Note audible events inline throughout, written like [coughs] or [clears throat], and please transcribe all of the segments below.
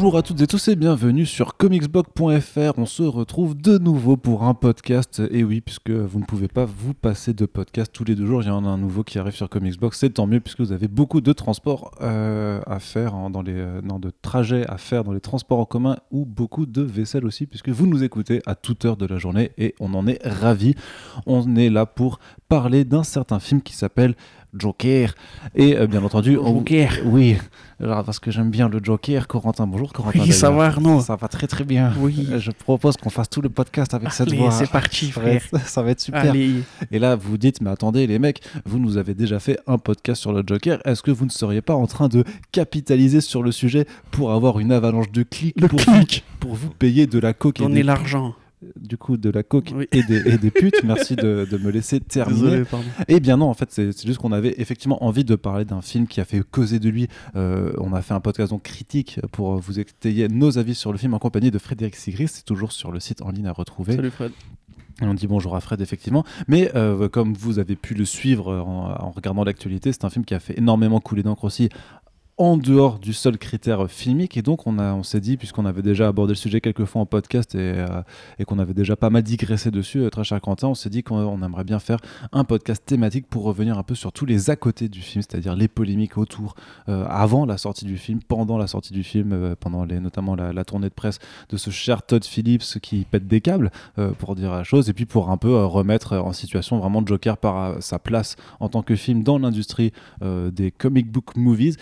Bonjour à toutes et tous et bienvenue sur comicsblog.fr. On se retrouve de nouveau pour un podcast. Et oui, puisque vous ne pouvez pas vous passer de podcast tous les deux jours, il y en a un nouveau qui arrive sur Comicsblog. C'est tant mieux puisque vous avez beaucoup de transports euh, à faire, hein, dans les, euh, non, de trajets à faire dans les transports en commun ou beaucoup de vaisselle aussi, puisque vous nous écoutez à toute heure de la journée et on en est ravis. On est là pour parler d'un certain film qui s'appelle Joker. Et euh, bien entendu, on- Joker. oui, alors, parce que j'aime bien le Joker. Corentin, bonjour Corentin. Oui, ça va, Arnaud Ça va très très bien. Oui. Euh, Je propose qu'on fasse tout le podcast avec cette voix. c'est parti, frère. ça va être super. Allez. Et là, vous dites, mais attendez, les mecs, vous nous avez déjà fait un podcast sur le Joker. Est-ce que vous ne seriez pas en train de capitaliser sur le sujet pour avoir une avalanche de clics Le pour, clic. Vous, pour vous payer de la coke des, l'argent. Du coup de la coke Oui. et, des, et des putes [laughs] Merci de, de me laisser terminer. Eh bien non, en fait, c'est juste qu'on avait effectivement envie de parler d'un film qui a fait causer de lui. Euh, on a fait un podcast donc critique pour vous étayer nos avis sur le film en compagnie de Frédéric Sigris. C'est toujours sur le site en ligne à retrouver. Salut, Fred. Et on dit bonjour à Fred, effectivement. Mais euh, comme vous avez pu le suivre en, en regardant l'actualité, c'est un film qui a fait énormément couler d'encre aussi en dehors du seul critère filmique. Et donc on, on s'est dit puisqu'on avait déjà abordé le sujet quelques fois en podcast et, euh, et qu'on avait déjà pas mal digressé dessus euh, très cher Quentin on s'est dit qu'on on aimerait bien faire un podcast thématique pour revenir un peu sur tous les à côté du film c'est-à-dire les polémiques autour euh, avant la sortie du film pendant la sortie du film pendant les, notamment la, tournée de presse de ce cher Todd Phillips qui pète des câbles pour dire la chose et puis pour un peu remettre en situation vraiment Joker par sa place en tant que film dans l'industrie des comic book movies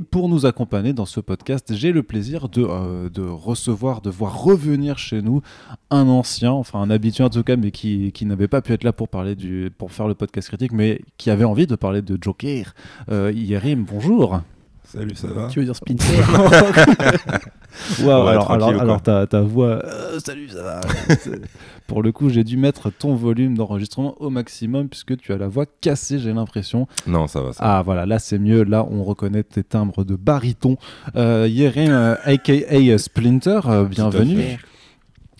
pour nous accompagner dans ce podcast j'ai le plaisir de, euh, de recevoir de voir revenir chez nous un ancien enfin un habitué en tout cas mais qui, qui n'avait pas pu être là pour parler du pour faire le podcast critique mais qui avait envie de parler de Joker. Euh, Yerim bonjour Salut, ça va Tu veux dire Splinter [laughs] Waouh, Ouais, alors, ta, ta voix, euh, salut, ça va. [laughs] Pour le coup, j'ai dû mettre ton volume d'enregistrement au maximum puisque tu as la voix cassée, j'ai l'impression. Non, ça va. Ça Ah voilà, là c'est mieux, là on reconnaît tes timbres de baryton. Euh, Yerim, euh, aka Splinter, euh, bienvenue.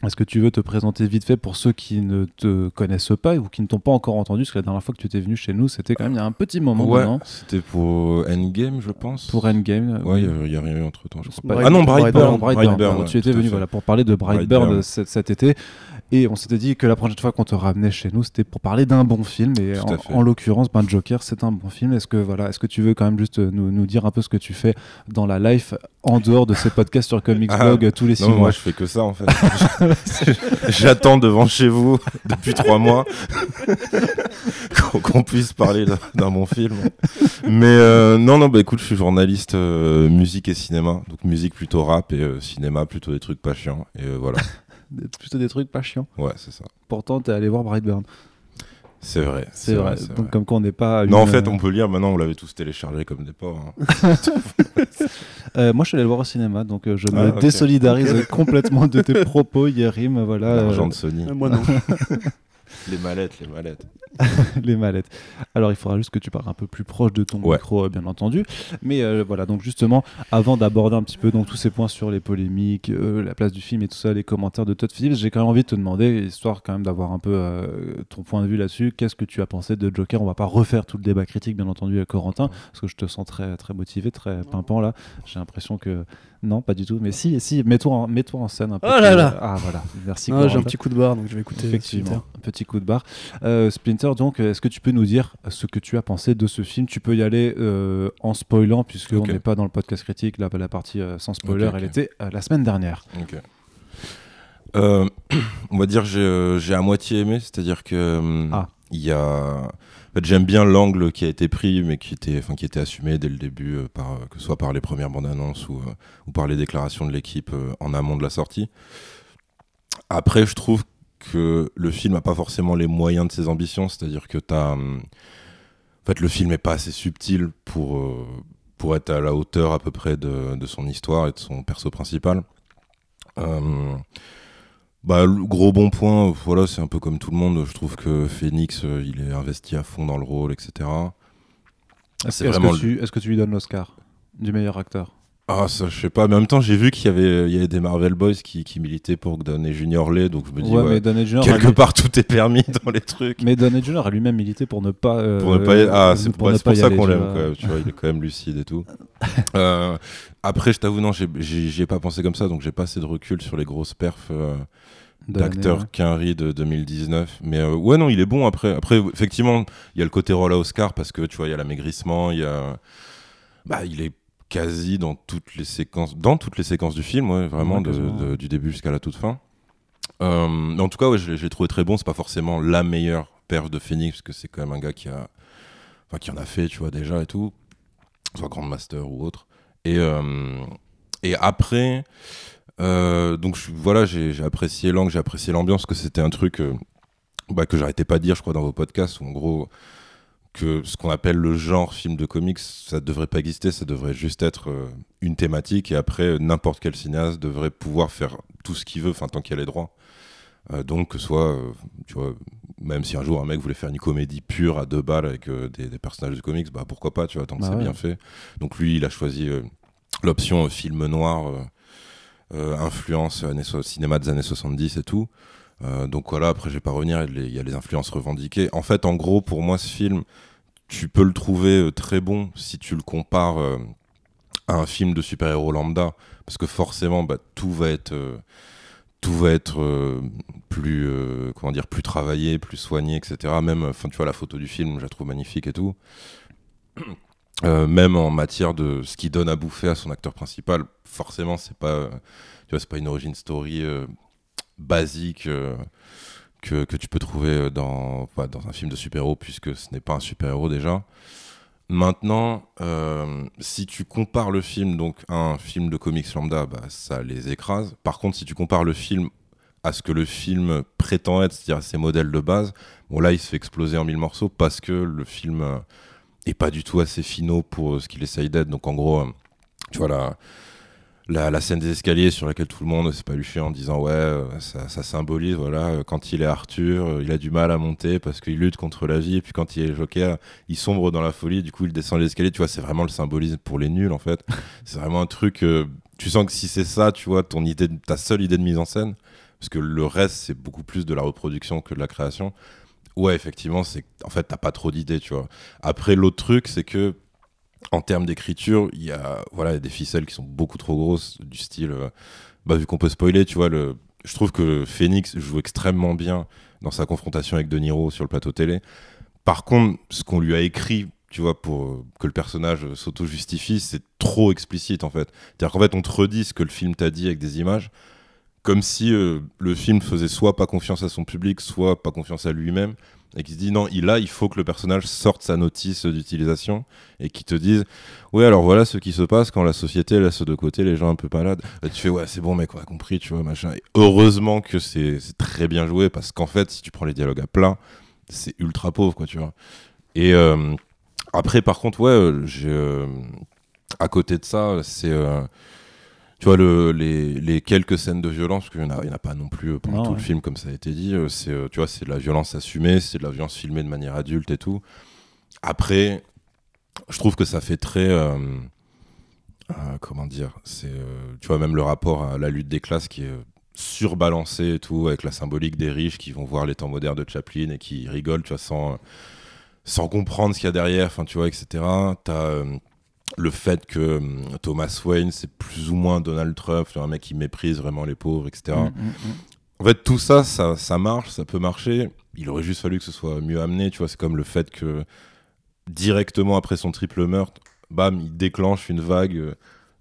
Est-ce que tu veux te présenter vite fait pour ceux qui ne te connaissent pas ou qui ne t'ont pas encore entendu? Parce que la dernière fois que tu étais venu chez nous, c'était quand même il y a un petit moment ouais, c'était pour Endgame, je pense. pour Endgame. Ouais, il y a- a rien eu entre temps, je crois. Bright- ah non, Brightburn. Brightburn, ouais, tu étais venu voilà, pour parler de Brightburn, Brightburn. cet, cet été. Et on s'était dit que la prochaine fois qu'on te ramenait chez nous, c'était pour parler d'un bon film. Et en l'occurrence, ben, Joker, c'est un bon film. Est-ce que, voilà, est-ce que tu veux quand même juste nous, nous dire un peu ce que tu fais dans la life en dehors de ces podcasts sur Comics Ah, Blog tous les six Non, mois? moi je fais que ça en fait. [laughs] [laughs] J'attends devant chez vous depuis trois mois [laughs] qu'on puisse parler d'un- bon film. Mais euh, non, non, bah écoute, je suis journaliste euh, musique et cinéma. Donc musique plutôt rap et euh, cinéma plutôt des trucs pas chiants. Et voilà, [laughs] Plutôt des trucs pas chiants. ouais, c'est ça. Pourtant, t'es allé voir Brightburn. C'est vrai. C'est vrai. Donc, vrai. comme quoi, on n'est pas. Non, en fait, on peut lire maintenant, on l'avait tous téléchargé comme des porcs. hein. [laughs] Euh, moi, je suis allé le voir au cinéma, donc euh, je Ah, me désolidarise complètement de tes [laughs] propos, Yerim. Voilà. euh, L'argent de Sony. Euh, Moi non. [laughs] Les mallettes, les mallettes. [laughs] les mallettes. Alors, il faudra juste que tu parles un peu plus proche de ton Ouais. micro, euh, bien entendu. Mais euh, voilà, donc justement, avant d'aborder un petit peu donc, tous ces points sur les polémiques, euh, la place du film et tout ça, les commentaires de Todd Phillips, j'ai quand même envie de te demander, histoire quand même d'avoir un peu euh, ton point de vue là-dessus, qu'est-ce que tu as pensé de Joker? On va pas refaire tout le débat critique, bien entendu, avec Corentin, parce que je te sens très, très motivé, très pimpant là. J'ai l'impression que. Non, pas du tout. Mais si, si, mets-toi en, mets-toi en scène un peu. Oh là là Ah voilà, merci Ah, J'ai un petit coup de barre, donc je vais écouter Effectivement, Splinter. un petit coup de barre. Euh, Splinter, donc, est-ce que tu peux nous dire ce que tu as pensé de ce film? Tu peux y aller euh, en spoilant, puisqu'on Ok. n'est pas dans le podcast critique. Là, la partie euh, sans spoiler, elle était euh, la semaine dernière. Ok. Euh, [clears throat] on va dire j'ai euh, j'ai à moitié aimé, c'est-à-dire que Ah. Il y a en fait, j'aime bien l'angle qui a été pris mais qui était enfin qui était assumé dès le début euh, par euh, que ce soit par les premières bandes annonces ou euh, ou par les déclarations de l'équipe en amont de la sortie. Après, je trouve que le film n'a pas forcément les moyens de ses ambitions, c'est-à-dire que t'as hum, en fait le film est pas assez subtil pour pour être à la hauteur à peu près de, de son histoire et de son perso principal. Euh, bah, le gros bon point, voilà, c'est un peu comme tout le monde. Je trouve que Phoenix, euh, il est investi à fond dans le rôle, etc. Est-ce que, tu- est-ce que tu lui donnes l'Oscar du meilleur acteur? Ah, ça, je sais pas. Mais en même temps, j'ai vu qu'il y avait, il y avait des Marvel Boys qui, qui militaient pour que Downey Junior l'ait. Donc je me dis, Ouais, mais quelque part, tout est permis [laughs] dans les trucs. Mais Downey Jr. a lui-même milité pour ne pas. euh, Pour ne pas y- Ah, c'est pour, ça qu'on l'aime, vois. quand même. Tu vois, il est quand même lucide et tout. [laughs] Euh, après, je t'avoue, non, j'y ai pas pensé comme ça, donc j'ai pas assez de recul sur les grosses perfs euh, d'acteur. Quinry de 2019. Mais euh, ouais, non, il est bon après. Après, effectivement, il y a le côté rôle à Oscar parce que tu vois, il y a l'amaigrissement, il y a. Bah, il est quasi dans toutes les séquences, dans toutes les séquences du film, ouais, vraiment, Ouais, de- quasiment, de- ouais. du début jusqu'à la toute fin. Euh, mais en tout cas, ouais, je l'ai trouvé très bon. C'est pas forcément la meilleure perf de Phoenix parce que c'est quand même un gars qui a, enfin, qui en a fait, tu vois déjà et tout, soit Grandmaster ou autre. Et euh, et après, euh, donc je- voilà, j'ai apprécié l'angle, j'ai apprécié l'ambiance, que c'était un truc bah, que j'arrêtais pas de dire, je crois, dans vos podcasts, où en gros que ce qu'on appelle le genre film de comics, ça devrait pas exister, ça devrait juste être euh, une thématique, et après euh, n'importe quel cinéaste devrait pouvoir faire tout ce qu'il veut, enfin tant qu'il y a les droits. Euh, donc que ce soit, euh, tu vois, même si un jour un mec voulait faire une comédie pure à deux balles avec euh, des, des personnages de comics, bah pourquoi pas, tu vois, tant que Bah c'est ouais. bien fait. Donc lui, il a choisi l'option film noir, influence années cinéma des années 70 et tout. Euh, donc voilà, après je vais pas revenir, il y a les- influences revendiquées. En fait, en gros, pour moi, ce film, tu peux le trouver euh, très bon si tu le compares euh, à un film de super-héros lambda, parce que forcément, bah, tout va être, tout va être plus, comment dire, plus travaillé, plus soigné, etc. Même, tu vois, la photo du film, je la trouve magnifique et tout. Même en matière de ce qui donne à bouffer à son acteur principal, forcément, c'est pas, tu vois, c'est pas une origin story basique. euh, que, que tu peux trouver euh, dans, dans un film de super-héros, puisque ce n'est pas un super-héros déjà. Maintenant, euh, si tu compares le film donc à un film de comics lambda, bah, ça les écrase. Par contre, si tu compares le film à ce que le film prétend être, c'est-à-dire ses modèles de base, bon là, il se fait exploser en mille morceaux parce que le film est pas du tout assez finaux pour ce qu'il essaye d'être. Donc en gros, tu vois la, la, la scène des escaliers sur laquelle tout le monde s'est paluché en disant ouais, euh, ça, ça symbolise voilà euh, quand il est Arthur, euh, il a du mal à monter parce qu'il lutte contre la vie, et puis quand il est Joker, il sombre dans la folie, du coup il descend les escaliers. Tu vois, c'est vraiment le symbolisme pour les nuls en fait. [laughs] c'est vraiment un truc. euh, tu sens que si c'est ça, tu vois, ton idée, ta seule idée de mise en scène, parce que le reste c'est beaucoup plus de la reproduction que de la création. Ouais, effectivement, c'est en fait t'as pas trop d'idées, tu vois. Après l'autre truc, c'est que en termes d'écriture, il y a voilà des ficelles qui sont beaucoup trop grosses, du style, euh, bah, vu qu'on peut spoiler, tu vois, je trouve que Phoenix joue extrêmement bien dans sa confrontation avec De Niro sur le plateau télé. Par contre, ce qu'on lui a écrit, tu vois, pour euh, que le personnage s'auto-justifie, c'est trop explicite en fait. C'est-à-dire qu'en fait, on te redit ce que le film t'a dit avec des images, comme si euh, le film faisait soit pas confiance à son public, soit pas confiance à lui-même, et qui se dit non, il, là, il faut que le personnage sorte sa notice d'utilisation et qui te dise ouais, alors voilà ce qui se passe quand la société laisse de côté les gens un peu malades. Tu fais ouais, c'est bon, mec, on a compris, tu vois, machin. Et heureusement que c'est très bien joué parce qu'en fait, si tu prends les dialogues à plat, c'est ultra pauvre, quoi, tu vois. Et euh, après, par contre, ouais, euh, euh, à côté de ça, c'est. Tu vois, le, les, les quelques scènes de violence, parce qu'il n'y en, a- en pas non plus euh, pendant Non, tout le film, comme ça a été dit. euh, C'est, euh, tu vois, c'est de la violence assumée, c'est de la violence filmée de manière adulte et tout. Après, je trouve que ça fait très. euh, euh, comment dire c'est, euh, Tu vois, même le rapport à la lutte des classes qui est surbalancé et tout, avec la symbolique des riches qui vont voir les temps modernes de Chaplin et qui rigolent, tu vois, sans, sans comprendre ce qu'il y a derrière, enfin, tu vois, etc. T'as. Le fait que euh, Thomas Wayne, c'est plus ou moins Donald Trump, un mec qui méprise vraiment les pauvres, etc. Mm, mm, mm. En fait, tout ça, ça, ça marche, ça peut marcher. Il aurait juste fallu que ce soit mieux amené, tu vois. C'est comme le fait que directement après son triple meurtre, bam, il déclenche une vague. euh,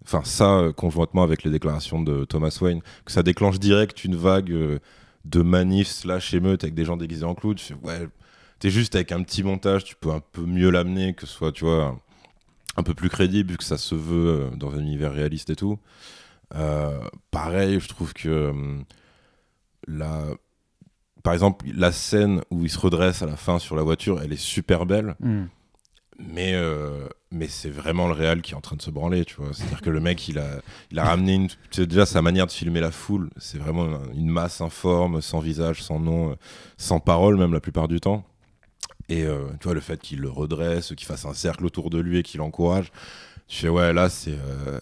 Enfin, ça, euh, conjointement avec les déclarations de Thomas Wayne, que ça déclenche direct une vague euh, de manifs slash émeutes avec des gens déguisés en clowns. Tu fais, ouais, t'es juste avec un petit montage, tu peux un peu mieux l'amener, que ce soit, tu vois, un, peu plus crédible, vu que ça se veut euh, dans un univers réaliste et tout. Euh, pareil, je trouve que. euh, la... Par exemple, la scène où il se redresse à la fin sur la voiture, elle est super belle, Mm. mais, euh, mais c'est vraiment le réal qui est en train de se branler, tu vois. C'est-à-dire que le mec, il a, il a ramené une... Déjà sa manière de filmer la foule, c'est vraiment une, masse informe, sans visage, sans nom, sans parole même la plupart du temps. Et euh, tu vois, le fait qu'il le redresse, qu'il fasse un cercle autour de lui et qu'il l'encourage, Tu fais, ouais, là, c'est. euh,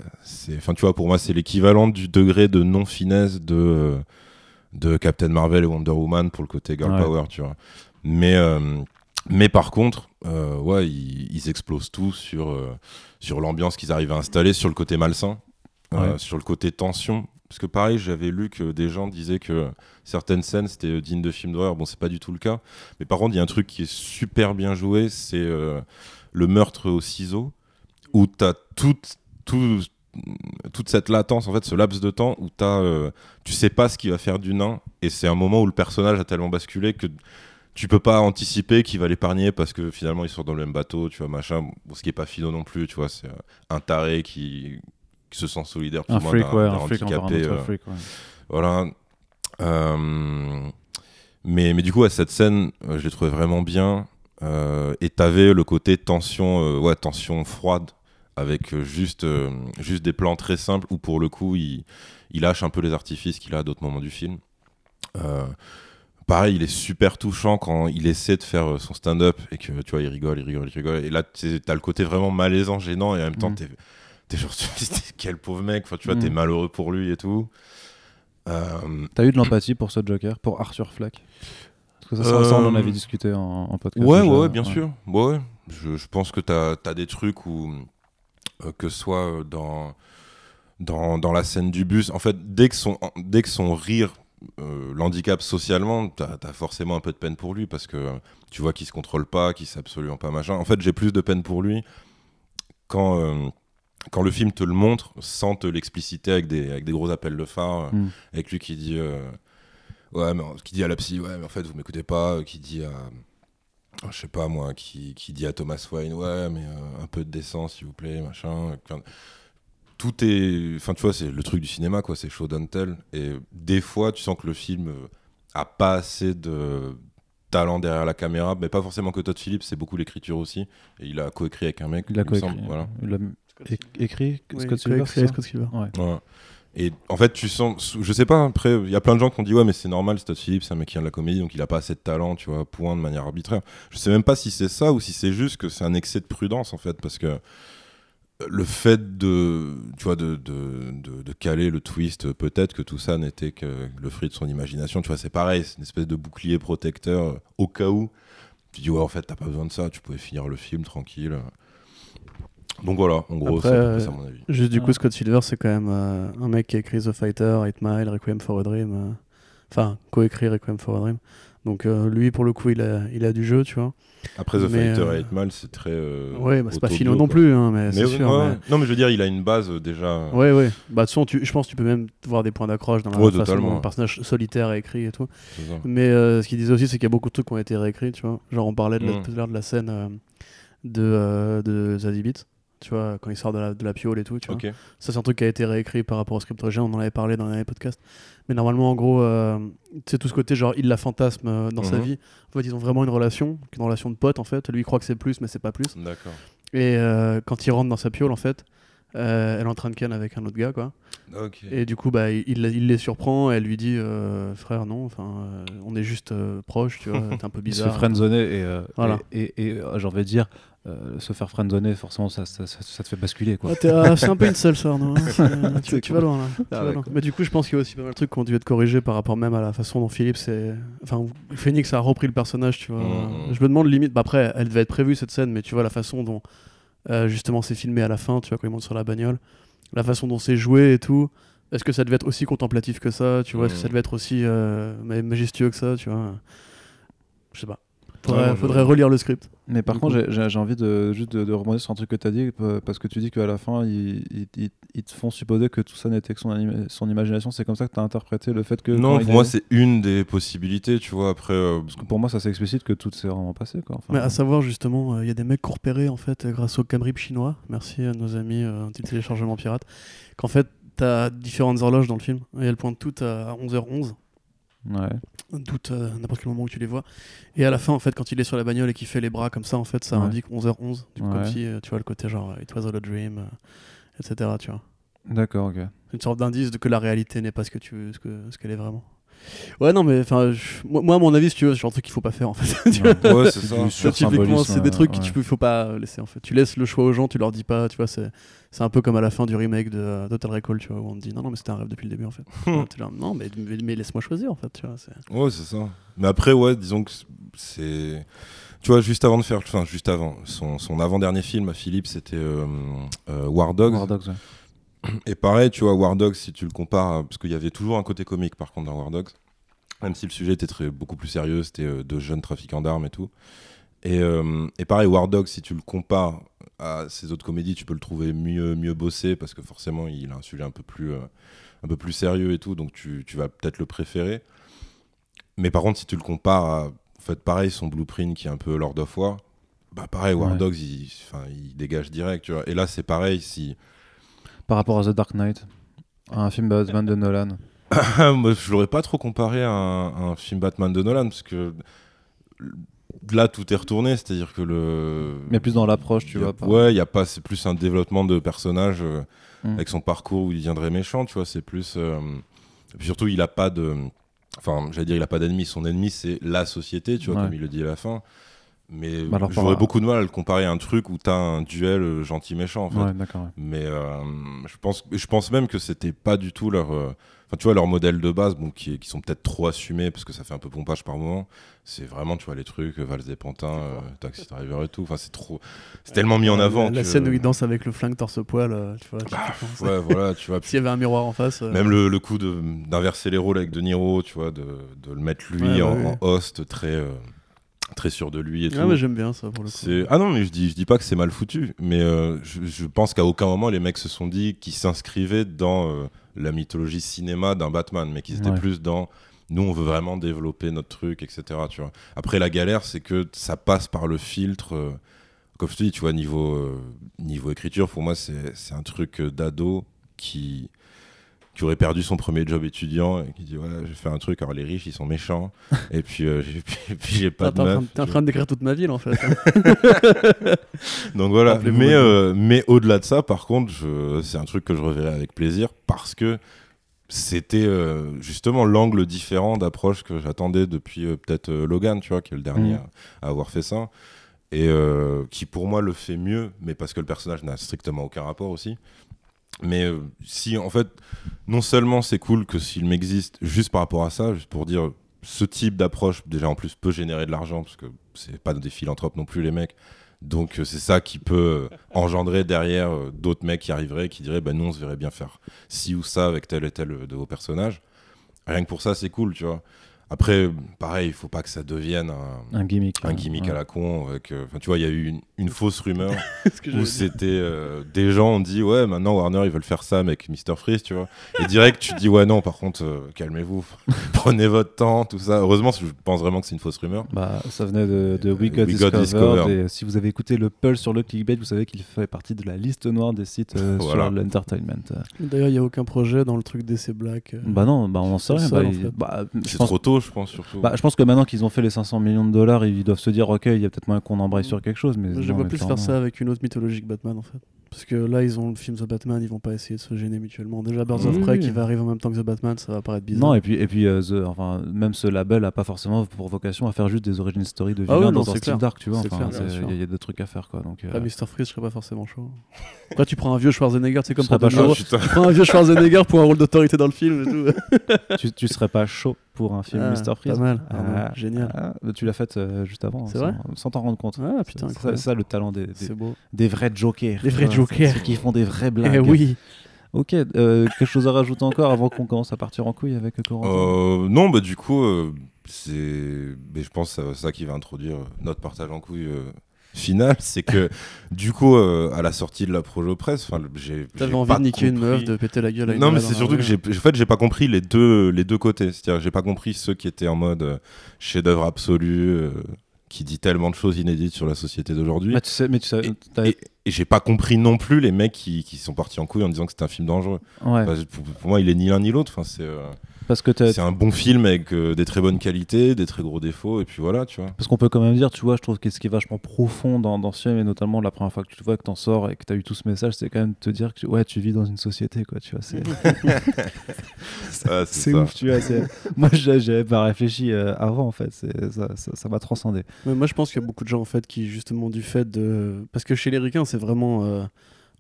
Enfin, tu vois, pour moi, c'est l'équivalent du degré de non-finesse de, euh, de Captain Marvel et Wonder Woman pour le côté girl Ouais. power, tu vois. Mais, mais par contre, euh, ouais, ils, ils explosent tout sur, euh, sur l'ambiance qu'ils arrivent à installer, sur le côté malsain, euh, sur le côté tension. Parce que pareil, j'avais lu que des gens disaient que certaines scènes c'était digne de films d'horreur. Bon, c'est pas du tout le cas. Mais par contre, il y a un truc qui est super bien joué, c'est euh, le meurtre au ciseau, où t'as toute, tout, toute cette latence, en fait, ce laps de temps où t'as, euh, tu sais pas ce qu'il va faire du nain, et c'est un moment où le personnage a tellement basculé que tu peux pas anticiper qu'il va l'épargner parce que finalement ils sont dans le même bateau, tu vois, machin. Ce qui est pas finaux non plus, tu vois, c'est euh, un taré qui, qui se sent solidaire Un freak, ouais, d'un un freak un euh, freak, ouais. voilà. Euh, mais, mais du coup, à cette scène, euh, je l'ai trouvé vraiment bien. Et t'avais le côté tension, ouais, tension froide, avec juste, euh, juste des plans très simples où pour le coup, il, il lâche un peu les artifices qu'il a à d'autres moments du film. Euh, pareil, il est super touchant quand il essaie de faire son stand-up et que tu vois, il rigole, il rigole, il rigole. Et là, tu t'as le côté vraiment malaisant, gênant, et en même temps, Mm. T'es genre, [laughs] quel pauvre mec, enfin, tu vois, t'es Mm. malheureux pour lui et tout. Euh, T'as eu de l'empathie pour ce Joker, pour Arthur Fleck? Parce que ça, ça, on en Euh, avait discuté en, en podcast. Ouais, déjà, ouais, ouais, bien sûr. Ouais. Je, je pense que tu as, des trucs où, euh, que ce soit euh, dans, dans, dans la scène du bus, en fait, dès que son, dès que son rire euh, l'handicap socialement, tu as, forcément un peu de peine pour lui parce que euh, tu vois qu'il se contrôle pas, qu'il sait absolument pas machin. En fait, j'ai plus de peine pour lui quand, euh, quand le film te le montre sans te l'expliciter avec des, avec des gros appels de phare, euh, Mm. avec lui qui dit. euh, Ouais, mais qui dit à la psy, ouais, mais en fait, vous m'écoutez pas, qui dit à. oh, je sais pas moi, qui, qui dit à Thomas Wayne, ouais, mais euh, un peu de décence, s'il vous plaît, machin. Tout est. Enfin, tu vois, c'est le truc du cinéma, quoi, c'est show don't tell. Et des fois, tu sens que le film euh, a pas assez de talent derrière la caméra, mais pas forcément que Todd Phillips, c'est beaucoup l'écriture aussi. Et il a coécrit avec un mec, Il a coécrit. voilà. Écrit Oui, Scott Scott Silver, Scott Silver. Ouais. Ouais. Et en fait, tu sens, je sais pas, après, il y a plein de gens qui ont dit, ouais, mais c'est normal, Todd Phillips, c'est un mec qui vient de la comédie, donc il a pas assez de talent, tu vois, point de manière arbitraire. Je sais même pas si c'est ça ou si c'est juste que c'est un excès de prudence, en fait, parce que le fait de, tu vois, de, de, de, de caler le twist, peut-être que tout ça n'était que le fruit de son imagination, tu vois, c'est pareil, c'est une espèce de bouclier protecteur euh, au cas où. Tu dis, ouais, en fait, t'as pas besoin de ça, tu pouvais finir le film tranquille. Donc voilà, en gros, c'est euh, ça, à mon avis. Juste du Ah. coup, Scott Silver, c'est quand même euh, un mec qui a écrit The Fighter, 8 Mile, Requiem for a Dream. euh, Enfin, coécrit Requiem for a Dream. Donc euh, lui, pour le coup, il a, il a du jeu, tu vois. Après The mais, Fighter et 8 Mile, c'est très. euh, ouais, bah, c'est pas philo non plus, hein, mais, Mais c'est ouais, sûr. ouais. mais- Non, mais je veux dire, il a une base euh, déjà. Ouais, ouais. Bah, de toute façon, tu- je pense que tu peux même voir des points d'accroche dans la Ouais, façon totalement. dont le personnage solitaire est écrit et tout. Mais euh, ce qu'il disait aussi, c'est qu'il y a beaucoup de trucs qui ont été réécrits, tu vois. Genre, on parlait de la, Mm. tout à l'heure de la scène euh, de, euh, de Zazie Beetz, tu vois, quand il sort de la, de la piole et tout, tu vois. Ça, c'est un truc qui a été réécrit par rapport au script original, on en avait parlé dans les podcasts. Mais normalement, en gros, euh, c'est tout ce côté, genre, il la fantasme euh, dans sa Mhm. vie. En fait, ils ont vraiment une relation, une relation de pote, en fait. Lui, il croit que c'est plus, mais c'est pas plus. D'accord. Et euh, quand il rentre dans sa piole, en fait, elle est en train de ken avec un autre gars, quoi. Et du coup, bah, il, il les surprend, elle lui dit euh, Frère, non, enfin, euh, on est juste euh, proches, tu vois, [laughs] t'es un peu Il se bizarre. friendzoner et, euh, Voilà. et, et, et, euh, j'ai envie de dire, euh, se faire friendzoner, forcément, ça, ça, ça, ça te fait basculer. Quoi. Ah, ah, c'est un peu [laughs] une seule sœur, non hein, tu, vas loin là. tu Ah vas loin. Mais du coup, je pense qu'il y a aussi pas mal de trucs qui ont dû être corrigés par rapport même à la façon dont Philippe c'est. Enfin, Phoenix a repris le personnage, tu vois. Mhm. Je me demande limite. Bah, après, elle devait être prévue cette scène, mais tu vois la façon dont euh, justement c'est filmé à la fin, tu vois, quand il monte sur la bagnole, la façon dont c'est joué et tout. Est-ce que ça devait être aussi contemplatif que ça, tu vois Est-ce que ça Mhm. devait être aussi euh, ma- majestueux que ça, tu vois? Je sais pas. Faudrait, faudrait relire le script. Mais par Du contre, j'ai- envie de, juste de, de rebondir sur un truc que tu as dit, euh, parce que tu dis qu'à la fin, ils, ils- ils- ils te font supposer que tout ça n'était que son, anima- son imagination. C'est comme ça que tu as interprété le fait que. Non, pour moi, est- c'est une des possibilités, tu vois. Après, euh, Parce que pour moi, ça c'est explicite que tout s'est vraiment passé. Quoi. Enfin, Mais à savoir justement, euh, il y a des mecs qui ont repéré en fait euh, grâce au Camrip chinois, merci à nos amis euh, du téléchargement pirate, qu'en fait t'as différentes horloges dans le film et elles pointent toutes à 11h11, ouais. toutes à n'importe quel moment où tu les vois. Et à la fin en fait quand il est sur la bagnole et qu'il fait les bras comme ça en fait ça Ouais. indique 11h11, du coup, Ouais. comme si euh, tu vois le côté genre euh, it was all a dream, euh, etc. Tu vois. D'accord, ok. Une sorte d'indice de que la réalité n'est pas ce que tu ce que ce qu'elle est vraiment. Ouais, non, mais enfin, moi, moi, à mon avis, si tu veux, c'est genre de truc qu'il faut pas faire en fait. [laughs] Tu. Ouais, c'est ça. Typiquement, c'est des trucs ouais. qu'il faut pas laisser en fait. Tu laisses le choix aux gens, tu leur dis pas, tu vois, c'est c'est un peu comme à la fin du remake de euh, Total Recall, tu vois, où on te dit non, non, mais c'était un rêve depuis le début en fait. Ouais, [laughs] t'es là, non, mais, mais, mais laisse-moi choisir en fait, tu vois. c'est- Ouais, c'est ça. Mais après, ouais, disons que c'est. Tu vois, juste avant de faire. Enfin, juste avant. Son, son avant-dernier film à Philippe, c'était euh, euh, War Dogs. War Dogs, ouais. Et pareil, tu vois, War Dogs, si tu le compares. à- Parce qu'il y avait toujours un côté comique, par contre, dans War Dogs. Même si le sujet était très, beaucoup plus sérieux, c'était euh, de jeunes trafiquants d'armes et tout. Et, euh, et pareil, War Dogs, si tu le compares à ces autres comédies, tu peux le trouver mieux, mieux bossé parce que forcément, il a un sujet un peu plus, euh, un peu plus sérieux et tout, donc tu, tu vas peut-être le préférer. Mais par contre, si tu le compares à, en fait, pareil, son blueprint qui est un peu Lord of War, bah pareil, War Ouais. Dogs, il, dégage direct, tu vois. Et là, c'est pareil, si. Par rapport à The Dark Knight, un film Batman de Nolan. [coughs] Moi, je l'aurais pas trop comparé à un, à un film Batman de Nolan, parce que là, tout est retourné, c'est-à-dire que le. Mais plus dans l'approche, tu a- vois. pas- Ouais, il y a pas, c'est plus un développement de personnage euh, Mm. avec son parcours où il deviendrait méchant, tu vois. C'est plus. euh, surtout, il a pas de. Enfin, j'allais dire, il a pas d'ennemi. Son ennemi, c'est la société, tu vois, Ouais. comme il le dit à la fin. Mais Bah j'aurais beaucoup de mal à le comparer à un truc où t'as un duel euh, gentil-méchant, en fait. Ouais, d'accord. ouais. Mais euh, je, pense, je pense même que c'était pas du tout leur. euh, Enfin, tu vois, leur modèle de base, bon, qui, qui sont peut-être trop assumés parce que ça fait un peu pompage par moment. C'est vraiment, tu vois, les trucs, Vals des Pantins, euh, Taxi Driver et tout. Enfin, c'est trop. C'est tellement mis en avant. La, que- scène où il danse avec le flingue torse-poil, euh, tu vois. Bah. Ouais, voilà, tu vois. [laughs] S'il y avait un miroir en face. euh, Même le, le coup de- d'inverser les rôles avec De Niro, tu vois, de, de le mettre lui Ouais, en, ouais, ouais. en host, très, euh, très sûr de lui et tout. Ah, mais j'aime bien ça pour le coup. Ah non, mais je dis, je dis pas que c'est mal foutu, mais euh, je, je pense qu'à aucun moment les mecs se sont dit qu'ils s'inscrivaient dans euh, la mythologie cinéma d'un Batman, mais qu'ils étaient Ouais. plus dans nous, on veut vraiment développer notre truc, etc. Tu vois. Après, la galère, c'est que ça passe par le filtre. euh, comme je te dis, tu vois, niveau, euh, niveau écriture, pour moi, c'est c'est un truc d'ado qui, qui aurait perdu son premier job étudiant et qui dit voilà, j'ai fait un truc, alors les riches, ils sont méchants, [laughs] et puis, euh, j'ai- [laughs] pas Ah, de meuf. t'es en train de décrire toute ma ville en fait. [laughs] donc voilà, mais, euh, mais au-delà de ça, par contre, c'est un truc que je reverrai avec plaisir parce que c'était euh, justement l'angle différent d'approche que j'attendais depuis euh, peut-être Logan, tu vois, qui est le dernier Mhm. à, avoir fait ça. Et qui pour moi le fait mieux, mais parce que le personnage n'a strictement aucun rapport aussi. Mais euh, si en fait, non seulement c'est cool que ce film existe juste par rapport à ça, juste pour dire ce type d'approche déjà en plus peut générer de l'argent parce que c'est pas des philanthropes non plus les mecs. Donc euh, c'est ça qui peut euh, engendrer derrière d'autres mecs qui arriveraient qui diraient bah nous on se verrait bien faire ci ou ça avec tel et tel de vos personnages. Rien que pour ça c'est cool, tu vois. Après pareil, il faut pas que ça devienne un, Un gimmick. un gimmick ouais. à la con. avec, euh, tu vois, il y a eu une, une fausse rumeur [laughs] où c'était euh, des gens ont dit ouais maintenant Warner ils veulent faire ça avec Mr Freeze tu vois et direct tu dis ouais non par contre euh, calmez-vous [laughs] prenez votre temps tout ça heureusement je pense vraiment que c'est une fausse rumeur Bah, ça venait de, de We Got, We Got Discovered, Discovered. Et si vous avez écouté le Pulse sur le clickbait, vous savez qu'il fait partie de la liste noire des sites euh, [laughs] Voilà. sur l'entertainment. D'ailleurs, il n'y a aucun projet dans le truc DC Black. euh. Bah non, bah on en sait rien. Bah, en il- fait. bah, c'est pense- trop tôt je pense surtout Bah, je pense que maintenant qu'ils ont fait les 500 millions de dollars, ils doivent se dire ok, il y a peut-être moyen qu'on embraye sur quelque chose. Mais je vois plus faire ça avec une autre mythologie que Batman en fait. Parce que là, ils ont le film The Batman, ils vont pas essayer de se gêner mutuellement. Déjà, Birds of Oui, Prey oui. qui va arriver en même temps que The Batman, ça va paraître bizarre. Non, et puis, et puis euh, The- enfin, même ce label a pas forcément pour vocation à faire juste des origin story de Ah vilains oui, non, dans un style dark, tu vois. C'est Enfin, il y, a- il y a des trucs à faire, quoi. Donc, euh, Après, Mr. Freeze, je serais pas forcément chaud. Après, tu prends un vieux Schwarzenegger, c'est comme pour pas. Ah, putain. Tu prends un vieux Schwarzenegger pour un rôle d'autorité dans le film et tout. tu, tu serais pas chaud pour un film Ah, Mr. Freeze Pas mal, Ah, ah, génial. ah, tu l'as fait euh, juste avant, C'est sans- vrai sans t'en rendre compte. Ah putain, c'est ça, incroyable. c'est ça le talent des, des, c'est beau. des vrais jokers. Des vrais jokers. ceux qui font des vraies blagues. Eh oui. Ok, euh, quelque chose à rajouter encore avant qu'on commence à partir en couille avec Corentin? Euh, non bah du coup euh, c'est mais je pense que c'est ça qui va introduire notre partage en couille euh, final c'est que du coup euh, à la sortie de la Projo Presse enfin le- j'ai T'avais envie pas de niquer une compris- meuf, de péter la gueule à une Non, mais c'est surtout que j'ai, en fait, j'ai pas compris les deux, les deux côtés. C'est-à-dire, j'ai pas compris ceux qui étaient en mode euh, chef-d'œuvre absolu, euh, qui dit tellement de choses inédites sur la société d'aujourd'hui. Bah, tu sais, mais tu sais, Et- t'as- Et, et j'ai pas compris non plus les mecs qui, qui sont partis en couille en disant que c'était un film dangereux. ouais. Enfin, pour, pour moi, il est ni l'un ni l'autre. Enfin, c'est, euh, Parce que t'as- c'est un bon film avec euh, des très bonnes qualités, des très gros défauts, et puis voilà, tu vois. Parce qu'on peut quand même dire, tu vois, je trouve que ce qui est vachement profond dans, dans ce film, et notamment la première fois que tu le vois, que t'en sors et que t'as eu tout ce message, c'est quand même de te dire que ouais, tu vis dans une société, quoi, tu vois. C'est [laughs] Ah, ouf, tu vois. [laughs] Moi, j'a- j'avais pas réfléchi euh, avant, en fait. C'est- Ça ça- ça m'a transcendé. Mais moi, je pense qu'il y a beaucoup de gens en fait qui, justement, du fait de. Parce que chez les ricains, c'est vraiment. euh,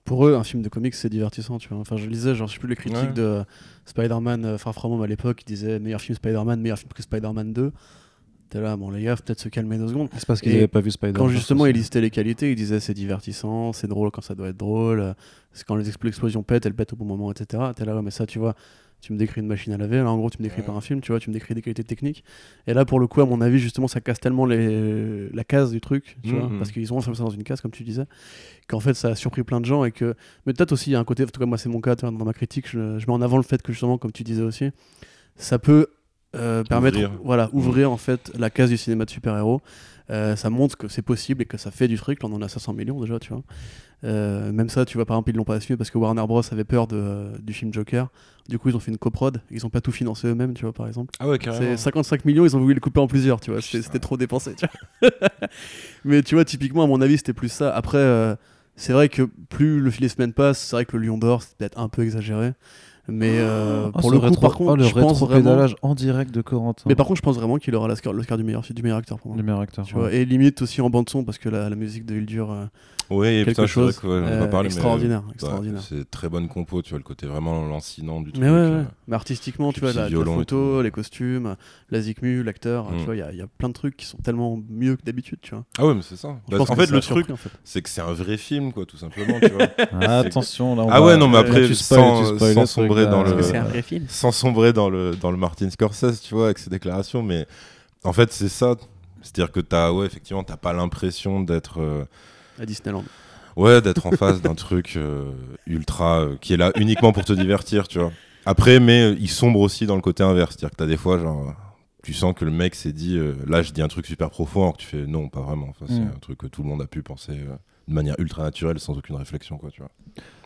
Pour eux, un film de comics, c'est divertissant, tu vois. Enfin, je lisais, genre, je sais plus les critiques Ouais. de Spider-Man euh, Far From Home à l'époque, ils disaient meilleur film Spider-Man, meilleur film que Spider-Man 2. T'es là, bon, les gars, peut-être se calmer deux secondes. C'est parce qu'ils Et avaient pas vu Spider-Man. Quand justement aussi. il listait les qualités, il disait c'est divertissant, c'est drôle quand ça doit être drôle, euh, c'est quand les expl- explosions pètent, elles pètent au bon moment, etc. T'es là, ouais, mais ça, tu vois, tu me décris une machine à laver, là, en gros, tu me décris Ouais. pas un film, tu vois, tu me décris des qualités techniques. Et là, pour le coup, à mon avis, justement, ça casse tellement les... la case du truc, tu vois, Mhm. parce qu'ils ont enfermé ça dans une case, comme tu disais, qu'en fait, ça a surpris plein de gens et que. Mais peut-être aussi, il y a un côté, en tout cas, moi, c'est mon cas, dans ma critique, je, je mets en avant le fait que, justement, comme tu disais aussi, ça peut. euh, permettre Ouvrir. voilà ouvrir en fait la case du cinéma de super-héros euh, ça montre que c'est possible et que ça fait du truc. Là, on en a 500 millions déjà, tu vois. Euh, même ça, tu vois, par exemple, ils l'ont pas assumé parce que Warner Bros avait peur de, du film Joker. Du coup, ils ont fait une coprod. Ils ont pas tout financé eux-mêmes, tu vois, par exemple. Ah ouais, C'est carrément. 55 millions, ils ont voulu le couper en plusieurs, tu vois. C'était trop dépensé, tu vois. [laughs] Mais tu vois, typiquement, à mon avis, c'était plus ça. Après, euh, c'est vrai que plus le les semaines passent, c'est vrai que le Lion d'Or, c'est peut-être un peu exagéré. Mais euh, Oh, pour le coup, rétro- par contre, oh, le je pense vraiment. en direct de Corentin. Mais par contre, je pense vraiment qu'il aura l'Oscar du meilleur, du meilleur acteur pour moi. le meilleur acteur. Tu ouais. vois, et limite aussi en bande son parce que la, la musique de Hildur euh, Oui, quelque putain, chose que, ouais, on en a euh, extraordinaire, ouais, extraordinaire. c'est très bonne compo, tu vois, le côté vraiment lancinant du truc. Mais ouais, ouais. euh, mais artistiquement, tu vois, la, la photo, les costumes, la zikmu, l'acteur, Mm. tu vois, il y, a- il y a plein de trucs qui sont tellement mieux que d'habitude, tu vois. Ah ouais, mais c'est ça. Bah, en fait, le truc, en fait. c'est que c'est un vrai film, quoi, tout simplement, tu vois. [laughs] Ah, attention, là. on Ah ouais, non, mais après, sans- sombrer dans le- Parce que Euh, c'est un vrai film. Sans sombrer dans le, dans le Martin Scorsese, tu vois, avec ses déclarations, mais en fait, c'est ça. C'est-à-dire que t'as, ouais, effectivement, t'as pas l'impression d'être. euh, À Disneyland. Ouais, d'être en face d'un truc euh, ultra euh, qui est là uniquement pour te divertir, tu vois. Après, mais euh, il sombre aussi dans le côté inverse, c'est-à-dire que t'as des fois, genre, tu sens que le mec s'est dit, euh, là, je dis un truc super profond, alors que tu fais, non, pas vraiment. Enfin, c'est Mm. un truc que tout le monde a pu penser euh, de manière ultra naturelle, sans aucune réflexion, quoi, tu vois.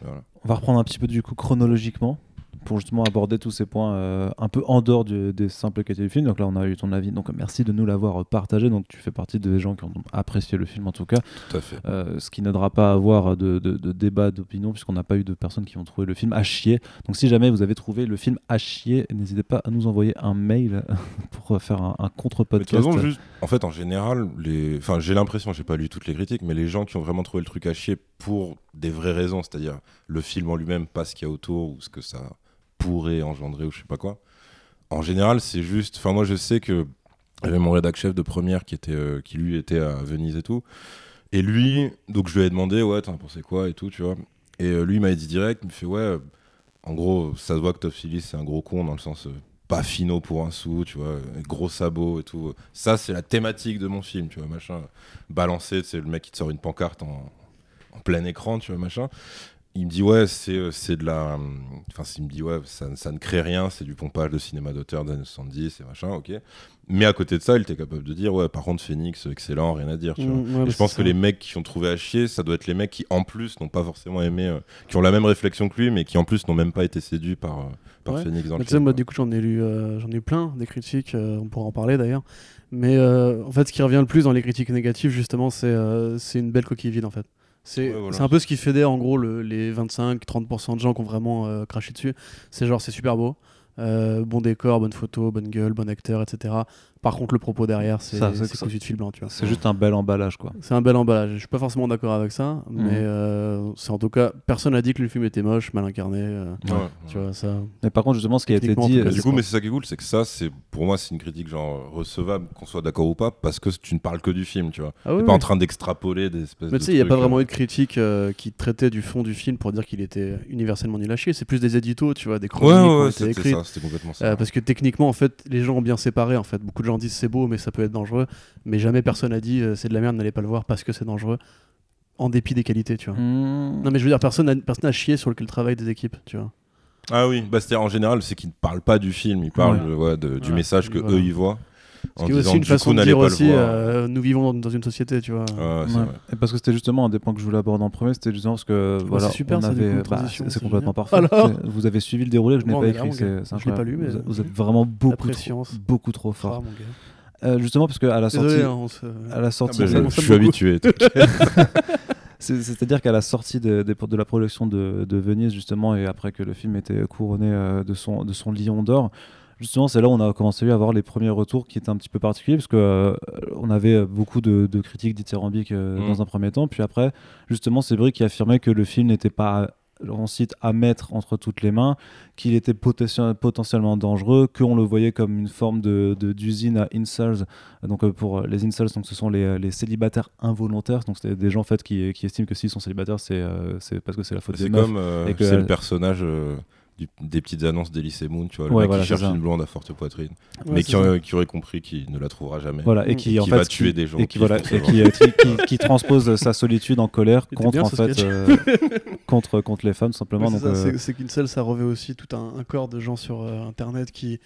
Voilà. On va reprendre un petit peu du coup chronologiquement pour justement aborder tous ces points euh, un peu en dehors du- des simples qualités du film. Donc là, on a eu ton avis. Donc merci de nous l'avoir partagé. Donc tu fais partie des gens qui ont apprécié le film en tout cas. Tout à fait. Euh, ce qui n'aidera pas à avoir de, de- de débat d'opinion puisqu'on n'a pas eu de personnes qui ont trouvé le film à chier. Donc si jamais vous avez trouvé le film à chier, n'hésitez pas à nous envoyer un mail [laughs] pour faire un, contre-podcast. toute façon, juste, en fait, en général, les... enfin, j'ai l'impression, j'ai pas lu toutes les critiques, mais les gens qui ont vraiment trouvé le truc à chier pour des vraies raisons, c'est-à-dire le film en lui-même, pas ce qu'il y a autour ou ce que ça pourrait engendrer ou je sais pas quoi. En général, c'est juste. Enfin, moi, je sais que j'avais mon rédac chef de première qui était, euh, qui lui était à Venise et tout, et lui, donc je lui ai demandé, ouais, t'en pensé quoi et tout, tu vois. Et euh, lui, il m'a dit direct, il me fait, ouais, euh, en gros, ça se voit que Top Phillips, c'est un gros con dans le sens. pas finot pour un sou, tu vois, gros sabots et tout. Ça, c'est la thématique de mon film, tu vois, machin. Balancé, c'est le mec qui te sort une pancarte en, en plein écran, tu vois, machin. Il me dit, ouais, c'est euh, c'est de la. Enfin, il me dit, ouais, ça, ça ne crée rien, c'est du pompage de cinéma d'auteur des années 70 et machin, ok. Mais à côté de ça, il était capable de dire, ouais, par contre, Phoenix, excellent, rien à dire, tu vois. Mm, ouais, Et bah, je pense que les mecs qui ont trouvé à chier, ça doit être les mecs qui, en plus, n'ont pas forcément aimé, euh, qui ont la même réflexion que lui, mais qui, en plus, n'ont même pas été séduits par, euh, par Ouais. Phoenix dans Mais le film, moi, du coup, j'en ai lu, euh, j'en ai eu plein des critiques. on pourra en parler d'ailleurs. Mais en fait, ce qui revient le plus dans les critiques négatives, justement, c'est c'est une belle coquille vide, en fait. C'est Ouais, voilà. c'est un peu ce qui fédère, en gros, le- les 25-30% de gens qui ont vraiment euh, craché dessus. C'est genre, c'est super beau. euh, bon décor, bonne photo, bonne gueule, bon acteur, etc. Par contre, le propos derrière, c'est Ça, c'est que c'est ça- cousu de fil blanc, tu vois. C'est juste un bel emballage quoi. C'est un bel emballage. Je suis pas forcément d'accord avec ça, Mhm. mais euh, c'est en tout cas, personne n'a dit que le film était moche, mal incarné. euh, Ouais, Tu ouais. vois, ça. Mais par contre, justement, ce qui a été dit, cas, euh, Du coup, mais c'est ça qui est cool, c'est que ça, c'est pour moi, c'est une critique genre recevable, qu'on soit d'accord ou pas, parce que tu ne parles que du film, tu vois. Ah T'es oui, pas oui. en train d'extrapoler des espèces Mais tu sais, il n'y a pas vraiment euh, eu de critique euh, qui traitait du fond du film pour dire qu'il était universellement nul à chier. C'est plus des éditos, tu vois, des chroniques Ouais, qui ouais, ont ouais, été c'était écrites. ça, c'était complètement ça. Parce que techniquement, en fait, les gens ont bien séparé. En fait, beaucoup de gens disent c'est beau, mais ça peut être dangereux. Mais jamais personne a dit euh, c'est de la merde, n'allez pas le voir parce que c'est dangereux. En dépit des qualités, tu vois. hmm, Non, mais je veux dire, personne n'a personne n'a chié sur le, le travail des équipes, tu vois. Ah oui, bah, c'est-à-dire en général, c'est qu'ils ne parlent pas du film, ils parlent Ouais. ouais, de- du Ouais, message que voilà. eux ils voient. En qui est aussi une façon coup de dire aussi, euh, nous vivons dans, dans une société, tu vois. Ah, Ouais. Et parce que c'était justement un des points que je voulais aborder en premier, c'était justement parce que voilà, c'est super, on avait, bah, c'est complètement génial. parfait. Alors vous avez suivi le déroulé que je n'ai Bon, pas écrit. c'est- Je l'ai pas lu, mais- vous, êtes [laughs] vraiment beaucoup, trop, préscience. beaucoup trop Ah, fort. mon gars. Euh, justement parce que à la sortie, Désolé, hein, se- à la Ah, sortie, bah, ça je, suis habitué. [laughs] [laughs] C'est-à-dire qu'à la sortie de, de- de la production de, de Venise, justement, et après que le film était couronné euh, de, son, de son lion d'or, justement, c'est là où on a commencé à avoir les premiers retours qui étaient un petit peu particuliers, parce que euh, on avait beaucoup de, de critiques dithyrambiques euh, Mm. dans un premier temps, puis après, justement, c'est vrai qui affirmait que le film n'était pas on cite à mettre entre toutes les mains, qu'il était poten- potentiellement dangereux, qu'on le voyait comme une forme de d'usine à incels. Donc euh, pour euh, les incels, donc ce sont les, euh, les célibataires involontaires. Donc c'est des gens en fait qui, qui estiment que s'ils sont célibataires, c'est euh, c'est parce que c'est la faute des C'est meufs. comme euh, et que- c'est le personnage euh, du- des petites annonces d'Elysée Moon, tu vois, le Ouais, mec voilà, qui cherche une blonde à forte poitrine, Ouais, mais qui, euh, aurait compris qu'il ne la trouvera jamais. Voilà, et Mm. qui Et en qui fait va tuer des gens et qui voilà et euh, qui, qui- qui transpose [laughs] sa solitude en colère contre bien, en fait euh, [laughs] contre contre les femmes simplement. Ouais, c'est donc ça, euh, c'est- c'est qu'Incel, ça revêt aussi tout un, un corps de gens sur euh, Internet qui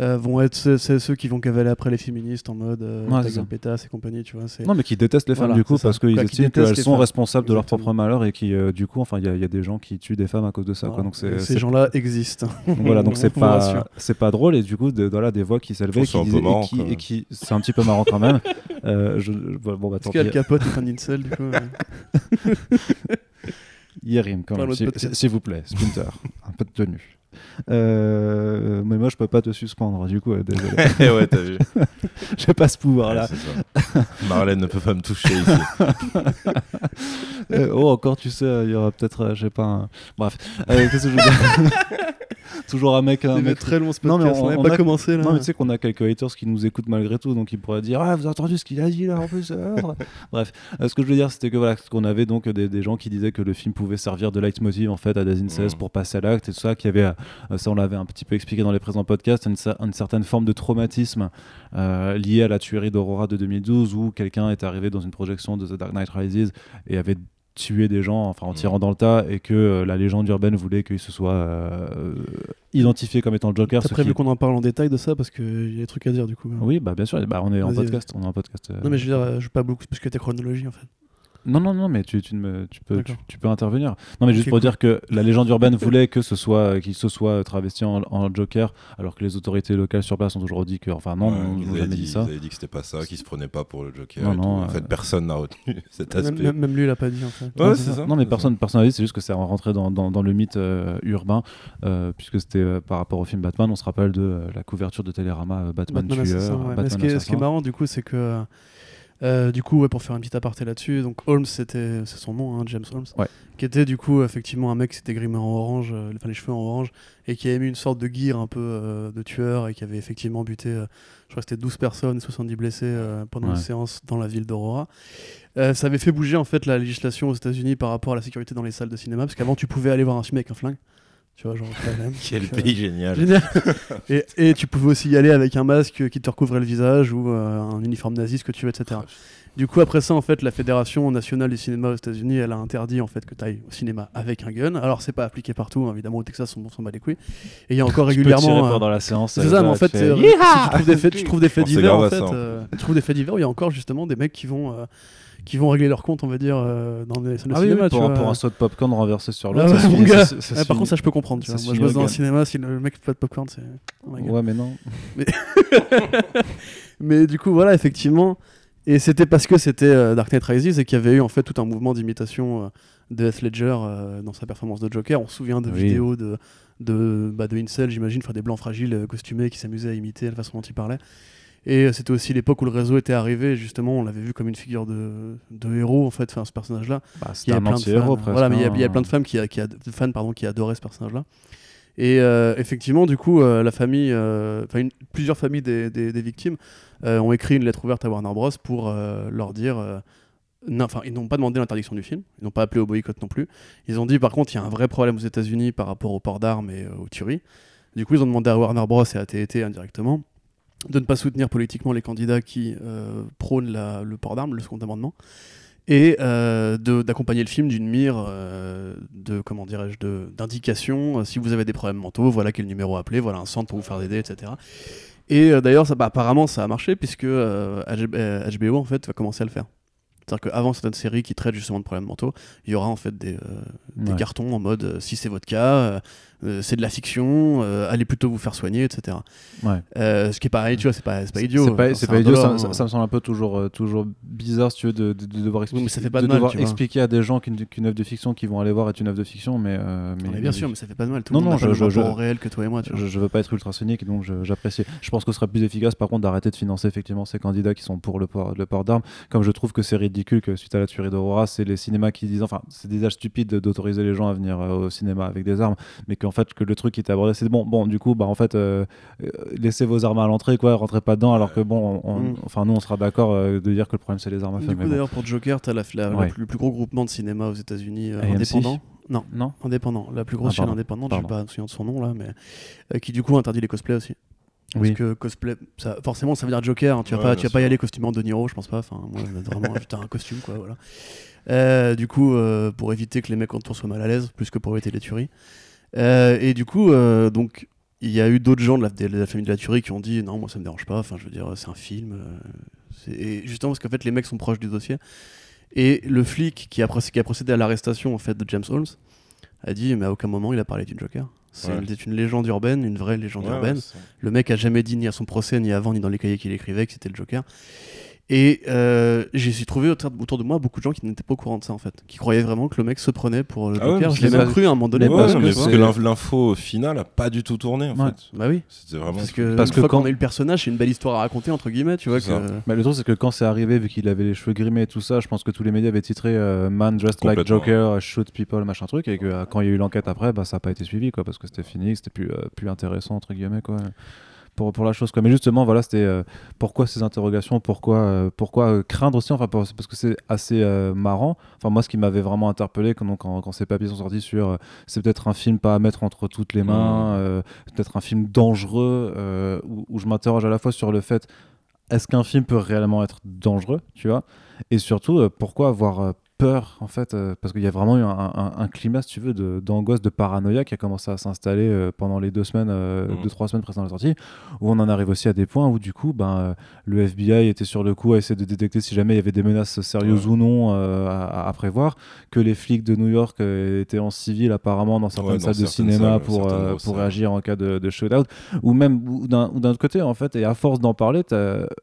euh, vont être ceux, ceux- ceux qui vont cavaler après les féministes en mode euh, Ouais, pétasse et compagnie, tu vois. C'est... Non, mais qui détestent les femmes Voilà, du coup parce qu'ils estiment qu'elles les sont femmes. responsables de leur propre malheur et qui euh, du coup enfin il y, a- il y a des gens qui tuent des femmes à cause de ça quoi. Donc ces gens-là existent. donc voilà donc c'est [laughs] [laughs] pas c'est pas drôle et du coup de, voilà des voix qui s'élevaient qui et c'est un petit peu marrant quand même. [laughs] Euh, je, bon bah tant Est-ce pis. Capote est un incel, du coup quand même, podcasts. s'il vous plaît, Splinter, un peu de tenue. Euh, mais moi je peux pas te suspendre, du coup, euh, désolé. [laughs] ouais, t'as vu. [laughs] J'ai pas ce pouvoir là. Ouais. Marlène ne peut pas me toucher ici. [laughs] Euh, oh, encore tu sais, il y aura peut-être, je sais pas. un- Bref, qu'est-ce que je veux dire? [laughs] Toujours un mec. Un mec très long ce Non, mais podcast, on- on pas a- commencé là. Non, mais tu sais qu'on a quelques haters qui nous écoutent malgré tout, donc ils pourraient dire Ah, vous avez entendu ce qu'il a dit là en plus euh, [laughs] Bref, Euh, ce que je veux dire, c'était que voilà, qu'on avait donc des, des gens qui disaient que le film pouvait servir de leitmotiv en fait à des incels Mm. pour passer à l'acte et tout ça, qu'il y avait, euh, ça on l'avait un petit peu expliqué dans les présents podcasts, une certaine forme de traumatisme euh, lié à la tuerie d'Aurora de 2012 où quelqu'un est arrivé dans une projection de The Dark Knight Rises et avait tué des gens enfin en tirant Mm. dans le tas et que euh, la légende urbaine voulait qu'il se soit euh, identifié comme étant le Joker T'as prévu qu'on en parle en détail de ça parce qu'il y a des trucs à dire du coup. oui, bah bien sûr, bah, on est en Vas-y, podcast. On est en podcast euh. Non mais je veux dire, euh, je veux pas beaucoup plus que ta chronologie en fait. Non, non, non, mais tu, tu, ne me- tu peux, tu, peux intervenir. Non, mais juste pour cool. dire que la légende urbaine voulait que ce soit, qu'il se soit travesti en, en Joker, alors que les autorités locales sur place ont toujours dit que, enfin non, Ouais, on avaient jamais dit, dit, ça. Ils avaient dit que c'était pas ça, qu'ils se prenaient pas pour le Joker. Non, et tout. non, En euh, fait, personne n'a retenu [laughs] cet aspect. même- même lui il a pas dit en fait. Ouais, Non, c'est ça, Non, mais personne, personne n'a dit, c'est juste que c'est rentré dans, dans, dans le mythe euh, urbain, euh, puisque c'était euh, par rapport au film Batman. On se rappelle de euh, la couverture de Télérama euh, Batman, Batman tueur, ouais. Mais Batman ce, qui est, ce qui est assassin. marrant du coup, c'est que euh, du coup, ouais, pour faire un petit aparté là-dessus, donc Holmes, c'était c'est son nom, hein, James Holmes, Ouais. qui était du coup effectivement un mec qui s'était grimé en orange, euh, enfin les cheveux en orange, et qui avait mis une sorte de gear un peu euh, de tueur et qui avait effectivement buté, je crois que c'était 12 personnes et 70 blessés pendant Ouais. une séance dans la ville d'Aurora. Ça avait fait bouger en fait la législation aux États-Unis par rapport à la sécurité dans les salles de cinéma, parce qu'avant tu pouvais aller voir un film avec un flingue, tu vois, genre quand même. [laughs] Quel Donc, euh, pays génial. Génial. [laughs] et, et tu pouvais aussi y aller avec un masque qui te recouvrait le visage ou euh, un uniforme nazi, ce que tu veux, etc. Du coup, après ça, en fait, la Fédération nationale du cinéma aux États-Unis, elle a interdit en fait que tu ailles au cinéma avec un gun. Alors, c'est pas appliqué partout, hein, évidemment, au Texas, on s'en bat les couilles. Et il y a encore [laughs] Tu peux tirer régulièrement. euh, pendant la séance. c'est euh, ça, mais en fait, euh, si tu trouves des faits, tu trouves des faits Pensez divers, en fait, euh, tu trouves des faits divers où il y a encore justement des mecs qui vont, euh, qui vont régler leur compte, on va dire, euh, dans les salles de Ah oui, cinéma. oui, tu pour, un- vois. pour un saut de popcorn renversé sur Ah l'autre. ouais, se Ah, par finit- contre, ça, je peux comprendre. Tu vois. Moi, je bosse dans un cinéma, si le mec fait pas de popcorn, c'est. oh. Ouais, mais non. [laughs] Mais du coup, voilà, effectivement. Et c'était parce que c'était euh, Dark Knight Rises et qu'il y avait eu en fait tout un mouvement d'imitation euh, de Heath Ledger euh, dans sa performance de Joker. On se souvient de Oui. vidéos de, de, bah, de Incel, j'imagine, enfin des blancs fragiles costumés qui s'amusaient à imiter la façon dont il parlait. Et euh, c'était aussi l'époque où le réseau était arrivé, justement, on l'avait vu comme une figure de, de héros, en fait, enfin, ce personnage-là. Bah, Il y un plein de fans. presque. Voilà, mais il y a- il y, a plein de femmes qui, a- qui a- fans pardon, qui adoraient ce personnage-là. Et euh, effectivement, du coup, euh, la famille, euh, une- plusieurs familles des, des- des victimes ont écrit une lettre ouverte à Warner Bros pour leur dire. Enfin, ils n'ont pas demandé l'interdiction du film, ils n'ont pas appelé au boycott non plus. Ils ont dit par contre, il y a un vrai problème aux États-Unis par rapport au port d'armes et aux tueries. Du coup, ils ont demandé à Warner Bros et à TNT indirectement de ne pas soutenir politiquement les candidats qui euh, prônent la- le port d'armes, le second amendement, et euh, d'accompagner le film d'une mire euh, de comment dirais-je de- d'indication. euh, si vous avez des problèmes mentaux, voilà quel numéro appeler, voilà un centre pour vous faire aider, etc. Et euh, d'ailleurs, ça, bah, apparemment, ça a marché puisque HB- HBO en fait va commencer à le faire. C'est-à-dire qu'avant certaines séries qui traitent justement de problèmes mentaux, il y aura en fait des, des Ouais. cartons en mode si c'est votre cas, c'est de la fiction, euh, allez plutôt vous faire soigner, etc. Ouais. Euh, ce qui est pareil, tu vois, c'est pas, pas idiot. C'est pas, Enfin, pas idiot, ça, dollar, ça- ça me semble un peu toujours, euh, toujours bizarre, si tu veux, de, de- de devoir expliquer, mais ça fait pas de de mal, devoir tu vois. expliquer à des gens qu'une œuvre de fiction qu'ils vont aller voir est une œuvre de fiction, mais. euh, bien sûr, mais ça fait pas de mal. Tout Non, non, je- je- rapport je- au réel que toi et moi. Tu vois. Je, je veux pas être ultra cynique, donc j'apprécie. Je pense que ce serait plus efficace, par contre, d'arrêter de financer effectivement ces candidats qui sont pour le port, le port d'armes. Comme je trouve que c'est ridicule que suite à la tuerie d'Aurora, c'est les cinémas qui disent, enfin, c'est des âges stupides de- d'autoriser les gens à venir euh, au cinéma avec des armes, mais qu'en fait que le truc qui était abordé, c'est bon, bon, du coup, bah en fait, euh, euh, laissez vos armes à l'entrée, quoi, rentrez pas dedans, alors que bon, on- on- Mm. enfin, nous, on sera d'accord euh, de dire que le problème c'est les armes à feu. Du coup, bon. d'ailleurs, pour Joker, t'as la, la- la Ouais. plus- le plus gros groupement de cinéma aux États-Unis euh, indépendant. Non, non. indépendant. La plus grosse Ah, chaîne pardon. indépendante, je ne Pardon. sais pas me souvenir de son nom là, mais euh, qui du coup interdit les cosplays aussi. Parce Oui. que cosplay, ça, forcément, ça veut dire Joker. hein. Tu vas Ouais, pas, tu vas pas y aller costumé en De Niro, je pense pas. Enfin, moi, je vais vraiment [laughs] putain, un costume, quoi. Voilà. Euh, du coup, euh, pour éviter que les mecs autour soient mal à l'aise, plus que pour éviter les tueries. Euh, et du coup, euh, donc, il y a eu d'autres gens de la, de la famille de la tuerie qui ont dit non, moi ça me dérange pas. Enfin, je veux dire, c'est un film. euh, et justement parce qu'en fait, les mecs sont proches du dossier. Et le flic qui a, procé- qui a procédé à l'arrestation en fait de James Holmes a dit mais à aucun moment il a parlé du Joker. C'est Ouais. une, légende urbaine, une vraie légende Ouais, urbaine. ouais, Le mec a jamais dit ni à son procès, ni avant, ni dans les cahiers qu'il écrivait que c'était le Joker. Et euh, j'ai trouvé autour autour de moi beaucoup de gens qui n'étaient pas au courant de ça en fait, qui croyaient vraiment que le mec se prenait pour le Ah ouais, je l'ai même cru à un moment donné. Ouais, parce mais que parce c'est- que l'inf- l'info finale a pas du tout tourné en Ouais. fait. Bah oui. C'était vraiment. Parce que, Parce une que fois quand- qu'on a eu le personnage, c'est une belle histoire à raconter entre guillemets, tu vois que. Bah, le truc, c'est que quand c'est arrivé, vu qu'il avait les cheveux grimés et tout ça, je pense que tous les médias avaient titré euh, Man dressed like. Joker, shoot people, machin truc, et que euh, quand il y a eu l'enquête après, bah, ça n'a pas été suivi, quoi, parce que c'était fini, que c'était plus, euh, plus intéressant, entre guillemets, quoi. Pour, pour la chose quoi. Mais justement voilà c'était euh, pourquoi ces interrogations pourquoi euh, pourquoi euh, craindre aussi enfin pour- parce que c'est assez marrant. Enfin moi ce qui m'avait vraiment interpellé quand, quand, quand ces papiers sont sortis sur c'est peut-être un film pas à mettre entre toutes les mains Mmh. peut-être un film dangereux où, où je m'interroge à la fois sur le fait est-ce qu'un film peut réellement être dangereux, tu vois? Et surtout, euh, pourquoi avoir euh, peur, en fait euh, Parce qu'il y a vraiment eu un, un- un climat, si tu veux, d'angoisse, de, paranoïa qui a commencé à s'installer euh, pendant les deux semaines, euh, Mhm. deux, trois semaines précédant la sortie, où on en arrive aussi à des points où, du coup, ben, le FBI était sur le coup à essayer de détecter si jamais il y avait des menaces sérieuses Ouais. ou non à, à prévoir, que les flics de New York étaient en civil apparemment dans certaines Ouais, dans salles de cinéma salles, pour, pour réagir en cas de, de shootout ou même ou d'un autre côté en fait et à force d'en parler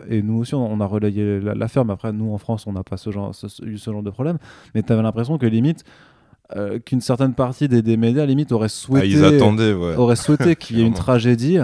et nous aussi on, on a relayé la- l'affaire mais après nous en France on n'a pas ce genre ce genre de problème mais t'avais l'impression que limite euh, qu'une certaine partie des, des médias limite aurait Ah, souhaité ils attendaient, ouais. aurait souhaité qu'il y ait une tragédie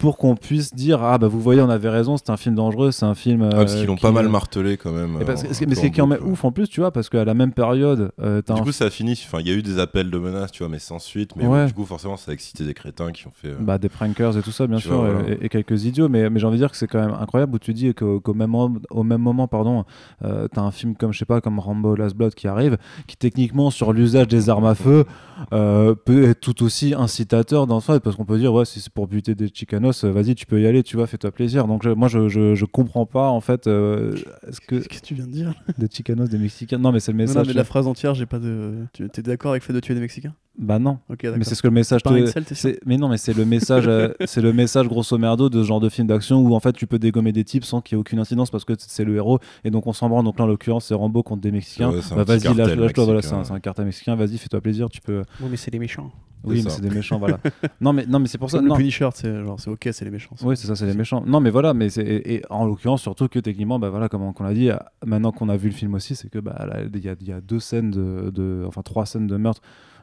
pour qu'on puisse dire ah bah vous voyez on avait raison c'est un film dangereux c'est un film Ah, parce euh, qu'ils l'ont qui- pas mal martelé quand même. Parce euh, mais peu ce qui en met ouais. ouf en plus tu vois parce qu'à la même période euh, Du un coup, ça a fini. Enfin, il y a eu des appels de menaces, tu vois, mais sans suite. Mais Ouais. du coup, forcément, ça a excité des crétins qui ont fait. euh, Bah, des prankers et tout ça, bien Tu sûr, vois, et- voilà. et, et quelques idiots, mais, mais j'ai envie de dire que c'est quand même incroyable où tu dis qu'au même, moment- au même moment, pardon, t'as un film comme, je sais pas, comme Rambo Last Blood qui arrive, qui techniquement, sur l'usage des armes à feu, peut être tout aussi incitateur dans ça, parce qu'on peut dire, ouais, si c'est pour buter des chicanos, euh, vas-y, tu peux y aller, tu vois, fais-toi plaisir. Donc, je- moi, je, je, je comprends pas, en fait, euh, est-ce que Qu'est-ce que tu viens de dire? des chicanos, des mexicains, non, mais c'est le message. non, mais la phrase entière, j'ai pas de. Tu es d'accord avec le fait de tuer des Mexicains? Bah, non. Mais c'est ce que le message te- c'est- mais non, mais c'est le message, euh, [laughs] c'est le message grosso merdo de ce genre de film d'action où en fait tu peux dégommer des types sans qu'il y ait aucune incidence parce que c'est le héros et donc on s'en branle. Donc là en l'occurrence c'est Rambo contre des Mexicains. ouais, Bah, vas-y, lâche-toi, voilà, c'est un, un cartel mexicain. Vas-y, fais-toi plaisir, tu peux. Oui, mais c'est les méchants. Oui, mais c'est des méchants, voilà. [laughs] non, mais non, mais c'est pour ça. Comme le. Punisher, c'est genre, c'est ok, c'est les méchants. Oui, c'est ça, c'est les méchants. Non, mais voilà, mais c'est et, et en l'occurrence surtout que techniquement, bah voilà, comme on, qu'on l'a dit, euh, maintenant qu'on a vu le film aussi, c'est que bah il y a, il y a deux scènes de, de- enfin trois scènes de meurtre.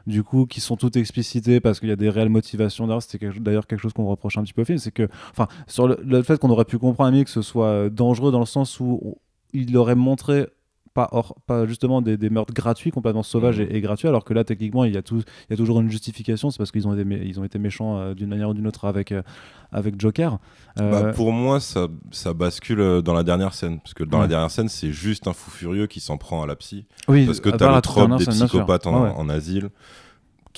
Du coup, qui sont toutes explicitées parce qu'il y a des réelles motivations. D'ailleurs, c'était d'ailleurs quelque chose qu'on reproche un petit peu au film, c'est que, enfin, sur le, le fait qu'on aurait pu comprendre un que ce soit euh, dangereux dans le sens où on- il aurait montré pas, hors, pas justement des, des meurtres gratuits, complètement sauvages Mhm. et, et gratuits, alors que là, techniquement, il y a, tout, il y a toujours une justification. C'est parce qu'ils ont, été ils ont été méchants euh, d'une manière ou d'une autre avec, euh, avec Joker. Euh, Bah, pour moi, ça, ça bascule dans la dernière scène. Parce que dans Ouais. la dernière scène, c'est juste un fou furieux qui s'en prend à la psy. oui, Parce que à t'as part le trope des psychopathes en, ouais. en asile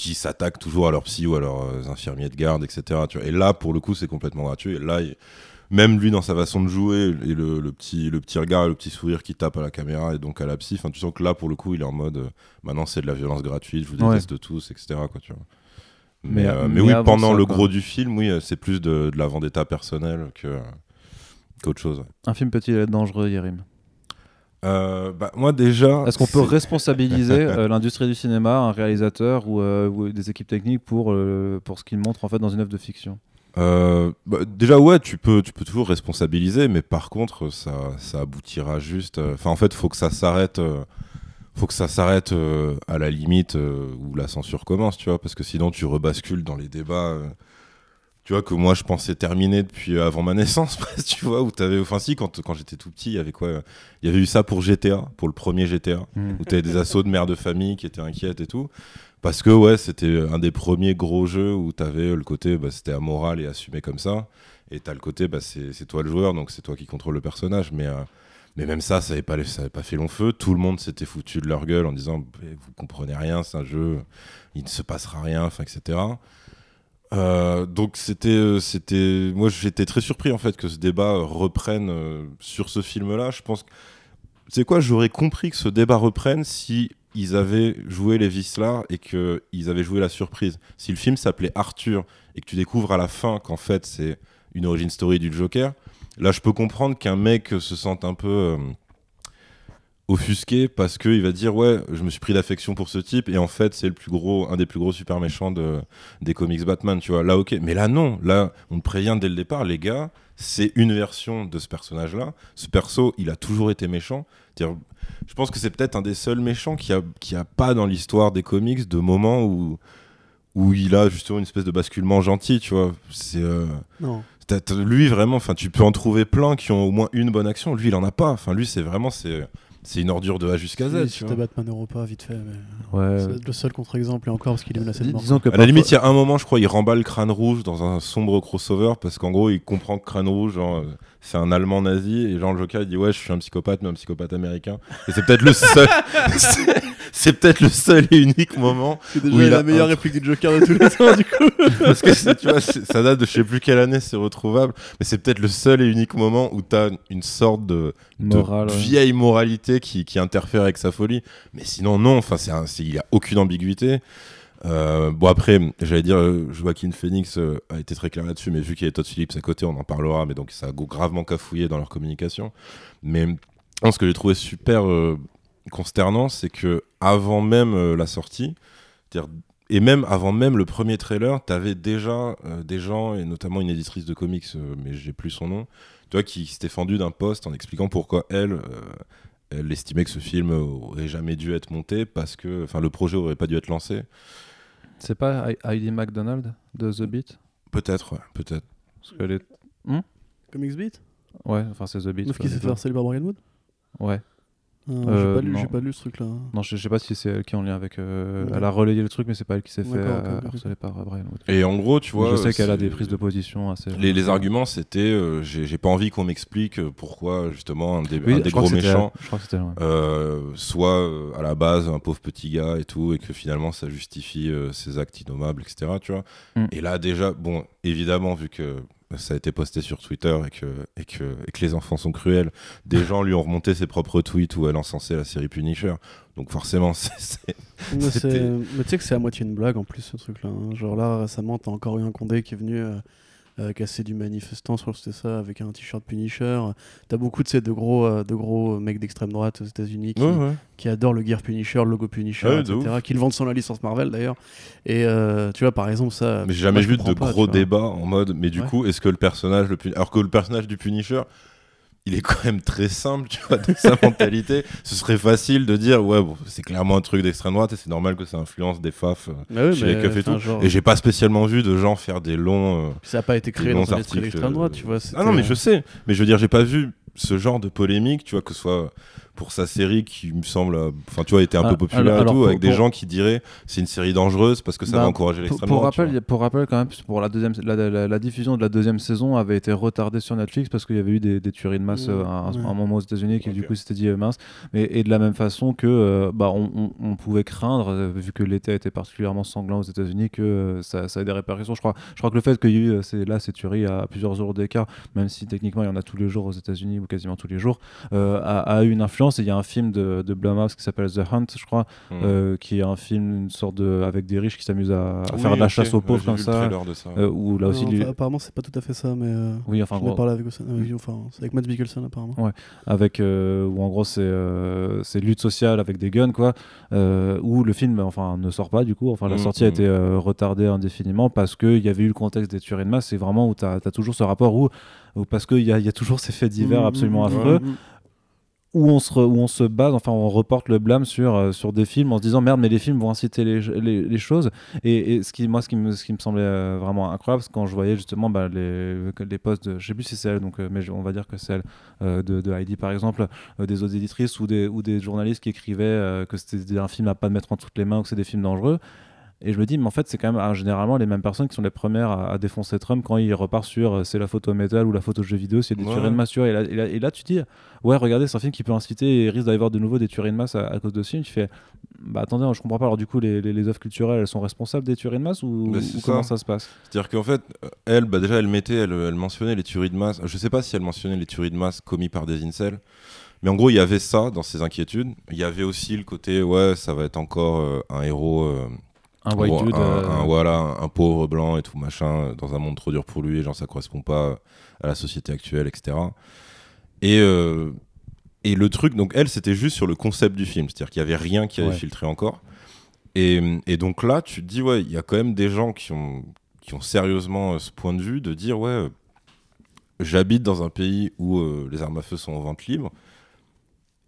qui s'attaquent toujours à leur psy ou à leurs euh, infirmiers de garde, etc. Et là, pour le coup, c'est complètement gratuit. Et là, même lui, dans sa façon de jouer, et le, le petit, le petit regard, le petit sourire qui tape à la caméra et donc à la psy, tu sens que là, pour le coup, il est en mode euh, maintenant, c'est de la violence gratuite, je vous Ouais. déteste tous, etc. Quoi, tu vois. Mais, Mais- euh, mais mais oui, pendant ça, le gros du film, oui, c'est plus de, de la vendetta personnelle que qu'autre chose. ouais. Un film peut-il être dangereux, Yerim Euh, bah, moi déjà, Est-ce qu'on peut responsabiliser [laughs] euh, l'industrie du cinéma, un réalisateur ou, euh, ou des équipes techniques pour, pour ce qu'il montre en fait dans une œuvre de fiction? Bah, déjà ouais tu peux tu peux toujours responsabiliser mais par contre ça ça aboutira juste enfin en fait faut que ça s'arrête faut que ça s'arrête à la limite où la censure commence tu vois parce que sinon tu rebascules dans les débats tu vois que moi je pensais terminer depuis avant ma naissance [laughs] presque tu vois où t'avais enfin si quand quand j'étais tout petit il y avait quoi euh, il y avait eu ça pour GTA pour le premier GTA où t'avais des assauts de mères de famille qui étaient inquiètes et tout. Parce que ouais, c'était un des premiers gros jeux où t'avais le côté, bah, c'était amoral et assumé comme ça. Et t'as le côté, bah, c'est c'est toi le joueur, donc c'est toi qui contrôle le personnage. Mais, euh, mais même ça, ça n'avait pas, ça avait pas fait long feu. Tout le monde s'était foutu de leur gueule en disant, vous comprenez rien, c'est un jeu, il ne se passera rien, enfin, etc. Euh, donc c'était, euh, c'était, moi j'étais très surpris en fait que ce débat euh, reprenne euh, sur ce film-là. Je pense, que- c'est quoi, j'aurais compris que ce débat reprenne si ils avaient joué les vices-là et que ils avaient joué la surprise. Si le film s'appelait Arthur et que tu découvres à la fin qu'en fait c'est une origin story du Joker, là je peux comprendre qu'un mec se sente un peu euh, offusqué parce qu'il va dire ouais je me suis pris d'affection pour ce type et en fait c'est le plus gros un des plus gros super méchants de, des comics Batman tu vois là ok mais là non là on te prévient dès le départ les gars c'est une version de ce personnage là ce perso il a toujours été méchant je pense que c'est peut-être un des seuls méchants qui a, qui a pas dans l'histoire des comics de moments où, où il a justement une espèce de basculement gentil, tu vois. C'est euh, Non. lui vraiment, enfin tu peux en trouver plein qui ont au moins une bonne action. Lui il en a pas. Enfin lui c'est vraiment c'est c'est une ordure de A jusqu'à Z. Si tu vois. Batman Europa, vite fait. Mais... Ouais. C'est le seul contre-exemple, et encore parce qu'il est menacé de Dis- mort. disons que À la limite, il y a un moment, je crois, il remballe Crâne Rouge dans un sombre crossover parce qu'en gros, il comprend que Crâne Rouge, genre, euh, c'est un Allemand nazi et genre le Joker, il dit ouais, je suis un psychopathe, mais un psychopathe américain. Et c'est peut-être le seul, [laughs] c'est- peut-être le seul et unique moment C'est déjà où il la a meilleure un- réplique du Joker de tous les temps, du coup. [laughs] parce que tu vois, ça date de je sais plus quelle année c'est retrouvable, mais c'est peut-être le seul et unique moment où t'as une sorte de, de Moral, ouais. vieille moralité qui, qui interfère avec sa folie. Mais sinon, non, enfin, c'est il y a aucune ambiguïté. Euh, bon après, j'allais dire, euh, Joaquin Phoenix euh, a été très clair là-dessus, mais vu qu'il y a Todd Phillips à côté, on en parlera, mais donc ça a gravement cafouillé dans leur communication. Mais ce que j'ai trouvé super consternant, c'est que avant même la sortie, et même avant même le premier trailer, t'avais déjà des gens, et notamment une éditrice de comics, mais j'ai plus son nom, qui s'était fendue d'un poste en expliquant pourquoi elle, elle estimait que ce film aurait jamais dû être monté parce que, enfin, le projet aurait pas dû être lancé. C'est pas He- Heidi McDonald de The Beat? Peut-être, ouais, peut-être. Parce qu'elle est... Comics Beat? Ouais, enfin c'est The Beat. Meuf quoi, qui s'est fait harceler par Brian Wood? Ouais. Euh, J'ai pas, lu- j'ai pas lu ce truc-là. Non, je, je sais pas si c'est elle qui est en lien avec. euh, Ouais. Elle a relayé le truc, mais c'est pas elle qui s'est fait euh, harceler par euh, Brian Wood. Et en gros, tu vois. je sais qu'elle a des prises de position assez. Les, les arguments, c'était euh, j'ai j'ai pas envie qu'on m'explique euh, pourquoi, justement, un des, Oui, un je des crois gros méchants ouais. euh, soit euh, à la base un pauvre petit gars et tout, et que finalement ça justifie euh, ses actes innommables, etc. Tu vois Mm. Et là, déjà, bon, évidemment, vu que ça a été posté sur Twitter et que, et que, et que les enfants sont cruels, des gens lui ont remonté ses propres tweets où elle encensait la série Punisher. Donc forcément, [laughs] c'est- mais tu sais que c'est à moitié une blague en plus ce truc-là. hein. Genre là récemment t'as encore eu un Condé qui est venu euh, euh, casser du manifestant, je crois que c'était ça, avec un t-shirt Punisher. T'as beaucoup de ces de gros, euh, de gros mecs d'extrême droite aux États-Unis qui, qui adorent le gear Punisher, le logo Punisher, Ouais, etc. Qui le vendent sans la licence Marvel d'ailleurs. Et euh, tu vois par exemple ça. Mais j'ai jamais vu de pas, gros débats en mode, mais du coup, est-ce que le personnage, le alors que le personnage du Punisher, il est quand même très simple, tu vois, dans sa [laughs] mentalité. Ce serait facile de dire, ouais, bon, c'est clairement un truc d'extrême droite et c'est normal que ça influence des faf euh, Bah chez les keufs et tout. genre, Et j'ai pas spécialement vu de gens faire des longs. euh, ça a pas été créé dans un esprit articles, d'extrême droite, euh, tu vois. Ah non, mais je sais. Mais je veux dire, j'ai pas vu ce genre de polémique, tu vois, que ce soit pour sa série qui me semble, euh, enfin, tu vois, était un Ah, peu populaire alors- et tout, pour- avec des pour- gens qui diraient c'est une série dangereuse parce que ça Bah, va encourager Pour, l'extrême pour rappel, pour rappel, quand même, pour la, deuxième, la, la- la diffusion de la deuxième saison avait été retardée sur Netflix parce qu'il y avait eu des, des tueries de masse euh, à, un, ouais. à un moment aux États-Unis qui du coup s'était dit euh, mince. Mais, et de la même façon que euh, bah, on, on- on pouvait craindre, euh, vu que l'été a été particulièrement sanglant aux États-Unis, que euh, ça, ça ait des répercussions. Je crois, je crois que le fait qu'il y ait eu euh, là ces tueries à plusieurs jours d'écart, même si techniquement il y en a tous les jours aux États-Unis ou quasiment tous les jours, euh, a, a eu une influence. Il y a un film de, de Blumhouse qui s'appelle The Hunt, je crois, Hmm. euh, qui est un film, une sorte de. avec des riches qui s'amusent à, à Oui, faire de la chasse aux Ouais, pauvres comme ça. de ça. euh, où là aussi, Non, lui- enfin, apparemment, c'est pas tout à fait ça, mais. euh, oui, enfin, J'en ai gros, parlé avec, avec- enfin, c'est avec Matt Mikkelsen apparemment. avec euh, où en gros c'est euh, c'est lutte sociale avec des guns quoi euh, où le film enfin ne sort pas du coup enfin la Mhm, sortie a mhm. été euh, retardée indéfiniment parce que il y avait eu le contexte des tueries de masse c'est vraiment où tu as, toujours ce rapport où, où parce qu'il y a, y a toujours ces faits divers absolument affreux. Où on se où on se base enfin on reporte le blâme sur euh, sur des films en se disant merde mais les films vont inciter les, les, choses. Et, ce qui moi ce qui me ce qui me semblait euh, vraiment incroyable c'est quand je voyais justement bah, les les posts de, je sais plus si c'est elle donc euh, mais on va dire que c'est elle de, Heidi par exemple des autres éditrices ou des ou des journalistes qui écrivaient que c'était un film à pas mettre entre toutes les mains ou que c'est des films dangereux et je me dis, mais en fait, c'est quand même ah, généralement les mêmes personnes qui sont les premières à, à défoncer Trump quand il repart sur euh, c'est la photo métal ou la photo jeu vidéo, c'est des Ouais. tueries de masse. tu vois. Et là, et, là, et là, tu dis, ouais, regardez, c'est un film qui peut inciter et risque d'y avoir de nouveau des tueries de masse à, à cause de ce film. Tu fais, bah attendez, je comprends pas. Alors, du coup, les, les, les œuvres culturelles, elles sont responsables des tueries de masse ou, Bah, comment ça. se passe? C'est-à-dire qu'en fait, euh, elle, bah déjà, elle mettait, elle, elle mentionnait les tueries de masse. Je sais pas si elle mentionnait les tueries de masse commis par des incels, mais en gros, il y avait ça dans ses inquiétudes. Il y avait aussi le côté, ouais, ça va être encore euh, un héros, euh, Un white dude. un, euh, un- voilà, un, pauvre blanc et tout machin, euh, dans un monde trop dur pour lui, genre ça correspond pas à la société actuelle, etc. Et euh, et le truc, donc elle, c'était juste sur le concept du film, c'est-à-dire qu'il y avait rien qui avait Ouais. filtré encore. Et, et donc là, tu te dis, ouais, il y a quand même des gens qui ont, qui ont sérieusement ce point de vue de dire, ouais, j'habite dans un pays où euh, les armes à feu sont en vente libre.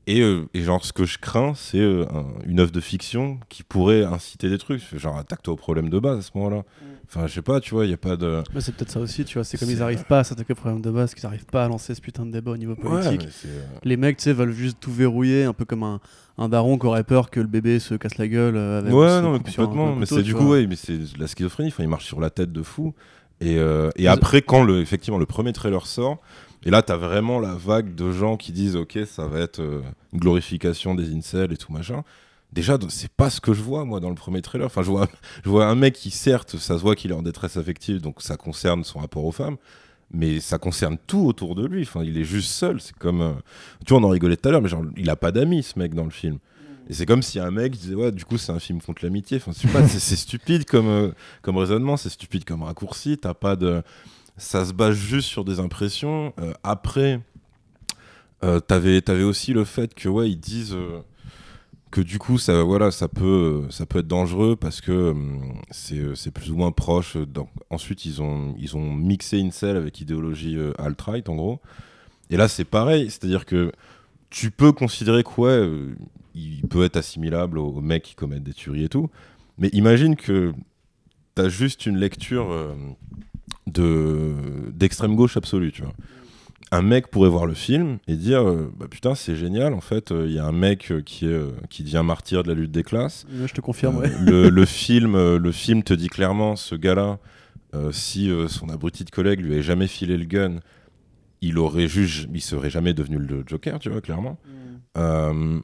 Et, euh, et genre, ce que je crains, c'est euh, un- une œuvre de fiction qui pourrait inciter des trucs. Genre, attaque-toi au problème de base à ce moment-là. Enfin, je sais pas, tu vois, il n'y a pas de. Mais c'est peut-être ça aussi, tu vois. C'est comme ils arrivent pas à s'attaquer au problème de base, qu'ils arrivent pas à lancer ce putain de débat au niveau politique. euh, Les mecs, tu sais, veulent juste tout verrouiller, un peu comme un, un daron qui aurait peur que le bébé se casse la gueule avec Ouais, non, mais complètement. Mais c'est du coup, ouais, mais c'est de la schizophrénie. Enfin, il marche sur la tête de fou. Et, euh, après, quand le, effectivement le premier trailer sort, et là, t'as vraiment la vague de gens qui disent, ok, ça va être euh, une glorification des incels et tout machin. Déjà, c'est pas ce que je vois moi dans le premier trailer. Enfin, je vois, je vois un mec qui, certes, ça se voit qu'il est en détresse affective, donc ça concerne son rapport aux femmes. Mais ça concerne tout autour de lui. Enfin, il est juste seul. C'est comme, euh, tu vois, on en rigolait tout à l'heure, mais genre, il a pas d'amis, ce mec dans le film. Et c'est comme si un mec disait ouais du coup c'est un film contre l'amitié. Enfin c'est stupide comme euh, comme raisonnement, c'est stupide comme raccourci. T'as pas de, ça se base juste sur des impressions. Euh, après, euh, t'avais t'avais aussi le fait que ouais ils disent euh, que du coup ça voilà ça peut ça peut être dangereux parce que c'est euh, c'est plus ou moins proche. Donc, ensuite ils ont ils ont mixé Incel avec idéologie alt-right en gros. Et là c'est pareil, c'est-à-dire que tu peux considérer que ouais, il peut être assimilable aux, aux mecs qui commettent des tueries et tout, mais imagine que t'as juste une lecture de d'extrême gauche absolue, tu vois. Un mec pourrait voir le film et dire euh, bah putain c'est génial en fait il y a un mec euh, qui est euh, qui devient martyr de la lutte des classes Ouais, je te confirme, euh, ouais. le, le film, euh, le film te dit clairement, ce gars-là, euh, si euh, son abruti de collègue lui avait jamais filé le gun, il aurait juste, il serait jamais devenu le Joker, tu vois, clairement. Euh,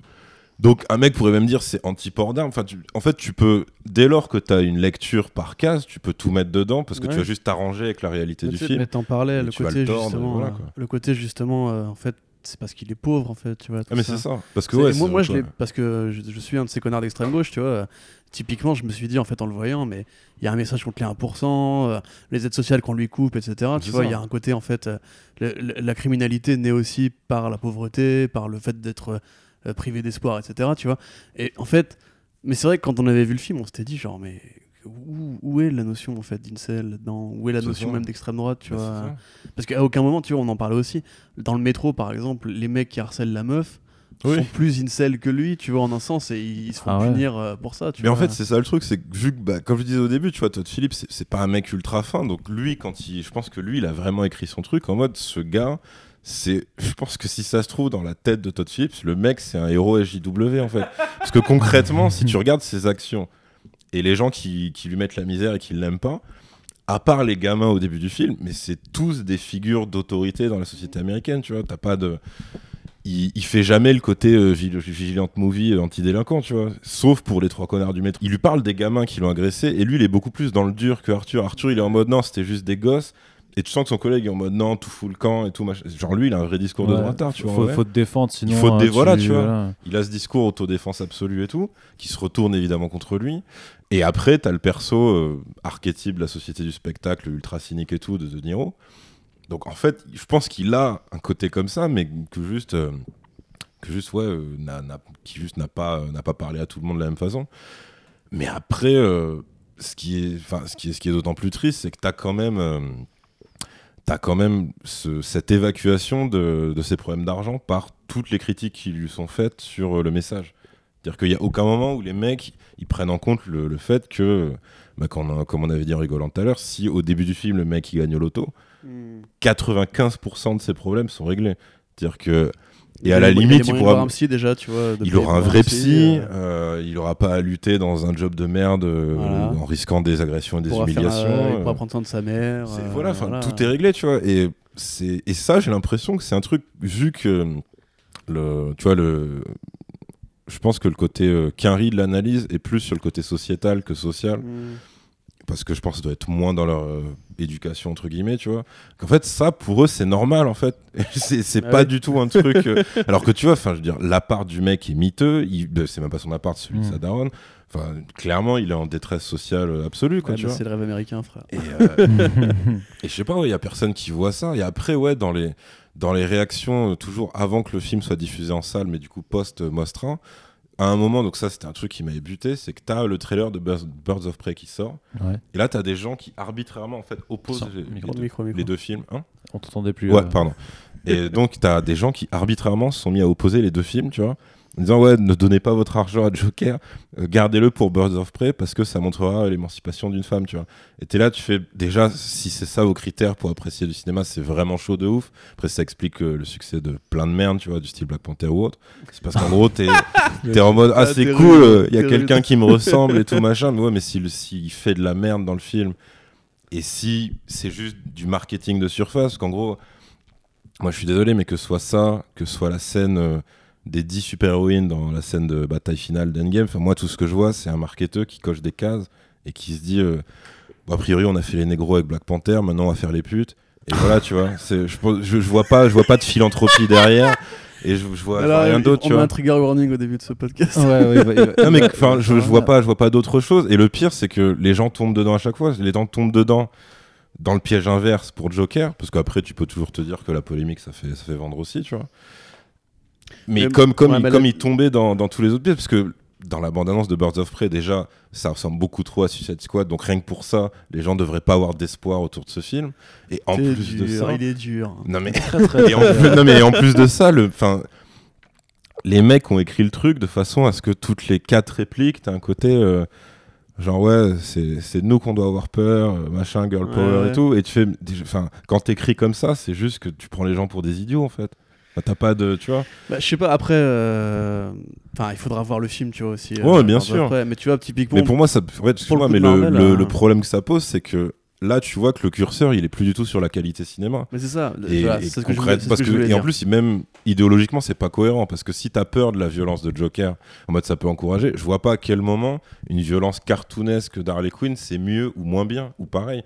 donc un mec pourrait même dire c'est anti-port d'armes. Enfin, tu- en fait, tu peux, dès lors que tu as une lecture par case, tu peux tout mettre dedans parce que Ouais. tu vas juste t'arranger avec la réalité Mais du film. Mais t'en parlais, le côté, le justement, voilà, le côté justement, euh, en fait, c'est parce qu'il est pauvre, en fait, tu vois. Ah mais c'est ça. Parce que ouais, moi, je ouais. l'ai parce que je, je suis un de ces connards d'extrême gauche, tu vois. euh, Typiquement, je me suis dit en fait en le voyant, mais il y a un message contre les 1%, euh, les aides sociales qu'on lui coupe, etc. Tu vois, il y a un côté en fait, euh, le- le- la criminalité naît aussi par la pauvreté, par le fait d'être euh, privé d'espoir, etc. Tu vois. Et en fait, mais c'est vrai que quand on avait vu le film, on s'était dit genre mais où, où est la notion en fait d'incel là-dedans Où est la notion ça. même d'extrême droite, tu Bah, vois? Parce qu'à aucun moment, tu vois, on en parlait aussi. Dans le métro, par exemple, les mecs qui harcèlent la meuf Oui. sont plus incel que lui, tu vois, en un sens, et ils se font Ah ouais. punir euh, pour ça. Tu Mais en fait, c'est ça le truc, c'est que vu que, bah, comme je disais au début, tu vois, Todd Phillips, c'est- c'est pas un mec ultra fin. Donc lui, quand il, je pense que lui, il a vraiment écrit son truc en mode, ce gars, c'est, je pense que si ça se trouve dans la tête de Todd Phillips, le mec, c'est un héros SJW en fait. Parce que concrètement, si tu [laughs] regardes ses actions et les gens qui, qui lui mettent la misère et qui l'aiment pas, à part les gamins au début du film, mais c'est tous des figures d'autorité dans la société américaine, tu vois. T'as pas de. Il, il fait jamais le côté euh, vig- vigilante movie euh, anti-délinquant, tu vois. Sauf pour les trois connards du métro. Il lui parle des gamins qui l'ont agressé et lui, il est beaucoup plus dans le dur que Arthur. Arthur, il est en mode non, c'était juste des gosses. Et tu sens que son collègue est en mode non, tout fout le camp et tout. machin. Genre lui, il a un vrai discours de Ouais, droitard, tu vois. faut, vrai. faut te défendre, sinon. faut te euh, dé- voilà, tu vois. voilà. Il a ce discours autodéfense absolue et tout, qui se retourne évidemment contre lui. Et après, t'as le perso euh, archétype de la société du spectacle, ultra cynique et tout, de De Niro. Donc en fait, je pense qu'il a un côté comme ça, mais que juste, euh, que juste ouais, euh, n'a- n'a- qui juste n'a pas, euh, n'a pas parlé à tout le monde de la même façon. Mais après, ce qui est, enfin, ce qui est, ce qui est d'autant plus triste, c'est que t'as quand même, t'as quand même ce- cette évacuation de, de ses problèmes d'argent par toutes les critiques qui lui sont faites sur euh, le message. C'est-à-dire qu'il n'y a aucun moment où les mecs ils prennent en compte le, le fait que, bah, quand on a- comme on avait dit en rigolant tout à l'heure, si au début du film le mec il gagne au loto, 95% de ses problèmes sont réglés. C'est-à-dire que et à la limite, il il pourra, un psy déjà, tu vois. de il payer aura un vrai psy, euh, euh, il aura pas à lutter dans un job de merde euh, Voilà. en risquant des agressions et des humiliations. euh, il euh, pourra prendre soin de sa mère. euh, voilà, tout est réglé, tu vois. Et, c'est, et ça, j'ai l'impression que c'est un truc, vu que le, tu vois, le, je pense que le côté euh, quinri de l'analyse est plus sur le côté sociétal que social, Mm. Parce que je pense que ça doit être moins dans leur euh, éducation, entre guillemets, tu vois. Qu'en fait, ça, pour eux, c'est normal, en fait. [laughs] c'est, Ah pas ouais. du tout un truc. euh, [laughs] alors que tu vois, enfin, je veux dire, l'appart du mec est miteux, il, euh, c'est même pas son appart, celui de Mm. sa daronne. Enfin, clairement, il est en détresse sociale euh, absolue, quoi, Ouais, vois. c'est le rêve américain, frère. Et, euh, [laughs] et je sais pas, il y a personne qui voit ça. Et après, ouais, dans les, dans les réactions, toujours avant que le film soit diffusé en salle, mais du coup post-Mostra, à un moment, donc ça c'était un truc qui m'avait buté, c'est que t'as le trailer de Birds, Birds of Prey qui sort. Ouais. Et là, t'as des gens qui arbitrairement en fait opposent Sans les, micro. les deux, Micro, micro. les deux films. Hein On t'entendait plus. ouais, euh, pardon. Et donc, t'as des gens qui arbitrairement se sont mis à opposer les deux films, tu vois. En disant, ouais, ne donnez pas votre argent à Joker, euh, gardez-le pour Birds of Prey parce que ça montrera l'émancipation d'une femme, tu vois. Et t'es là, tu fais, déjà, si c'est ça vos critères pour apprécier du cinéma, c'est vraiment chaud de ouf. Après, ça explique euh, le succès de plein de merde, tu vois, du style Black Panther ou autre. C'est parce qu'en gros, t'es [laughs] t'es en mode, ah, c'est cool, il y a quelqu'un qui me [laughs] ressemble et tout, machin. Mais ouais, mais s'il s'il fait de la merde dans le film, et si c'est juste du marketing de surface, qu'en gros, moi je suis désolé, mais que ce soit ça, que ce soit la scène euh, des 10 super-héroïnes dans la scène de bataille finale d'Endgame, enfin, moi tout ce que je vois, c'est un marketeur qui coche des cases et qui se dit, euh, bon, a priori on a fait les négros avec Black Panther, maintenant on va faire les putes. Et voilà, tu vois, [laughs] c'est- je, je, je vois pas, je vois pas de philanthropie derrière, et je, je vois, Alors, rien d'autre, on tu vois. un trigger warning au début de ce podcast. Ouais, ouais, Non mais enfin, je, je vois pas, je vois pas d'autre chose. Et le pire, c'est que les gens tombent dedans à chaque fois. Les gens tombent dedans dans le piège inverse pour Joker, parce qu'après tu peux toujours te dire que la polémique ça fait ça fait vendre aussi, tu vois. Mais comme comme il, comme il tombait dans, dans tous les autres pièges, parce que dans la bande-annonce de Birds of Prey déjà, ça ressemble beaucoup trop à Suicide Squad, donc rien que pour ça, les gens devraient pas avoir d'espoir autour de ce film. Et en plus de dur, ça, Il est dur. non mais [laughs] Très, [laughs] très et en plus, non mais en plus de ça, le, enfin, les mecs ont écrit le truc de façon à ce que toutes les quatre répliques, t'as un côté euh, genre ouais, c'est de nous qu'on doit avoir peur, euh, machin, girl Ouais, power ouais. et tout. Et tu fais, enfin, quand t'écris comme ça, c'est juste que tu prends les gens pour des idiots en fait. Enfin, T'as pas de, tu vois. Bah, je sais pas, après, euh, enfin, il faudra voir le film, tu vois aussi. Ouais, bien sûr. Mais tu vois, typiquement, mais pour moi, ça, mais de le, le- hein. le problème que ça pose, c'est que là, tu vois que le curseur, il est plus du tout sur la qualité cinéma. mais c'est ça. Et, voilà, et c'est ce que je voulais- parce que et en plus, même idéologiquement, c'est pas cohérent parce que si t'as peur de la violence de Joker, en mode ça peut encourager, je vois pas à quel moment une violence cartoonesque d'Harley Quinn c'est mieux ou moins bien ou pareil.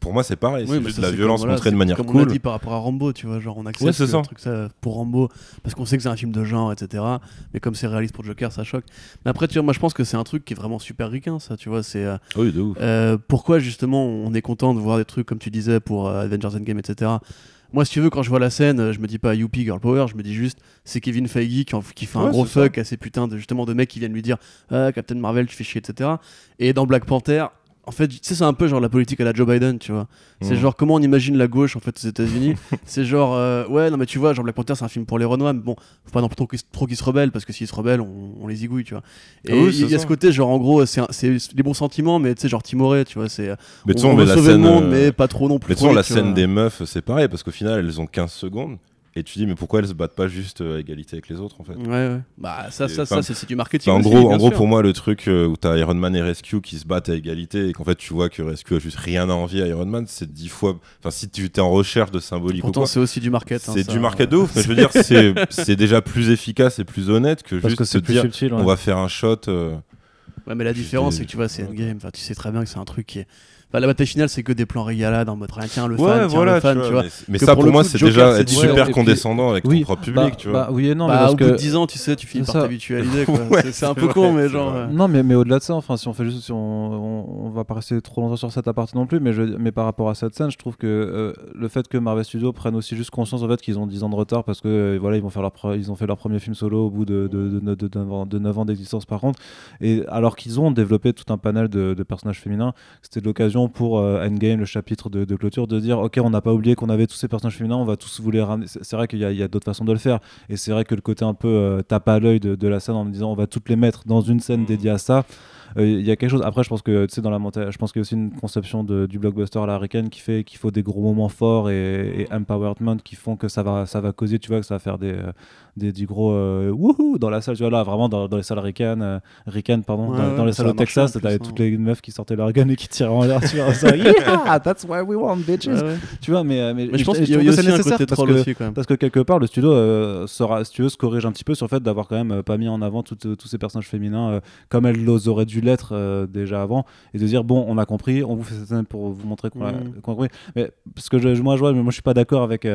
Pour moi, c'est pareil. Oui, c'est de la violence comme, voilà, montrée de manière comme on a cool. dit par rapport à Rambo, tu vois, genre on accepte Ouais, que ça. truc ça pour Rambo parce qu'on sait que c'est un film de genre, etc. Mais comme c'est réaliste pour Joker, ça choque. Mais après, tu vois, moi je pense que c'est un truc qui est vraiment super ricain, ça, tu vois. C'est euh, Oui, de ouf. euh, pourquoi justement on est content de voir des trucs comme tu disais pour euh, Avengers Endgame, etc. Moi, si tu veux, quand je vois la scène, je me dis pas Youpi Girl Power, je me dis juste c'est Kevin Feige qui, en- qui fait un gros ça. fuck à ces putains de justement de mecs qui viennent lui dire ah, Captain Marvel, tu fais chier, etc. Et dans Black Panther, en fait, tu sais, c'est un peu genre la politique à la Joe Biden, tu vois. C'est Mm. genre comment on imagine la gauche en fait aux États-Unis. [laughs] c'est genre euh, ouais non mais tu vois genre Black Panther c'est un film pour les Renois mais bon faut pas non plus trop qu'ils se rebellent parce que s'ils se rebellent on, on les zigouille tu vois. Et Ah oui, il y a ce côté genre en gros c'est les bons sentiments mais tu sais genre timoré tu vois c'est on, on veut sauver scène, le monde euh, mais pas trop non plus. Mais trop la scène vois. des meufs, c'est pareil parce qu'au final, elles ont 15 secondes et tu dis, mais pourquoi elles se battent pas juste euh, à égalité avec les autres en fait Ouais ouais. Bah ça Et ça ça c'est c'est du marketing. En gros, en gros pour moi, le truc euh, où t'as Iron Man et Rescue qui se battent à égalité et qu'en fait tu vois que Rescue a juste rien à envier à Iron Man, c'est dix fois. Enfin, si tu es en recherche de symbolique ou Pourtant quoi, c'est aussi du market. hein, c'est ça. du market de ouf. Mais je veux dire, [laughs] c'est c'est déjà plus efficace et plus honnête que Parce juste que c'est se plus dire subtil. ouais. on va faire un shot. euh, Ouais, mais la différence, des- c'est que tu vois, c'est Endgame. Enfin, tu sais très bien que c'est un truc qui est. Bah, la bataille finale, c'est que des plans régalades en mode rien tiens, le Ouais, fan, tiens, voilà, le fan, tu tu vois. Mais, mais Que ça, pour le moi, c'est déjà c'est être super puis- condescendant avec oui, ton propre bah, public, tu vois. bah, oui et non, mais Bah, parce au que bout de 10 ans, tu sais, tu finis par ça. t'habituer à [laughs] l'idée. quoi. Ouais, C'est- un peu vrai, con, mais genre. euh, Non, mais, mais au-delà de ça, enfin, si on fait juste, si on, on, on va pas rester trop longtemps sur cette aparté non plus, mais, je, mais par rapport à cette scène, je trouve que euh, le fait que Marvel Studios prenne aussi juste conscience en fait qu'ils ont 10 ans de retard parce que euh, voilà, ils vont faire leur ils ont fait leur premier film solo au bout de, de, de, de, de 9 ans- de 9 ans d'existence par contre, et alors qu'ils ont développé tout un panel de, de personnages féminins, c'était l'occasion pour euh, Endgame, le chapitre de, de clôture, de dire ok, on n'a pas oublié qu'on avait tous ces personnages féminins, on va tous vous les ramener. C'est vrai qu'il y a, d'autres façons de le faire, et c'est vrai que le côté un peu euh, tape à l'œil de, de la scène en me disant on va toutes les mettre dans une scène Mhm. dédiée à ça. euh, Il y a quelque chose. Après, je pense que tu sais dans la monta- je pense qu'il y a aussi une conception de- du blockbuster à la américaine qui fait qu'il faut des gros moments forts et, et empowerment qui font que ça va ça va causer, tu vois, que ça va faire des, des du gros euh, wouhou dans la salle, tu vois là vraiment dans, dans les salles ricaines, euh, ricaines, pardon, Ouais, dans, les salles a au Texas, t'avais hein. toutes les meufs qui sortaient leur gun et qui tiraient en l'air, tu vois, ça, [laughs] yeah, that's why we want bitches, ouais, ouais. tu vois, mais, euh, mais, Mais je pense qu'il y a eu que c'est aussi un côté parce troll que- aussi, quand même. parce que quelque part, le studio euh, sera, si tu veux, se corrige un petit peu sur le fait d'avoir quand même euh, pas mis en avant tous ces personnages féminins comme elles auraient dû l'être déjà avant, et de dire bon, on a compris, on vous fait cette scène pour vous montrer qu'on a, qu'on a compris. Mais parce que je, moi, je vois, mais moi, je suis pas d'accord avec.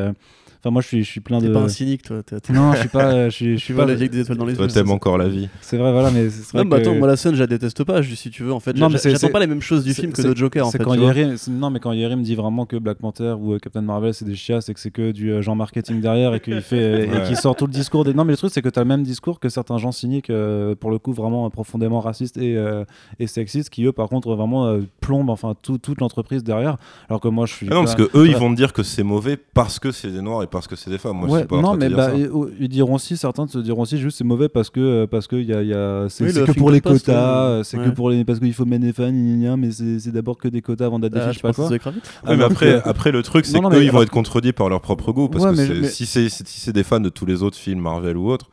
Euh, Enfin, moi, je suis, je suis plein T'es de. pas un cynique, toi. t'es- t'es- Non, je suis pas. euh, [laughs] Je suis, je suis pas. des étoiles dans les Toi, yeux. t'aimes encore la vie. C'est vrai, voilà, mais c'est Non, vrai mais que- attends, moi la scène, je la déteste pas, je- si tu veux. En fait, Non, mais J'a- c'est- j'attends pas les mêmes choses du film que de Joker, en fait. quand c'est- non, mais quand Yerim dit vraiment que Black Panther ou euh, Captain Marvel c'est des chiasses et que c'est que du euh, genre marketing derrière et qu'il fait et Ouais. qu'il sort tout le discours des. Non, mais le truc c'est que tu as le même discours que certains gens cyniques euh, pour le coup vraiment euh, profondément racistes et, euh, et sexistes qui eux par contre vraiment euh, plombent enfin tout- toute l'entreprise derrière. Alors que moi je suis. Ah non, parce que eux, ils vont te dire que c'est mauvais parce que c'est des noirs et parce que c'est des femmes. Moi, je Ouais, suis pas non, mais bah, et- oh, ils diront aussi, certains te diront aussi juste c'est mauvais parce que euh, parce que y a, y a, c'est Oui, que pour les quotas, euh, euh, c'est ouais. que pour les parce qu'il faut mettre des fans, mais c'est d'abord que des quotas avant d'être des Ah, je je sais pas quoi. mais Alors après, après, le truc, c'est qu'eux, ils vont être contredits par leur propre goût. Parce que si si c'est des fans de tous les autres films Marvel ou autres,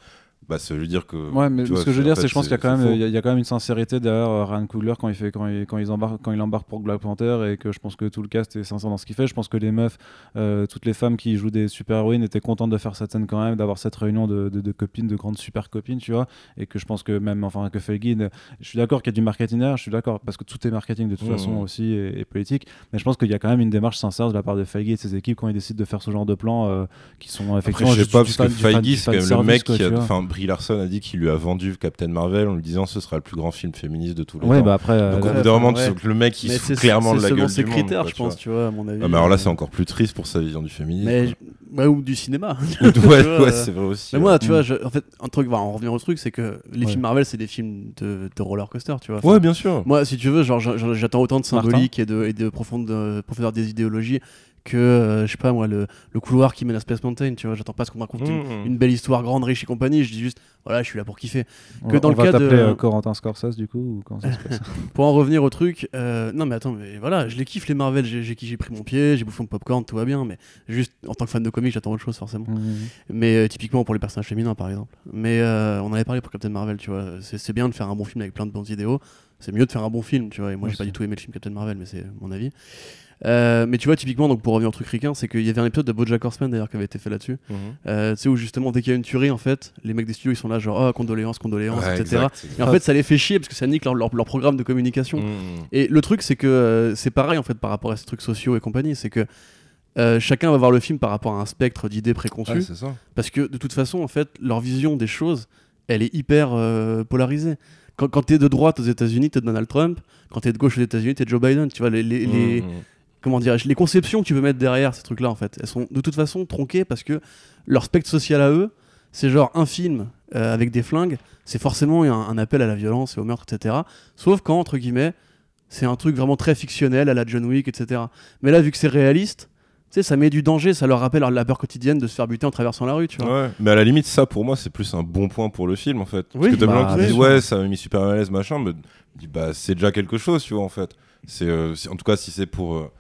bah, ça veut dire que. Ouais, mais ce vois, que je veux dire, c'est je pense qu'il y a quand même, il y a- il quand même une sincérité derrière euh, Ryan Coogler quand il fait, quand il, quand ils embarquent, quand il embarque pour Black Panther et que je pense que tout le cast est sincère dans ce qu'il fait. Je pense que les meufs, euh, toutes les femmes qui jouent des super héroïnes étaient contentes de faire cette scène quand même, d'avoir cette réunion de, de- de copines, de grandes super copines, tu vois. Et que je pense que même, enfin, que ne- je suis d'accord qu'il y a du marketing je suis d'accord parce que tout est marketing de toute façon aussi et, et politique. Mais je pense qu'il y a quand même une démarche sincère de la part de Feige et de ses équipes quand ils décident de faire ce genre de plans euh, qui sont Après, effectivement je sais pas, parce que Feige, c'est quand même le mec qui a. Brie Larson a dit qu'il lui a vendu Captain Marvel en lui disant ce sera le plus grand film féministe de tous les Ouais, temps. bah après. euh, Donc, là- au bout d'un moment, le mec, il se fout clairement de c'est la gueule ses du monde. critères, quoi, je pense, tu vois, à mon avis. Ah, mais alors là, euh, c'est encore plus triste pour sa vision du féminisme. Mais ouais, ou du cinéma. [laughs] ouais, ouais, euh, c'est vrai aussi. Mais ouais. moi, tu Mm. vois, je- en fait, un truc, va en revenir au truc, c'est que les Ouais. films Marvel, c'est des films de, de roller coaster, tu vois. Enfin, Ouais, bien sûr. Moi, si tu veux, genre, j'attends autant de Martin symbolique et de, et de profonde, de profondeur des idéologies que, euh, je sais pas moi, le, le couloir qui mène à Space Mountain, tu vois. J'attends pas ce qu'on me raconte une, Mmh. une belle histoire grande, riche et compagnie. Je dis juste, voilà, je suis là pour kiffer. On que va- dans on le va cas de- euh, Corentin Scorsese du coup ou comment ça se passe? [laughs] Pour en revenir au truc, euh, non mais attends, mais voilà, je les kiffe les Marvel, j'ai j'ai j'ai pris mon pied, j'ai bouffé mon popcorn, tout va bien, mais juste en tant que fan de comics, j'attends autre chose forcément. Mhm. Mais euh, typiquement pour les personnages féminins par exemple. Mais euh, on en avait parlé pour Captain Marvel, tu vois. C'est c'est bien de faire un bon film avec plein de bons idéaux. C'est mieux de faire un bon film, tu vois. Et moi, j'ai pas du tout aimé le film Captain Marvel, mais c'est mon avis. Euh, mais tu vois, typiquement, donc pour revenir au truc ricain, c'est qu'il y avait un épisode de BoJack Horseman d'ailleurs qui avait été fait là-dessus. Mhm. Euh, tu sais où justement dès qu'il y a une tuerie, en fait, les mecs des studios ils sont là genre oh condoléances, condoléances, Ouais, etc. exact, Et en fait, ça les fait chier parce que ça nique leur, leur- leur programme de communication. Mhm. Et le truc, c'est que euh, c'est pareil en fait par rapport à ces trucs sociaux et compagnie, c'est que chacun va voir le film par rapport à un spectre d'idées préconçues. Ouais, c'est ça. Parce que de toute façon, en fait, leur vision des choses, elle est hyper polarisée. Quand, quand t'es de droite aux États-Unis, t'es Donald Trump. Quand t'es de gauche aux États-Unis, t'es Joe Biden. Tu vois, les, les, les- Mhm. Comment dirais-je, les conceptions que tu peux mettre derrière ces trucs-là, en fait, elles sont de toute façon tronquées parce que leur spectre social à eux, c'est genre un film euh, avec des flingues, c'est forcément un, un appel à la violence et au meurtre, etc. Sauf quand, entre guillemets, c'est un truc vraiment très fictionnel à la John Wick, etc. Mais là, vu que c'est réaliste, tu sais, ça met du danger, ça leur rappelle la peur quotidienne de se faire buter en traversant la rue, tu vois. Ouais, mais à la limite, ça pour moi, c'est plus un bon point pour le film en fait. Parce Oui, que t'as bah, gens qui ouais, ça m'a mis super mal à l'aise, machin, mais bah c'est déjà quelque chose, tu vois en fait. C'est euh, si- en tout cas si c'est pour. euh,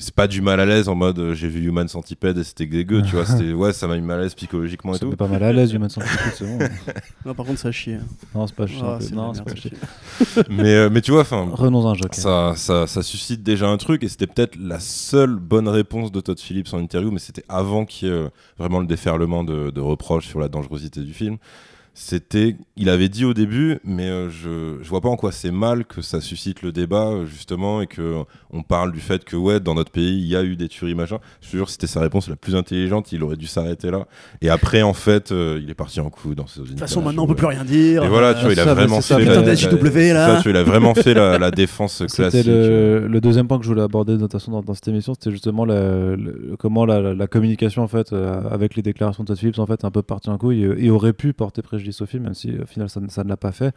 c'est pas du mal à l'aise en mode euh, j'ai vu Human Centipede et c'était dégueu, tu vois. C'était [laughs] ouais, ça m'a mis mal à l'aise psychologiquement et Ça tout. met pas mal à l'aise, Human Centipede, c'est bon. [laughs] Non, par contre, ça chie. hein. Non, c'est pas chiant. Ah, c'est non, c'est pas ça chiant. chie. [laughs] mais, euh, mais tu vois, enfin. Renons à un Joker. Ça, ça, ça suscite déjà un truc et c'était peut-être la seule bonne réponse de Todd Phillips en interview, mais c'était avant qu'il y ait euh, vraiment le déferlement de, de reproches sur la dangerosité du film. C'était, il avait dit au début, mais euh, je, je vois pas en quoi c'est mal que ça suscite le débat euh, justement et que on parle du fait que ouais, dans notre pays, il y a eu des tueries machin. Je suis sûr, c'était sa réponse la plus intelligente, il aurait dû s'arrêter là. Et après, en fait, euh, il est parti en coup dans ses. De toute façon, maintenant, on peut plus rien dire. Et voilà, tu vois, il a ça, vraiment fait la, de JW, là. ça, tu vois, il a vraiment fait la, la défense C'était classique. le, le deuxième point que je voulais aborder de toute façon dans, dans cette émission, c'était justement la- le- comment la, la- la communication en fait euh, avec les déclarations de Todd Phillips en fait est un peu partie en couille et, et aurait pu porter préjudice film, même si au final ça, ne- ça ne l'a pas fait.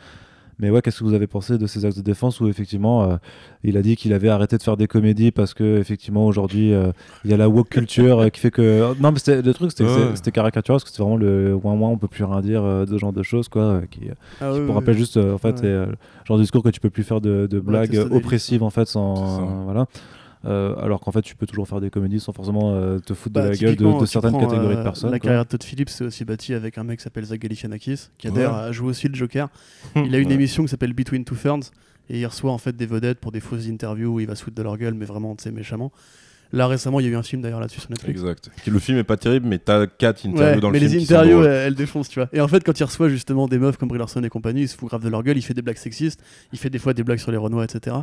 Mais ouais, qu'est-ce que vous avez pensé de ces actes de défense où effectivement euh, il a dit qu'il avait arrêté de faire des comédies parce que effectivement aujourd'hui euh, il y a la woke culture euh, qui fait que non mais c'était le truc c'était Ouais. caricatural parce que c'était vraiment le ouin ouin on peut plus rien dire euh, de ce genre de choses quoi euh, qui, Ah, qui oui, pour oui, rappel oui. juste euh, en fait Ouais. euh, genre de discours que tu peux plus faire de, de blagues oppressives en fait sans euh, voilà alors qu'en fait tu peux toujours faire des comédies sans forcément euh, te foutre Bah, de la gueule de, certaines prends, catégories euh, de personnes La quoi. carrière de Todd Phillips s'est aussi bâtie avec un mec qui s'appelle Zach Galifianakis, qui a Ouais. d'ailleurs a joué aussi le Joker. [laughs] Il a une Ouais. émission qui s'appelle Between Two Ferns et il reçoit en fait des vedettes pour des fausses interviews où il va se foutre de leur gueule, mais vraiment, tu sais, méchamment. Là récemment, il y a eu un film d'ailleurs là-dessus sur Netflix. Exact. Le film est pas terrible, mais t'as quatre interviews Ouais, dans le mais film. les qui sont interviews, elles défoncent, tu vois. Et en fait, quand il reçoit justement des meufs comme Brie Larson et compagnie, il se fout grave de leur gueule, il fait des blagues sexistes, il fait des fois des blagues sur les Renois, etc.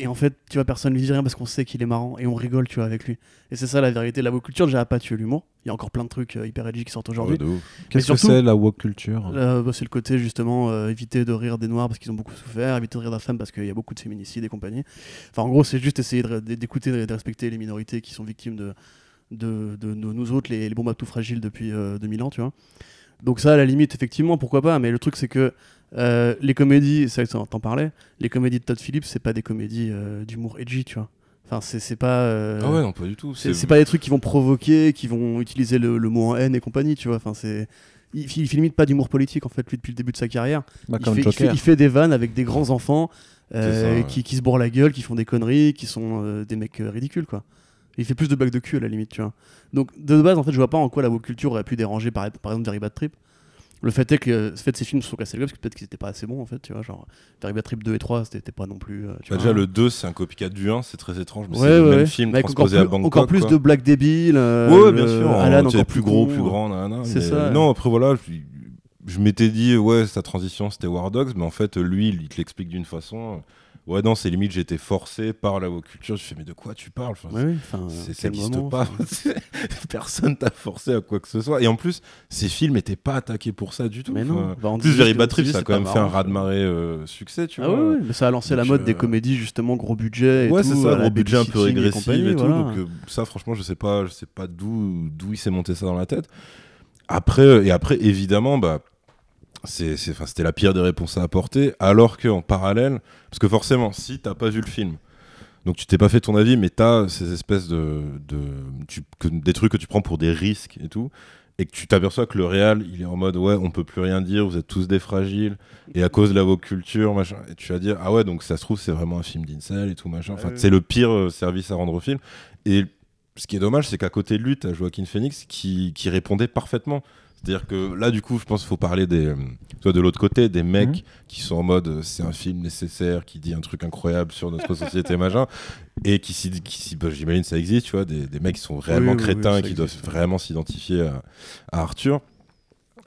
Et en fait, tu vois, personne lui dit rien parce qu'on sait qu'il est marrant et on rigole, tu vois, avec lui. Et c'est ça la vérité. La woke culture déjà pas tué l'humour. Il y a encore plein de trucs euh, hyper edgy qui sortent aujourd'hui. Ouais, de ouf. Qu'est-ce que c'est la woke culture? Euh, bah, c'est le côté justement euh, éviter de rire des noirs parce qu'ils ont beaucoup souffert, éviter de rire des femmes parce qu'il y a beaucoup de féminicides et compagnie. Enfin, en gros, c'est juste essayer de- d'écouter et de respecter les minorités qui sont victimes de, de, de- de nous autres, les, les bombes à tout fragiles depuis euh, 2000 ans, tu vois. Donc ça, à la limite, effectivement, pourquoi pas. Mais le truc, c'est que euh, les comédies, c'est vrai que t'en parlais, les comédies de Todd Phillips, c'est pas des comédies euh, d'humour edgy, tu vois. Enfin, c'est pas. euh, Ah ouais, non, pas du tout. c'est pas des trucs qui vont provoquer, qui vont utiliser le, le mot en haine et compagnie, tu vois. Enfin, c'est. Il, il fait limite pas d'humour politique en fait lui depuis le début de sa carrière. Bah, il, comme fait, il, fait, Joker. il fait des vannes avec des grands enfants euh, C'est ça, ouais. qui, qui se bourrent la gueule, qui font des conneries, qui sont euh, des mecs euh, ridicules quoi. Il fait plus de blagues de cul à la limite, tu vois. Donc de base en fait je vois pas en quoi la woke culture aurait pu déranger par, par exemple Very Bad Trip. Le fait est que euh, le fait, ces films se sont cassés le gueule parce que peut-être qu'ils étaient pas assez bons en fait, tu vois. Genre Bad Trip 2 et 3 c'était pas non plus. euh, tu Bah, vois. déjà, le 2, c'est un copycat du 1, c'est très étrange. Mais Ouais, c'est le ouais, même ouais. film avec transposé plus, à Bangkok. encore plus quoi. de blagues débiles. euh, Ouais, le- bien sûr. Alan encore plus gros, plus grand. nanana, C'est mais- ça. Non, après, voilà, je, je m'étais dit, ouais, sa transition, c'était War Dogs, mais en fait, lui, il te l'explique d'une façon. Ouais, non, c'est limite, été forcé par la culture. Je fais, mais de quoi tu parles? Enfin, Ouais, c'est- Ça n'existe pas. [laughs] Personne t'a forcé à quoi que ce soit. Et en plus, ces films n'étaient pas attaqués pour ça du tout. Mais non. Bah, en plus, Very Bad Trip, ça a quand même fait un raz-de-marée euh, succès, tu Ah vois. ouais, mais ça a lancé la mode des euh, comédies justement gros budget et ouais, c'est ça, gros budget un peu et régressif et, tout. voilà. Donc, euh, ça, franchement, je sais pas, je sais pas d'où d'où il s'est monté ça dans la tête. Après, et après, évidemment, bah, c'était la pire des réponses à apporter. Alors qu'en parallèle, parce que forcément, si t'as pas vu le film, donc tu t'es pas fait ton avis, mais t'as ces espèces de, de tu- que- des trucs que tu prends pour des risques et tout. Et que tu t'aperçois que le réal, il est en mode ouais, on peut plus rien dire, vous êtes tous des fragiles, et à cause de la woke culture, machin. Et tu vas dire ah ouais, donc ça se trouve, c'est vraiment un film d'incel et tout, machin. Enfin, Ouais, c'est le pire euh, service à rendre au film. Et ce qui est dommage, c'est qu'à côté de lui, t'as Joaquin Phoenix qui, qui répondait parfaitement. C'est-à-dire que là, du coup, je pense qu'il faut parler des, euh, soit de l'autre côté, des mecs Mhm. qui sont en mode euh, c'est un film nécessaire, qui dit un truc incroyable sur notre [laughs] société, machin, et qui, s'y- qui bah, j'imagine ça existe, tu vois, des, des mecs qui sont réellement Oui, oui, oui, crétins qui doivent vraiment s'identifier à, à Arthur.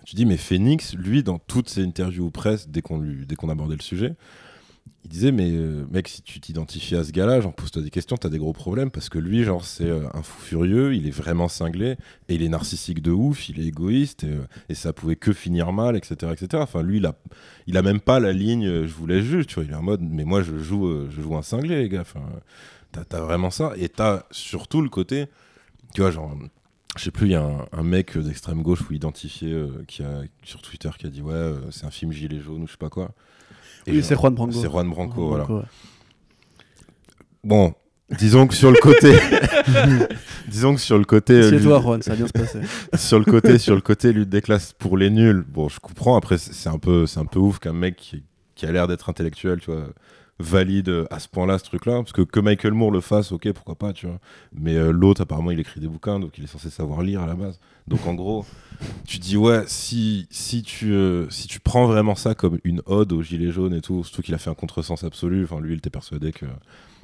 Tu dis, mais Phoenix, lui, dans toutes ses interviews aux presse, dès qu'on lui, dès qu'on abordait le sujet, il disait, mais euh, mec, si tu t'identifies à ce gars-là, genre, pose-toi des questions, t'as des gros problèmes, parce que lui, genre, c'est euh, un fou furieux, il est vraiment cinglé, et il est narcissique de ouf, il est égoïste, et, euh, ça pouvait que finir mal, etc., etc. Enfin, lui, il a, il a même pas la ligne, je voulais juste, tu vois, il est en mode, mais moi, je joue, je joue un cinglé, les gars, enfin, t'as, vraiment ça, et t'as surtout le côté, tu vois, genre, je sais plus, il y a un, un mec d'extrême gauche ou identifié qui a, sur Twitter qui a dit, ouais, c'est un film gilet jaune ou je sais pas quoi. Et Oui, c'est Juan Branco. c'est Juan Branco, voilà. ouais. Bon, disons que sur le côté, [laughs] disons que sur le côté, euh, C'est toi, Juan, ça va bien se passer. [laughs] sur le côté, sur le côté lutte des classes pour les nuls. Bon, je comprends. Après, c'est un peu, c'est un peu ouf qu'un mec qui, qui a l'air d'être intellectuel, tu vois, valide à ce point-là ce truc-là. Parce que que Michael Moore le fasse, ok, pourquoi pas, tu vois. Mais euh, l'autre, apparemment, il écrit des bouquins, donc il est censé savoir lire à la base. Donc en gros, tu dis ouais, si si tu euh, si tu prends vraiment ça comme une ode aux gilets jaunes et tout, surtout qu'il a fait un contresens absolu. Enfin, lui, il était persuadé que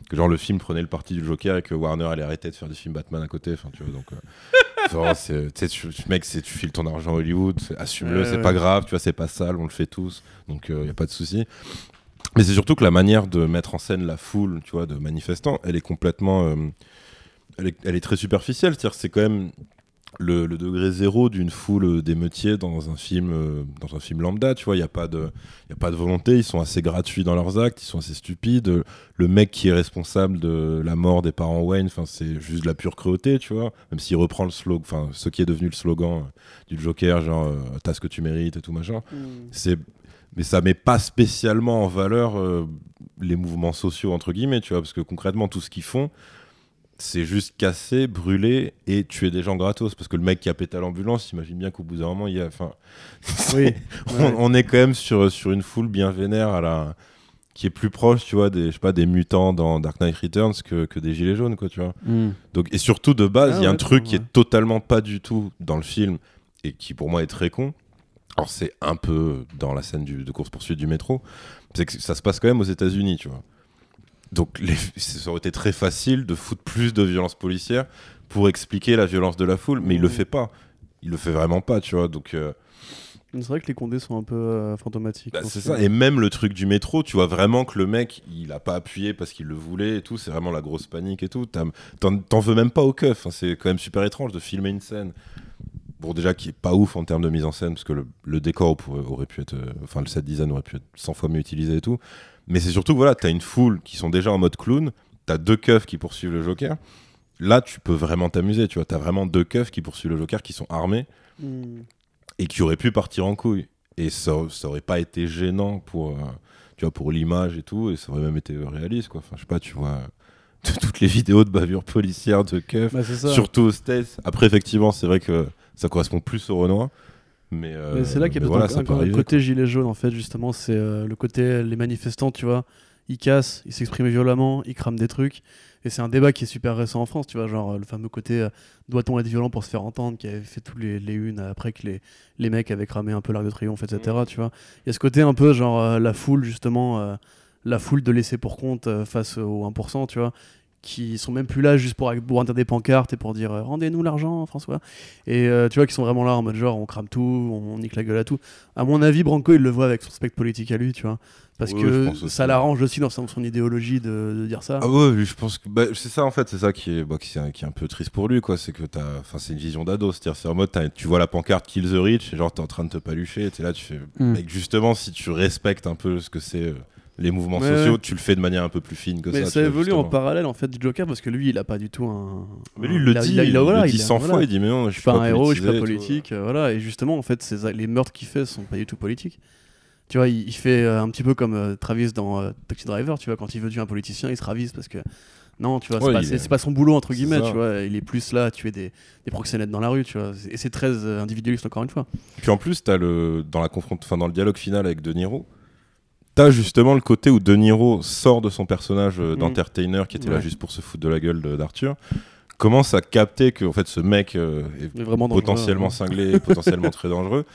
que genre le film prenait le parti du Joker et que Warner allait arrêter de faire des films Batman à côté. Enfin, tu vois, donc. euh, [laughs] c'est- tu mec, tu files ton argent à Hollywood, assume-le, Ouais, c'est ouais. pas grave, tu vois, c'est pas sale, on le fait tous, donc il y a pas de souci. Mais c'est surtout que la manière de mettre en scène la foule, tu vois, de manifestants, elle est complètement, euh, elle, est, elle est très superficielle. C'est-à-dire, c'est quand même le, le degré zéro d'une foule d'émeutiers dans un film, euh, dans un film lambda. Tu vois, il y a pas de, il y a pas de volonté. Ils sont assez gratuits dans leurs actes, ils sont assez stupides. Le mec qui est responsable de la mort des parents Wayne, enfin, c'est juste de la pure cruauté, tu vois. Même s'il reprend le slogan, enfin, ce qui est devenu le slogan euh, du Joker, genre, euh, t'as ce que tu mérites et tout machin. C'est mais ça met pas spécialement en valeur euh, les mouvements sociaux entre guillemets, tu vois, parce que concrètement tout ce qu'ils font, c'est juste casser, brûler et tuer des gens gratos, parce que le mec qui a pété à l'ambulance, imagine bien qu'au bout d'un moment, il y a, enfin, [laughs] Oui. on, Ouais. on est quand même sur sur une foule bien vénère à la qui est plus proche, tu vois, des je sais pas des mutants dans Dark Knight Returns que, que des gilets jaunes, quoi, tu vois. Donc, et surtout de base, Ah il y a un truc qui est totalement pas du tout dans le film et qui pour moi est très con. Alors c'est un peu dans la scène du- de course poursuite du métro, c'est que ça se passe quand même aux États-Unis, tu vois. Donc les- ça aurait été très facile de foutre plus de violence policière pour expliquer la violence de la foule, mais il le fait pas. Il le fait vraiment pas, tu vois. Donc euh, C'est vrai que les condés sont un peu euh, fantomatiques. bah, dans c'est ce ça. Et même le truc du métro, tu vois vraiment que le mec, il a pas appuyé parce qu'il le voulait et tout. C'est vraiment la grosse panique et tout. T'en veux même pas au keuf. Enfin, c'est quand même super étrange de filmer une scène. Bon, déjà, qui est pas ouf en termes de mise en scène, parce que le, le décor pourrait- aurait pu être. euh, Enfin, le set design aurait pu être 100 fois mieux utilisé et tout. Mais c'est surtout que voilà, t'as une foule qui sont déjà en mode clown. T'as deux keufs qui poursuivent le Joker. Là, tu peux vraiment t'amuser, tu vois. T'as vraiment deux keufs qui poursuivent le Joker qui sont armés Hmm. et qui aurait pu partir en couille. Et ça, ça aurait pas été gênant pour, euh, tu vois, pour l'image et tout, et ça aurait même été réaliste, quoi. Enfin, je sais pas, tu vois, [laughs] de toutes les vidéos de bavure policière de keuf, Bah, surtout aux States. Après, effectivement, c'est vrai que ça correspond plus au Renoir. Mais, euh, Mais c'est là qu'il y a voilà, un- côté gilet jaune en fait justement c'est euh, le côté les manifestants tu vois ils cassent ils s'expriment violemment ils crament des trucs. Et c'est un débat qui est super récent en France tu vois genre euh, le fameux côté euh, doit-on être violent pour se faire entendre qui avait fait tous les, les unes après que les, les mecs avaient cramé un peu l'arc de triomphe etc tu vois. Il y a ce côté un peu genre euh, la foule justement euh, la foule de laisser pour compte euh, face aux 1% tu vois qui sont même plus là juste pour brandir des pancartes et pour dire euh, rendez-nous l'argent François. Et euh, tu vois qui sont vraiment là en mode genre on crame tout on nique la gueule à tout. À mon avis Branco il le voit avec son spectre politique à lui tu vois. Parce Oui, que ça l'arrange aussi dans son, son idéologie de, de dire ça. Ah ouais, je pense que bah, c'est ça en fait, c'est ça qui est, bah, qui, est, qui est un peu triste pour lui, quoi. C'est que t'as, enfin, c'est une vision d'ado, c'est-à-dire c'est en mode, tu vois la pancarte Kill the Rich, et genre t'es en train de te palucher, et t'es là, tu fais, Mm. mec, justement, si tu respectes un peu ce que c'est euh, les mouvements sociaux, tu le fais de manière un peu plus fine que mais ça. ça, évolue en parallèle en fait du Joker parce que lui il a pas du tout un Mais lui, il le dit, il le dit il a- 100 voilà. fois, il dit, mais non, je suis pas un héros, je suis pas politique, euh, voilà. Et justement, en fait, ces- les meurtres qu'il fait sont pas du tout politiques. Tu vois, il, il fait euh, un petit peu comme euh, Travis dans euh, Taxi Driver, tu vois, quand il veut tuer un politicien, il se ravise parce que non, tu vois, c'est Ouais, pas, c'est- est- c'est pas son boulot entre guillemets, tu vois. Il est plus là à tuer des, des proxénètes dans la rue, tu vois. Et c'est très individualiste encore une fois. Puis en plus, as le, dans, la confront- enfin, dans le dialogue final avec De Niro, t'as justement le côté où De Niro sort de son personnage euh, Mm. d'entertainer qui était là juste pour se foutre de la gueule d'Arthur, commence à capter que en fait, ce mec euh, est vraiment potentiellement hein. cinglé, potentiellement très dangereux?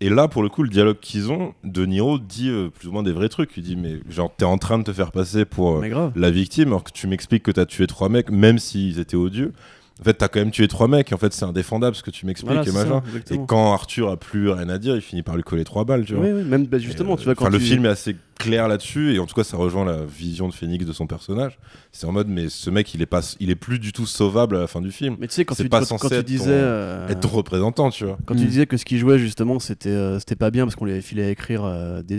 Et là, pour le coup, le dialogue qu'ils ont, De Niro dit euh, plus ou moins des vrais trucs. Il dit, mais genre, t'es en train de te faire passer pour euh, la victime, alors que tu m'expliques que t'as tué trois mecs, même s'ils étaient odieux. En fait, t'as quand même tué trois mecs, et en fait, c'est indéfendable ce que tu m'expliques Voilà, et ça, machin. Et quand Arthur a plus rien à dire, il finit par lui coller trois balles, tu vois. Oui, oui, même bah, justement, Et, tu vois, euh, quand le film est assez clair là-dessus, et en tout cas, ça rejoint la vision de Phoenix de son personnage. C'est en mode, mais ce mec, il est, pas, il est plus du tout sauvable à la fin du film. Mais tu sais, quand c'est tu, pas quand, censé quand tu être disais. ton- euh, Être ton représentant, tu vois. Quand Mm. tu disais que ce qu'il jouait justement c'était euh, c'était pas bien parce qu'on lui avait filé à écrire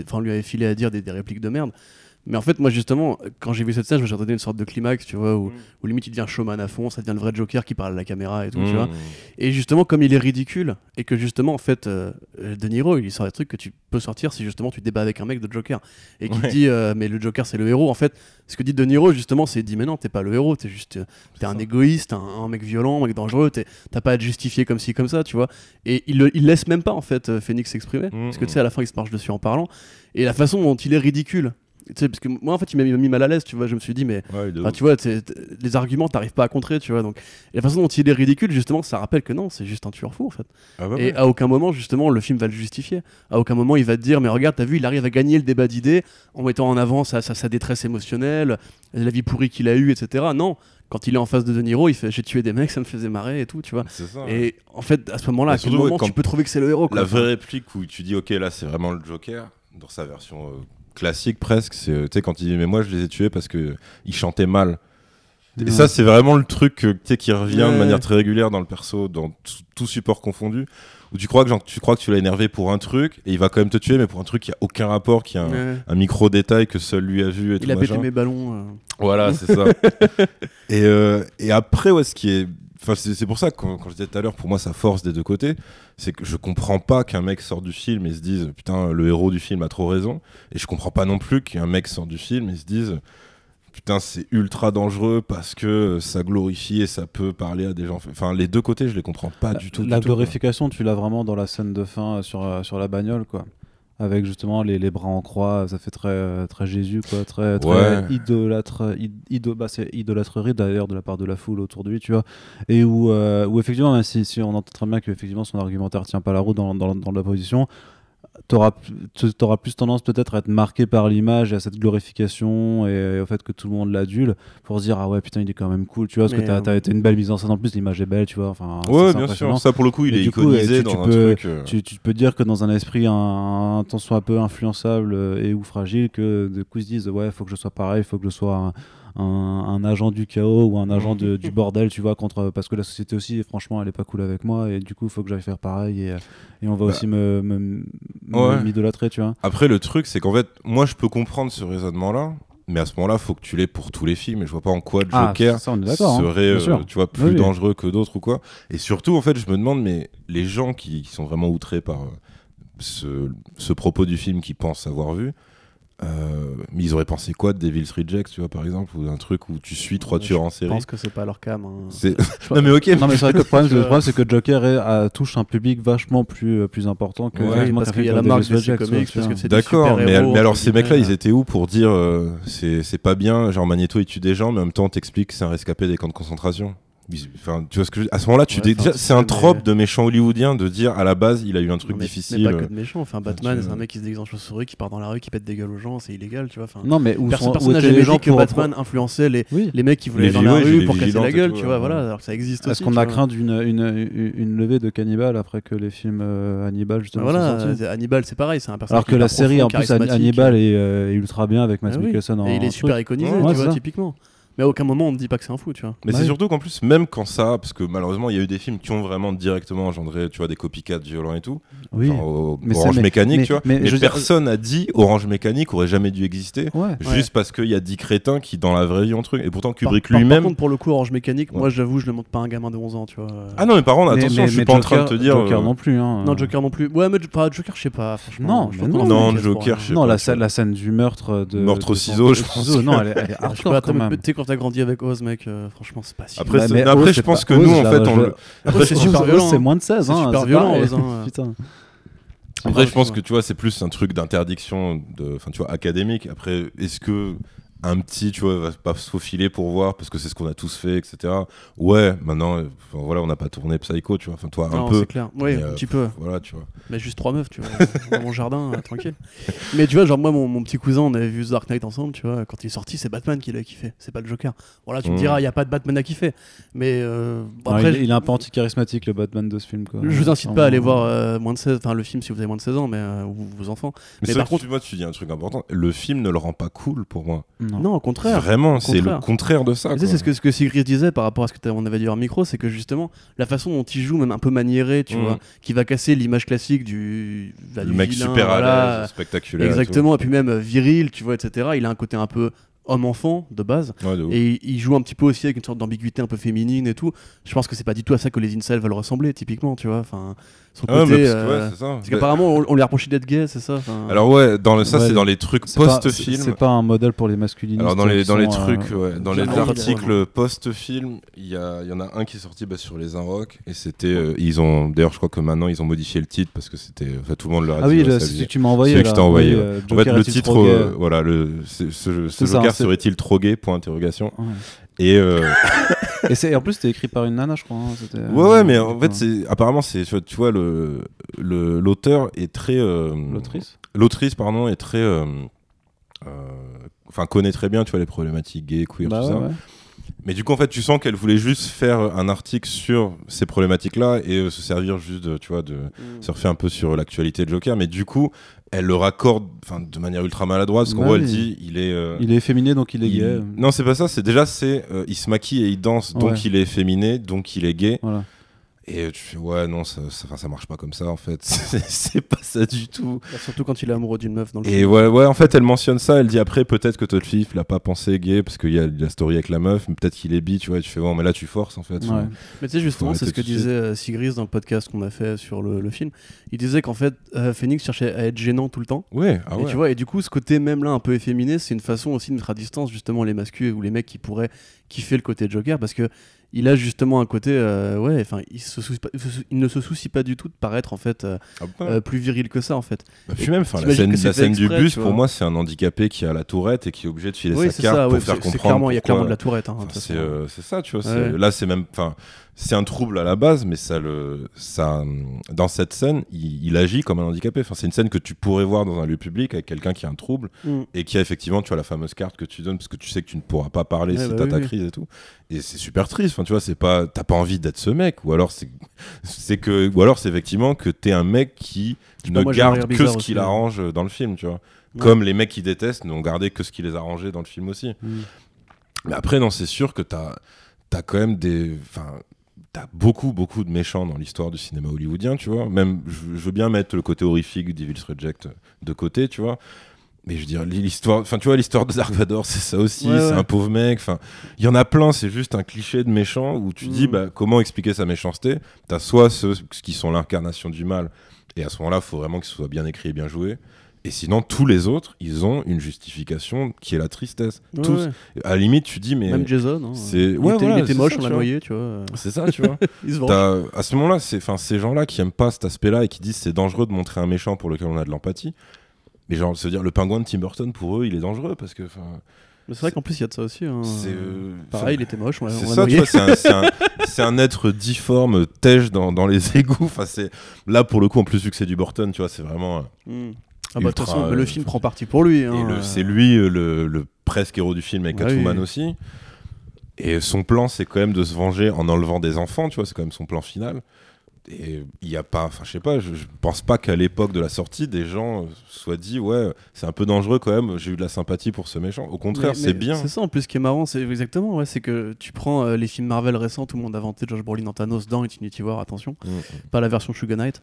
enfin lui avait filé à dire des, des répliques de merde mais en fait moi justement quand j'ai vu cette scène je me suis retrouvé une sorte de climax tu vois où, où limite il devient showman à fond ça devient le vrai Joker qui parle à la caméra et tout tu vois. Et justement comme il est ridicule et que justement en fait euh, De Niro il sort des trucs que tu peux sortir si justement tu débats avec un mec de Joker. Et qui Ouais. dit euh, mais le Joker c'est le héros en fait ce que dit De Niro justement c'est dit mais non t'es pas le héros t'es juste euh, t'es un égoïste un, un mec violent un mec dangereux t'as pas à te justifier comme ci comme ça tu vois. Et il, le- il laisse même pas en fait euh, Phoenix s'exprimer Mm, parce que mm. tu sais à la fin il se marche dessus en parlant. Et la façon dont il est ridicule tu sais parce que moi en fait il m'a mis mal à l'aise tu vois je me suis dit mais Ouais, tu vois, les arguments, t'arrives pas à contrer, tu vois. Donc, et la façon dont il est ridicule, justement, ça rappelle que non, c'est juste un tueur fou, en fait. Ah ouais, et ouais. à aucun moment, justement, le film va le justifier. À aucun moment, il va te dire, mais regarde, t'as vu, il arrive à gagner le débat d'idées en mettant en avant sa, sa, sa détresse émotionnelle, la vie pourrie qu'il a eue, etc. Non, Quand il est en face de De Niro, il fait j'ai tué des mecs, ça me faisait marrer et tout, tu vois. Ça. Et en fait, à ce moment-là, Bah, à quel moment quand- tu peux trouver que c'est le héros quoi. La vraie réplique où tu dis ok là c'est vraiment le Joker dans sa version euh, classique presque c'est euh, tu sais quand il dit mais moi je les ai tués parce que ils chantaient mal et Ouais. ça c'est vraiment le truc euh, tu sais qui revient Ouais. de manière très régulière dans le perso dans tout, support confondu où tu crois que genre, tu crois que tu l'as énervé pour un truc et il va quand même te tuer mais pour un truc qui a aucun rapport qui a un, Ouais. un micro détail que seul lui a vu et tout Il a pété mes ballons. euh. Voilà, c'est ça. [laughs] et, euh, et après, ouais, ce qui est. Enfin, c'est pour ça que quand, quand je disais tout à l'heure, pour moi, ça force des deux côtés. C'est que je comprends pas qu'un mec sorte du film et se dise putain, le héros du film a trop raison. Et je comprends pas non plus qu'un mec sorte du film et se dise putain, c'est ultra dangereux parce que ça glorifie et ça peut parler à des gens. Enfin, les deux côtés, je les comprends pas du tout. La du tout, quoi. glorification, tu l'as vraiment dans la scène de fin euh, sur, euh, sur la bagnole, quoi. Avec justement les, les bras en croix, ça fait très, très Jésus, quoi. Très, très Ouais. idolâtre, id- ido- bah, c'est idolâtrerie d'ailleurs de la part de la foule autour de lui, tu vois. Et où, euh, où effectivement, si, si on entend très bien que effectivement son argumentaire tient pas la route dans, dans, dans la position, t'auras tu auras plus tendance peut-être à être marqué par l'image et à cette glorification et, au fait que tout le monde l'adule pour se dire ah ouais putain il est quand même cool tu vois parce Mais, que t'as euh, t'as été une belle mise en scène en plus l'image est belle tu vois enfin Ouais, bien sûr. Ça, pour le coup, il Et est coup, iconisé tu- dans tu un peux- truc. euh, tu, tu peux dire que dans un esprit un, un tant soit un peu influençable euh, et ou fragile que de coup ils se disent ouais faut que je sois pareil faut que je sois un, un- un agent du chaos ou un agent de- du [laughs] bordel tu vois contre parce que la société aussi franchement elle est pas cool avec moi et du coup faut que j'aille faire pareil et, et on va Bah, aussi me me- me- ouais. m'idolâtrer tu vois Après, le truc, c'est qu'en fait, moi, je peux comprendre ce raisonnement-là, mais à ce moment-là, faut que tu l'aies pour tous les films. Et je vois pas en quoi Joker Ah, ça d'accord hein, serait, euh, tu vois, plus Oui, oui. dangereux que d'autres ou quoi. Et surtout, en fait, je me demande, mais les gens qui, qui sont vraiment outrés par euh, ce, ce propos du film qu'ils pensent avoir vu. euh, mais ils auraient pensé quoi de Devil's Rejects, tu vois, par exemple, ou d'un truc où tu suis trois Je tueurs en Je série pense que c'est pas leur cam. hein. Je- Non, mais ok, non mais c'est vrai que le problème, Je- [laughs] le problème, c'est que Joker est- touche un public vachement plus euh, plus important que Ouais, parce qu'il y a la marque Comics, tu parce vois. que c'est des D'accord, mais, alors ces mecs-là, guillemets. ils étaient où pour dire euh, c'est c'est pas bien, genre Magneto il tue des gens, mais en même temps on t'explique que c'est un rescapé des camps de concentration. Enfin, tu vois ce que je... À ce moment-là, tu Ouais, c'est- un mais- trope de méchant hollywoodien de dire à la base il a eu un truc Non, mais- difficile. Mais pas que de méchant. Enfin, Batman, tu- c'est un mec qui se déguise en chauve-souris, qui part dans la rue, qui pète des gueules aux gens, c'est illégal, tu vois. Enfin, Non mais où personne sont- personne où gens que pour Batman influençait les, Oui. les mecs qui voulaient Les aller dans la rue pour casser la gueule, tout, tu vois. ouais. Voilà, alors que ça existe aussi. Est-ce qu'on a craint d'une une, une, une levée de cannibales après que les films euh, Hannibal Bah justement Voilà, Hannibal, c'est pareil, c'est un personnage. Alors que la série en plus. Hannibal est, euh, est ultra bien avec Matt Ah. Mikkelsen en Et il est super iconisé, tu vois, typiquement. Mais à aucun moment on ne dit pas que c'est un fou, tu vois. Mais Bah c'est oui. surtout qu'en plus, même quand ça, parce que malheureusement il y a eu des films qui ont vraiment directement engendré, tu vois, des copycats violents et tout. Oui. Genre, au- Mais c'est- Orange mais- Mécanique, mais- tu vois. mais dire- personne a dit Orange Mécanique aurait jamais dû exister. Ouais. Juste parce qu'il y a 10 crétins qui, dans la vraie vie, ont truc. Et pourtant, Kubrick par- Par lui-même. contre, pour le coup, Orange Mécanique, Ouais. moi j'avoue, je le montre pas à un gamin de 11 ans, tu vois. Ah non, mais par contre, attention, mais- je suis mais pas en train de te dire. Joker euh, non plus. Hein. Non, Joker non plus. Ouais, mais pas Joker, je sais pas. franchement. Non, non. Non, Joker, je sais Non, pas, la, tu scène- vois. la scène du meurtre de. Meurtre au ciseau, je pense. Non, elle est, hardcore quand même. Quand t'as grandi avec Oz, mec, euh, franchement, c'est pas si. Après, Bah, mais après, Oz, je pense que nous, en fait, on je- le- Après, c'est Oz, super Oz, violent. C'est moins de 16. C'est hein, super violent. Oz, hein. Putain. Après, je pense que tu vois, c'est plus un truc d'interdiction, de, enfin, tu vois, académique. Après, est-ce que un petit, tu vois, va pas se faufiler pour voir parce que c'est ce qu'on a tous fait, etc. Ouais, maintenant, enfin, voilà, on n'a pas tourné Psycho, tu vois. Enfin, toi, un Non, peu. c'est clair. Oui, un euh, petit peu. Voilà, tu vois. Mais juste trois meufs, tu vois, dans mon jardin, euh, tranquille. [laughs] Mais tu vois, genre moi, mon, mon petit cousin, on avait vu The Dark Knight ensemble, tu vois. Quand il est sorti, c'est Batman qui l'a kiffé, c'est pas le Joker. Voilà, tu me Mm. diras, il y a pas de Batman à kiffer. Mais euh, bon, Non, après, il, il est un peu anti-charismatique le Batman de ce film. Quoi. je vous incite pas à aller voir euh, moins de 16, enfin le film si vous avez moins de 16 ans, mais euh, ou vos enfants. Mais, Mais c'est par que tu vois, tu dis un truc important. Le film ne le rend pas cool pour moi. Non. Non, au contraire. Vraiment, c'est le contraire. de ça. C'est ce que, ce que Sigrid disait par rapport à ce que on avait dit en micro, c'est que justement, la façon dont il joue, même un peu maniéré, tu Mm. vois, qui va casser l'image classique du, bah, le du mec vilain, super voilà, à l'aise, spectaculaire. et Exactement, et puis même euh, viril, tu vois, etc. Il a un côté un peu homme-enfant de base. Ouais, de. Et il joue un petit peu aussi avec une sorte d'ambiguïté un peu féminine et tout. Je pense que c'est pas du tout à ça que les incels veulent ressembler, typiquement, tu vois. Enfin, son Ah ouais, côté. parce euh, ouais, c'est ça. parce qu'apparemment, on, on lui a reproché d'être gay, c'est ça Enfin, Alors ouais, dans le, ça Ouais, c'est dans les trucs C'est pas- post-film. C'est pas un modèle pour les masculinistes. Alors dans les, dans les euh, trucs, ouais, dans les Ah, oui, articles post-film, il y, a- il y en a un qui est sorti bah, sur les Inrocks et c'était, euh, ils ont, d'ailleurs je crois que maintenant ils ont modifié le titre parce que c'était, enfin tout le monde leur a Ah dit. oui, le- ça c'est que tu m'as envoyé. celui que je t'ai envoyé, Oui, euh, En fait, le titre, euh, voilà, c'est- ce, C'est Joker c'est- serait-il trop gay Point d'interrogation. Ouais. Et euh, [laughs] Et c'est- et en plus, c'était écrit par une nana, je crois. hein, euh, ouais, ouais, mais en fait, c'est apparemment c'est, tu vois- le, l'auteur est très, euh, L'autrice l'autrice pardon est très, enfin connaît très bien, tu vois, les problématiques gays, queer, Bah tout ouais, ça. ouais. Mais du coup, en fait, tu sens qu'elle voulait juste faire un article sur ces problématiques-là et euh, se servir juste, de, tu vois, de Mm. surfer un peu sur l'actualité de Joker. Mais du coup, elle le raccorde enfin, de manière ultra maladroite, parce qu'en Bah gros, elle dit, il est. euh, Il est efféminé, donc il est il- gay. Non, c'est pas ça. C'est déjà, c'est euh, il se maquille et il danse, donc Ouais. il est efféminé, donc il est gay. Voilà. Et tu fais, ouais, non, ça, ça, ça marche pas comme ça, en fait. [laughs] C'est pas ça du tout. Bah, surtout quand il est amoureux d'une meuf dans le Et film. ouais, ouais, en fait, elle mentionne ça. Elle dit après, peut-être que Todd Phillips l'a pas pensé gay, parce qu'il y a la story avec la meuf, mais peut-être qu'il est bi, tu vois. et tu fais, bon, mais là, tu forces, en fait. Ouais. Mais tu sais, justement, c'est ce que disait euh, Sigris dans le podcast qu'on a fait sur le, le film. Il disait qu'en fait, euh, Phoenix cherchait à être gênant tout le temps. Ouais, ah et ouais. tu vois, et du coup, ce côté même là un peu efféminé, c'est une façon aussi de mettre à distance justement les masculins ou les mecs qui pourraient kiffer le côté Joker parce que il a justement un côté, euh, ouais, enfin, il, se soucie pas- il ne se soucie pas du tout de paraître en fait euh, Ah bah. euh, plus viril que ça en fait. Bah, puis même, enfin, la scène, la du bus, pour moi, c'est un handicapé qui a la tourette et qui est obligé de filer oui, sa carte ça. pour ouais, faire c'est comprendre. clairement, il y a clairement de la tourette. hein, c'est ça, tu vois. Là, c'est même, enfin, c'est un trouble à la base, mais ça le, ça, dans cette scène, il, il agit comme un handicapé. Enfin, c'est une scène que tu pourrais voir dans un lieu public avec quelqu'un qui a un trouble Mm. et qui a effectivement, tu as la fameuse carte que tu donnes parce que tu sais que tu ne pourras pas parler Ouais, si bah t'as oui, ta oui. crise et tout. Et c'est super triste. Enfin, tu vois, c'est pas, t'as pas envie d'être ce mec, ou alors c'est, c'est que, ou alors c'est effectivement que t'es un mec qui pas, ne moi, garde que ce qu'il arrange dans le film, tu vois. Ouais. Comme les mecs qui détestent n'ont gardé que ce qui les a arrangés dans le film aussi. Mm. Mais après, non, c'est sûr que t'as as quand même des. Enfin, t'as beaucoup, beaucoup de méchants dans l'histoire du cinéma hollywoodien, tu vois. Même, je, je veux bien mettre le côté horrifique d'Evil's Reject de côté, tu vois. Mais je veux dire, l'histoire, enfin, tu vois, l'histoire de Dark Vador, c'est ça aussi, Ouais, c'est ouais. un pauvre mec. Enfin, il y en a plein, c'est juste un cliché de méchant où tu dis, Mm. bah, comment expliquer sa méchanceté? T'as soit ceux qui sont l'incarnation du mal, et à ce moment-là, il faut vraiment que ce soit bien écrit et bien joué. Et sinon, tous les autres, ils ont une justification qui est la tristesse. Ouais, Tous. ouais. À la limite, tu dis, mais. Même Jason. hein. c'est- Il ouais, était, voilà, il était moche, ça, on l'a noyé, tu vois. C'est ça, tu vois. [laughs] Il se à ce moment-là, c'est enfin ces gens-là qui aiment pas cet aspect-là et qui disent c'est dangereux de montrer un méchant pour lequel on a de l'empathie. Mais genre, se dire le pingouin de Tim Burton pour eux, il est dangereux parce que Mais c'est vrai qu'en plus, il y a de ça aussi. hein. euh, Pareil, il était moche, c'est ça, tu vois, c'est un, c'est un- [laughs] c'est un être difforme, tèche dans, dans les [laughs] égouts. Enfin, c'est là pour le coup en plus vu que c'est du Burton, tu vois, c'est vraiment. Mm. Ah bah, Ultra, façon, euh, le film prend parti pour lui. hein. Et le- c'est lui euh, le, le presque héros du film avec Catwoman oui. aussi. Et son plan, c'est quand même de se venger en enlevant des enfants, tu vois, c'est quand même son plan final. Et il n'y a pas, enfin, je sais pas, je, je pense pas qu'à l'époque de la sortie, des gens soient dit, ouais, c'est un peu dangereux quand même, j'ai eu de la sympathie pour ce méchant. Au contraire, c'est bien. C'est ça en plus qui est marrant, c'est exactement, ouais, c'est que tu prends euh, les films Marvel récents, tout le monde a vanté Josh Brolin en Thanos dans Infinity War, attention, Mm. pas la version Sugar Knight,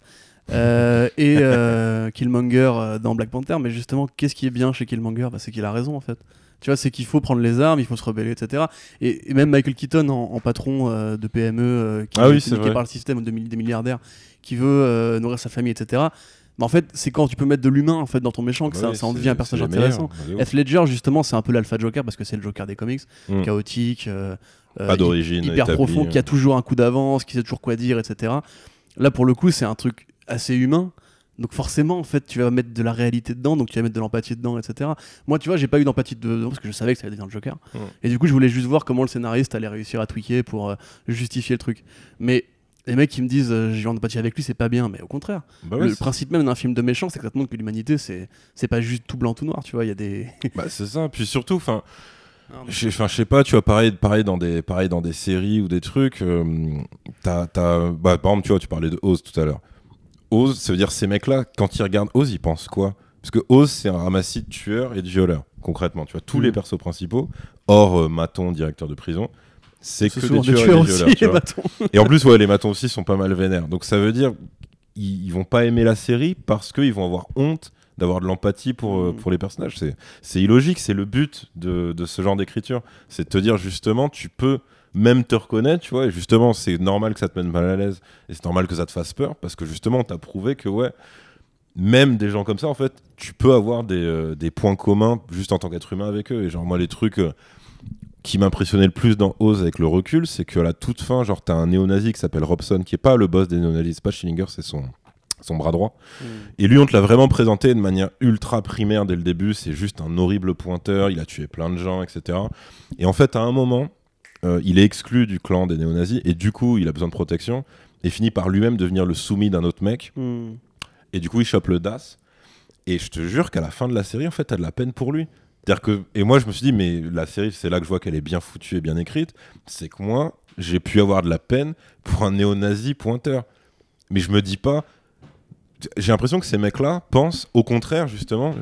Euh, et euh, [laughs] Killmonger dans Black Panther, mais justement, qu'est-ce qui est bien chez Killmonger? Bah, C'est qu'il a raison en fait. Tu vois, c'est qu'il faut prendre les armes, il faut se rebeller, etc. Et, et même Michael Keaton en, en patron euh, de PME, euh, qui Ah oui, est vrai. par le système de des milliardaires, qui veut euh, nourrir sa famille, etc. Mais en fait, c'est quand tu peux mettre de l'humain en fait dans ton méchant que Bah ça, ça en devient un personnage intéressant. ouf. Heath Ledger, justement, c'est un peu l'alpha Joker parce que c'est le Joker des comics, Mm. chaotique, Pas d'origine. hyper profond, qui a toujours un coup d'avance, qui sait toujours quoi dire, etc. Là, pour le coup, c'est un truc assez humain. Donc forcément, en fait, tu vas mettre de la réalité dedans, donc tu vas mettre de l'empathie dedans, etc. Moi, tu vois, j'ai pas eu d'empathie dedans parce que je savais que ça allait devenir le Joker. Mm. Et du coup, je voulais juste voir comment le scénariste allait réussir à tweaker pour euh, justifier le truc. Mais les mecs qui me disent euh, j'ai eu empathie avec lui, c'est pas bien, mais au contraire. Bah ouais, le principe même d'un film de méchant, c'est que ça te montre que l'humanité, c'est c'est pas juste tout blanc, tout noir, tu vois. Il y a des. [laughs] bah, c'est ça. Puis surtout, enfin. Je sais pas, tu vois, pareil, pareil, dans des, pareil dans des séries ou des trucs. euh, t'as- bah, par exemple, tu vois, tu parlais de Oz tout à l'heure. Oz, ça veut dire ces mecs-là, quand ils regardent Oz, ils pensent quoi? Parce que Oz, c'est un ramassis de tueurs et de violeurs, concrètement. Tu vois, tous les persos principaux, hors euh, Maton, directeur de prison, c'est que des tueurs, des et tueurs des violeurs. tu vois. Et en plus, ouais, les matons aussi sont pas mal vénères. Donc ça veut dire ils, ils vont pas aimer la série parce qu'ils vont avoir honte d'avoir de l'empathie pour, euh, Mm. pour les personnages. C'est, c'est illogique, c'est le but de, de ce genre d'écriture. C'est de te dire justement, tu peux même te reconnaître, tu vois, et justement, c'est normal que ça te mette mal à l'aise, et c'est normal que ça te fasse peur, parce que justement, t'as prouvé que, ouais, même des gens comme ça, en fait, tu peux avoir des, euh, des points communs juste en tant qu'être humain avec eux. Et genre, moi, les trucs euh, qui m'impressionnaient le plus dans Oz avec le recul, c'est qu'à la toute fin, genre, t'as un néo-nazi qui s'appelle Robson, qui est pas le boss des néo-nazis, c'est pas Schillinger, c'est son, son bras droit. Et lui, on te l'a vraiment présenté de manière ultra primaire dès le début. C'est juste un horrible pointeur. Il a tué plein de gens, etc. Et en fait, à un moment, euh, il est exclu du clan des néo-nazis et du coup, il a besoin de protection et finit par lui-même devenir le soumis d'un autre mec. Hmm. Et du coup, il chope le DAS. Et je te jure qu'à la fin de la série, en fait, t'as de la peine pour lui. C'est-à-dire que, et moi je me suis dit, mais la série, c'est là que je vois qu'elle est bien foutue et bien écrite, c'est que moi, j'ai pu avoir de la peine pour un néo-nazi pointeur. Mais je me dis pas, j'ai l'impression que ces mecs-là pensent au contraire, justement,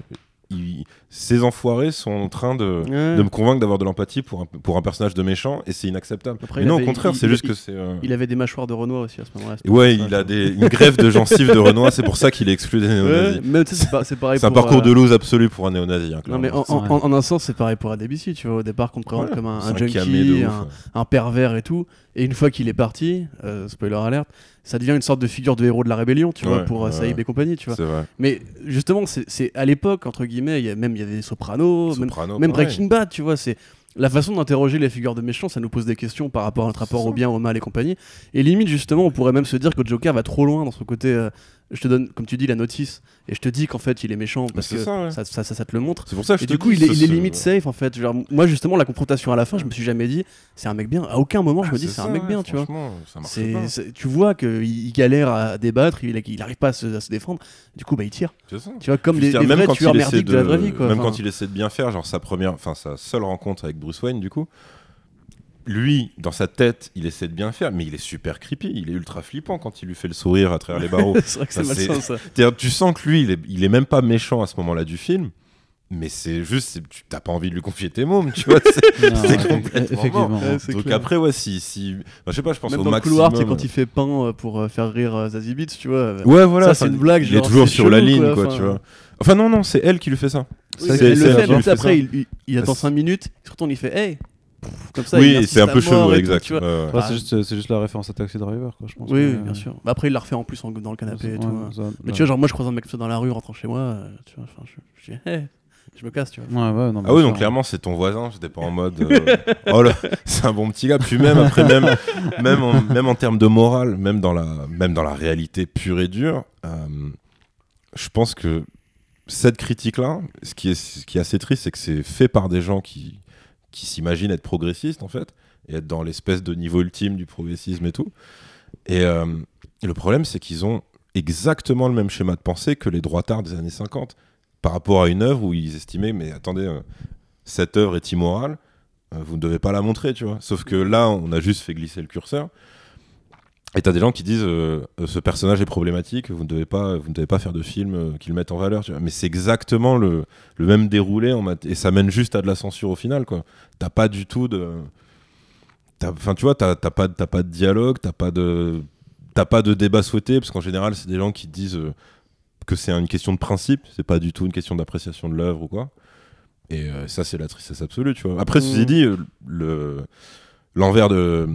ces enfoirés sont en train de, Ouais. de me convaincre d'avoir de l'empathie pour un, pour un personnage de méchant et c'est inacceptable. Après, mais il non, avait- au contraire, c'est juste il- que c'est. euh, Il avait des mâchoires de Renoir aussi à ce moment-là. Ouais, il a des, une greffe de gencives de Renoir, c'est pour ça qu'il est exclu des néo-nazis. c'est c'est pareil C'est un parcours euh, de lose absolu pour un néo-nazi. hein, Non mais en, un sens c'est pareil pour ADBC, tu vois, au départ qu'on te présente Ouais, comme un, un junkie, de ouf, un, un pervers et tout, et une fois qu'il est parti, euh, spoiler alert, ça devient une sorte de figure de héros de la rébellion, tu vois, pour euh, ouais, Saïb ouais. et compagnie, tu vois. C'est vrai. Mais justement, c'est à l'époque, entre guillemets, il y a, même il y avait des Sopranos, même, Soprano, même pareil. Breaking Bad, tu vois, c'est la façon d'interroger les figures de méchants, ça nous pose des questions par rapport à notre rapport au bien, au mal et compagnie. Et limite, justement, on pourrait même se dire que Joker va trop loin dans son côté. euh, je te donne, comme tu dis, la notice, et je te dis qu'en fait, il est méchant parce c'est que ça, ouais. ça, ça, ça- ça te le montre. C'est pour ça que je Et te du coup, dis, il est, il limite safe en fait. Genre, moi, justement, la confrontation à la fin, je me suis jamais dit, c'est un mec bien. À aucun moment, je me dis, c'est un ça, mec ouais, bien, tu vois. C'est, tu vois qu'il il galère à débattre, il, il arrive pas à se, à se défendre. Du coup, bah, il tire. C'est ça. Tu vois, comme même vrais quand tueurs de... la vraie vie. Quoi. Même Enfin, quand il essaie de bien faire, genre sa première, enfin sa seule rencontre avec Bruce Wayne, du coup, lui, dans sa tête, il essaie de bien faire, mais il est super creepy, il est ultra flippant quand il lui fait le sourire à travers les barreaux. [laughs] c'est vrai que c'est c'est- malsain ça. [laughs] Tu sens que lui, il est, il est même pas méchant à ce moment-là du film, mais c'est juste, c'est- tu t'as pas envie de lui confier tes mômes, tu vois. c'est- Non, C'est ouais, complètement effectivement. Ouais, c'est Donc clair. après, ouais, si, je sais pas, je pense Même au dans le maximum. couloir, sais, quand il fait pain euh, pour euh, faire rire euh, Zazie Beetz, tu vois. Ouais, voilà. Ça, c'est une blague, Il est toujours c'est sur la ligne, quoi, quoi, enfin. tu vois. Enfin, non, non, c'est elle qui lui fait ça. Oui, C'est- c'est elle le elle fait, mais après, il, il- il attend C'est- 5 minutes, il se retourne, il fait Hey Comme ça, il Oui, c'est un peu chelou, exact. tu vois. Ouais, ouais. Ouais, c'est juste, la référence à Taxi Driver, quoi, je pense. Oui, euh, bien sûr. Bah, après, il l'a refait en plus en- dans le canapé et ouais, tout. hein. ça- Mais ouais. tu vois, genre, moi, je croise un mec comme ça dans la rue, rentrant chez moi, euh, tu vois, enfin, je, je dis Hey Je me casse, tu vois. Ouais, ouais, non, Ah oui, donc clairement, c'est ton voisin. J'étais pas en mode. euh, oh là, [laughs] c'est un bon petit gars. Puis même après, même, même, en, même en termes de morale, même dans la, même dans la réalité pure et dure, euh, je pense que cette critique-là, ce qui est, ce qui est assez triste, c'est que c'est fait par des gens qui, qui s'imaginent être progressistes en fait, et être dans l'espèce de niveau ultime du progressisme et tout. Et euh, le problème, c'est qu'ils ont exactement le même schéma de pensée que les droitards des années 50 par rapport à une œuvre où ils estimaient, mais attendez, euh, cette œuvre est immorale, euh, vous ne devez pas la montrer, tu vois. Sauf que là, on a juste fait glisser le curseur. Et t'as des gens qui disent euh, ce personnage est problématique, vous ne devez pas, vous ne devez pas faire de film euh, qui le mettent en valeur. Tu vois. Mais c'est exactement le, le même déroulé en mat- et ça mène juste à de la censure au final, quoi. T'as pas du tout de, enfin tu vois, t'as pas, pas de dialogue, t'as pas de, t'as pas de débat souhaité parce qu'en général c'est des gens qui disent euh, que c'est une question de principe, c'est pas du tout une question d'appréciation de l'œuvre ou quoi. Et ça, c'est la tristesse absolue, tu vois. Après, ceci Mm. dit, le l'envers de.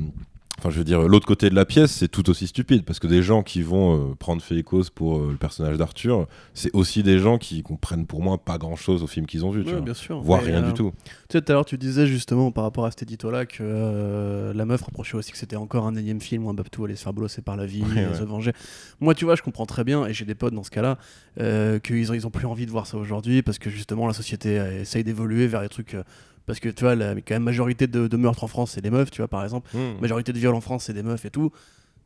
Enfin, je veux dire, l'autre côté de la pièce, c'est tout aussi stupide parce que des gens qui vont euh, prendre fait et cause pour euh, le personnage d'Arthur, c'est aussi des gens qui comprennent pour moi pas grand chose au film qu'ils ont vu, tu Ouais, vois. bien sûr. Voire Mais, rien euh, du tout. Tu sais, tout à l'heure, tu disais justement par rapport à cet édito-là que euh, la meuf reprochait aussi que c'était encore un énième film où un Babtou allait se faire bolosser par la vie, Ouais, se venger. Moi, tu vois, je comprends très bien, et j'ai des potes dans ce cas-là, euh, qu'ils ont, ils ont plus envie de voir ça aujourd'hui parce que justement, la société euh, essaye d'évoluer vers des trucs. Euh, parce que tu vois, la quand même majorité de, de meurtres en France, c'est des meufs, tu vois, par exemple. Mm. Majorité de viols en France, c'est des meufs et tout.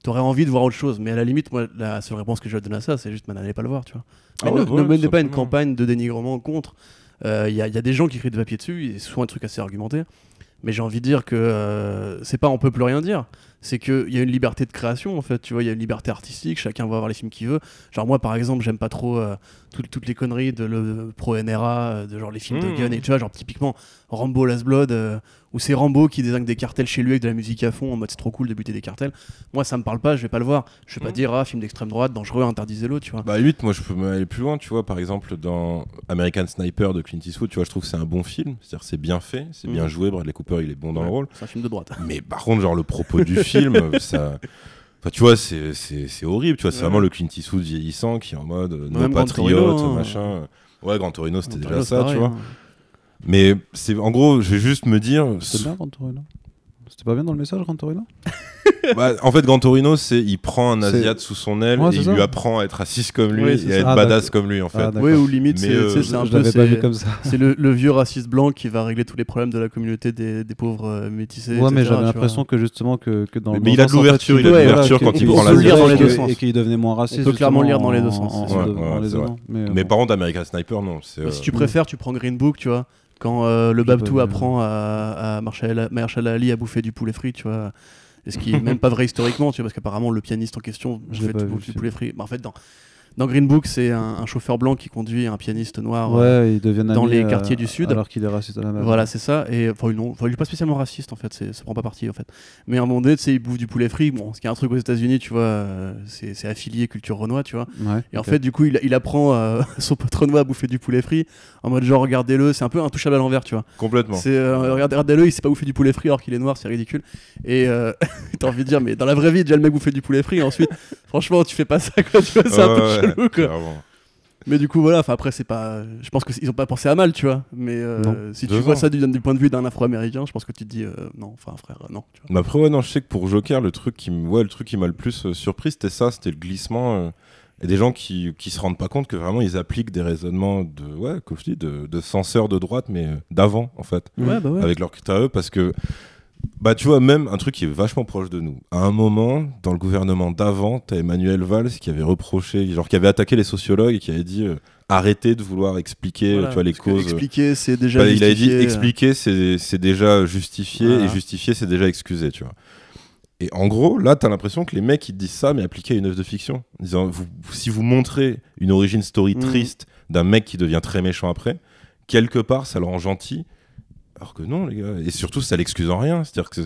T'aurais envie de voir autre chose, mais à la limite, moi, la seule réponse que je donne à ça, c'est juste, bah, n'allez pas le voir, tu vois. Ah Mais ouais, ne, menez pas une campagne de dénigrement contre. Il y, a- y a des gens qui écrivent des papiers dessus, et c'est souvent un truc assez argumenté. Mais j'ai envie de dire que euh, c'est pas on peut plus rien dire. C'est qu'il y a une liberté de création en fait, tu vois, il y a une liberté artistique, chacun va voir les films qu'il veut. Genre moi par exemple, j'aime pas trop euh, toutes, toutes les conneries de le pro NRA, euh, de genre les films de Mmh. gun et tu vois, genre typiquement Rambo Last Blood, où c'est Rambo qui désingue des cartels chez lui avec de la musique à fond en mode c'est trop cool de buter des cartels. Moi ça me parle pas, je vais pas le voir. Je vais pas Mmh. dire ah film d'extrême droite, dangereux, interdisez-le, tu vois. Bah, à la limite, moi, je peux aller plus loin, tu vois. Par exemple, dans American Sniper de Clint Eastwood, tu vois, je trouve que c'est un bon film. C'est-à-dire, c'est bien fait, c'est bien Mhm. joué. Bradley Cooper, il est bon dans le rôle. C'est un film de droite. Mais par contre, genre, le propos du [laughs] film, ça. Enfin, tu vois, c'est- c'est c'est horrible, tu vois. C'est Ouais. vraiment le Clint Eastwood vieillissant qui est en mode euh, nos patriotes, Torino, hein. machin. Ouais, Grand Torino, c'était Grand déjà Torino, ça, tu vois. hein. Mais c'est en gros, je vais juste me dire. C'était bien, Gran Torino C'était pas bien dans le message, Gran Torino? [laughs] Bah, en fait, Grand Torino, c'est il prend un C'est- Asiate sous son aile Ouais, et c'est il ça. lui apprend à être raciste comme lui Oui, et c'est à être Ah, badass comme lui, en fait. Ah, d'accord. Oui, ou limite, c'est euh, c'est un Je peu. c'est- vu comme ça. C'est le, le vieux raciste blanc qui va régler tous les problèmes de la communauté des, des pauvres euh, métissés. Ouais, mais j'avais l'impression que justement que, que dans Mais- le mais il a de fait, l'ouverture, il a de l'ouverture quand il prend la le lire direction. dans les deux Et sens. Et qu'il devenait moins raciste. On peut clairement lire dans les deux en- sens, c'est c'est. Mais, par contre, American Sniper, non. c'est, Mais euh, si tu préfères, tu prends Green Book, tu vois. Quand euh, le Babtou apprend à, à Marshall, Marshall Ali à bouffer du poulet frit, tu vois. Et ce qui est même pas vrai historiquement, tu vois, parce qu'apparemment le pianiste en question Je fait du, poulet frit. Bah, en fait, dans, dans Green Book, c'est un, un chauffeur blanc qui conduit un pianiste noir. euh, Ouais, ils deviennent dans amis, les euh, quartiers du Sud. Alors qu'il est raciste à la base. Voilà, c'est ça. Et enfin, non, enfin, il est pas spécialement raciste en fait, c'est- ça prend pas parti en fait. Mais à un moment donné, tu sais, il bouffe du poulet frit. Bon, ce qui est un truc aux États-Unis, tu vois, euh, c'est c'est affilié culture renois, tu vois. Ouais, Et en fait, du coup, il, il apprend euh, [laughs] son pote renois à bouffer du poulet frit en mode genre, regardez-le, c'est un peu intouchable à l'envers, tu vois. Complètement. C'est euh, regardez, regardez-le, il sait pas bouffer du poulet frit alors qu'il est noir, c'est ridicule. Et euh, [laughs] t'as envie de dire, mais dans la vraie vie, déjà le mec bouffait du poulet frit. Et ensuite, [laughs] franchement, tu fais pas ça, quoi. Tu vois, c'est un Ouais, peu [laughs] quoi. clairement. Mais du coup, voilà, enfin après, c'est pas. Je pense qu'ils ont pas pensé à mal, tu vois. Mais euh, Non. si tu Deux vois ans. ça du, du point de vue d'un afro-américain, je pense que tu te dis, euh, non, enfin, frère, non. Tu vois. Mais après, ouais, non, je sais que pour Joker, le truc qui, m- ouais, le truc qui m'a le plus euh, surpris, c'était ça, c'était le glissement. euh, et des gens qui, qui se rendent pas compte que vraiment ils appliquent des raisonnements de, ouais, comme je dis, de, de censeurs de droite, mais euh, d'avant, en fait, Ouais, bah ouais. avec leurs critères à eux, parce que, bah, tu vois, même un truc qui est vachement proche de nous. À un moment, dans le gouvernement d'avant, t'as Emmanuel Valls qui avait reproché, genre qui avait attaqué les sociologues et qui avait dit euh, arrêtez de vouloir expliquer, Voilà, tu vois, les causes. Expliquer, c'est déjà. Bah, il avait dit euh, expliquer, c'est déjà justifié, Voilà. et justifier, c'est déjà excusé, tu vois. Et en gros, là, t'as l'impression que les mecs, ils te disent ça, mais appliqué à une œuvre de fiction. En disant, vous- si vous montrez une origin story Mhm. triste d'un mec qui devient très méchant après, quelque part, ça le rend gentil. Alors que non, les gars. Et surtout, ça l'excuse en rien. C'est-à-dire que.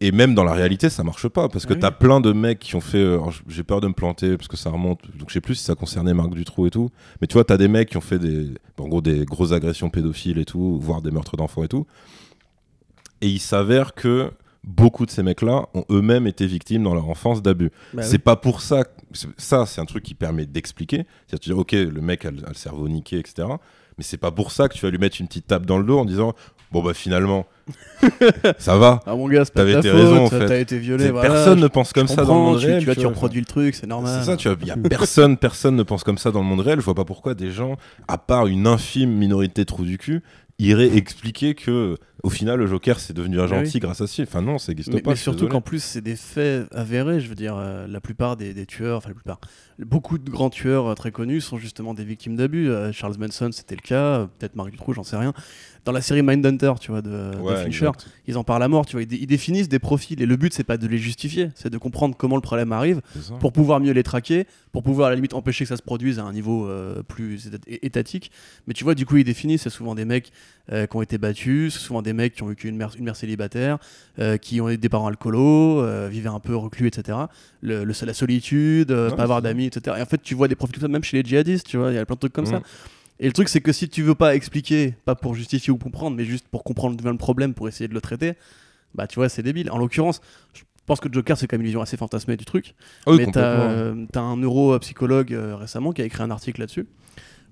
Et même dans la réalité, ça marche pas. Parce que Oui. t'as plein de mecs qui ont fait. euh, J'ai peur de me planter parce que ça remonte. Donc je sais plus si ça concernait Marc Dutroux et tout. Mais tu vois, t'as des mecs qui ont fait des. En gros, des grosses agressions pédophiles et tout, voire des meurtres d'enfants et tout. Et il s'avère que beaucoup de ces mecs-là ont eux-mêmes été victimes dans leur enfance d'abus. bah c'est pas pour ça. Ça, c'est un truc qui permet d'expliquer. C'est-à-dire, tu dis, ok, le mec a le, a le cerveau niqué, etc. Mais c'est pas pour ça que tu vas lui mettre une petite tape dans le dos en disant, bon, bah finalement, [laughs] ça va. Ah mon gars, c'est pas ta raison, en fait. t'as été violé. Voilà, personne je- ne pense comme ça dans le monde tu, réel. tu vois, tu reproduis le truc, c'est normal. C'est ça, tu vois, il y a personne, personne ne pense comme ça dans le monde réel. Je vois pas pourquoi des gens, à part une infime minorité de trous du cul, iraient expliquer que, au final, le Joker c'est devenu un oui. gentil grâce à film. Enfin non, ça n'existe Mais, pas. mais surtout qu'en plus, c'est des faits avérés. Je veux dire, euh, la plupart des, des tueurs, enfin la plupart, beaucoup de grands tueurs euh, très connus sont justement des victimes d'abus. Euh, Charles Manson, c'était le cas. euh, Peut-être Marc Dutroux, j'en sais rien. Dans la série Mindhunter, tu vois, de, de Ouais, Fincher, exact. ils en parlent à mort. Tu vois, ils, dé- ils définissent des profils. Et le but, c'est pas de les justifier, c'est de comprendre comment le problème arrive pour pouvoir mieux les traquer, pour pouvoir à la limite empêcher que ça se produise à un niveau euh, plus étatique. Mais tu vois, du coup, ils définissent, c'est souvent des mecs euh, qui ont été battus, c'est souvent des mecs qui ont vécu une mère, une mère célibataire, euh, qui ont eu des parents alcoolos, vivaient un peu reclus, etc. Le, le- la solitude, Ouais, pas avoir c'est etc. Et en fait, tu vois des profils comme ça, même chez les djihadistes, tu vois, il y a plein de trucs comme ça. Mm. Et le truc, c'est que si tu veux pas expliquer, pas pour justifier ou comprendre, mais juste pour comprendre le problème, pour essayer de le traiter, bah tu vois, c'est débile. En l'occurrence, je pense que Joker, c'est quand même une vision assez fantasmée du truc. Oui, mais t'as euh, t'as un neuropsychologue euh, récemment qui a écrit un article là-dessus,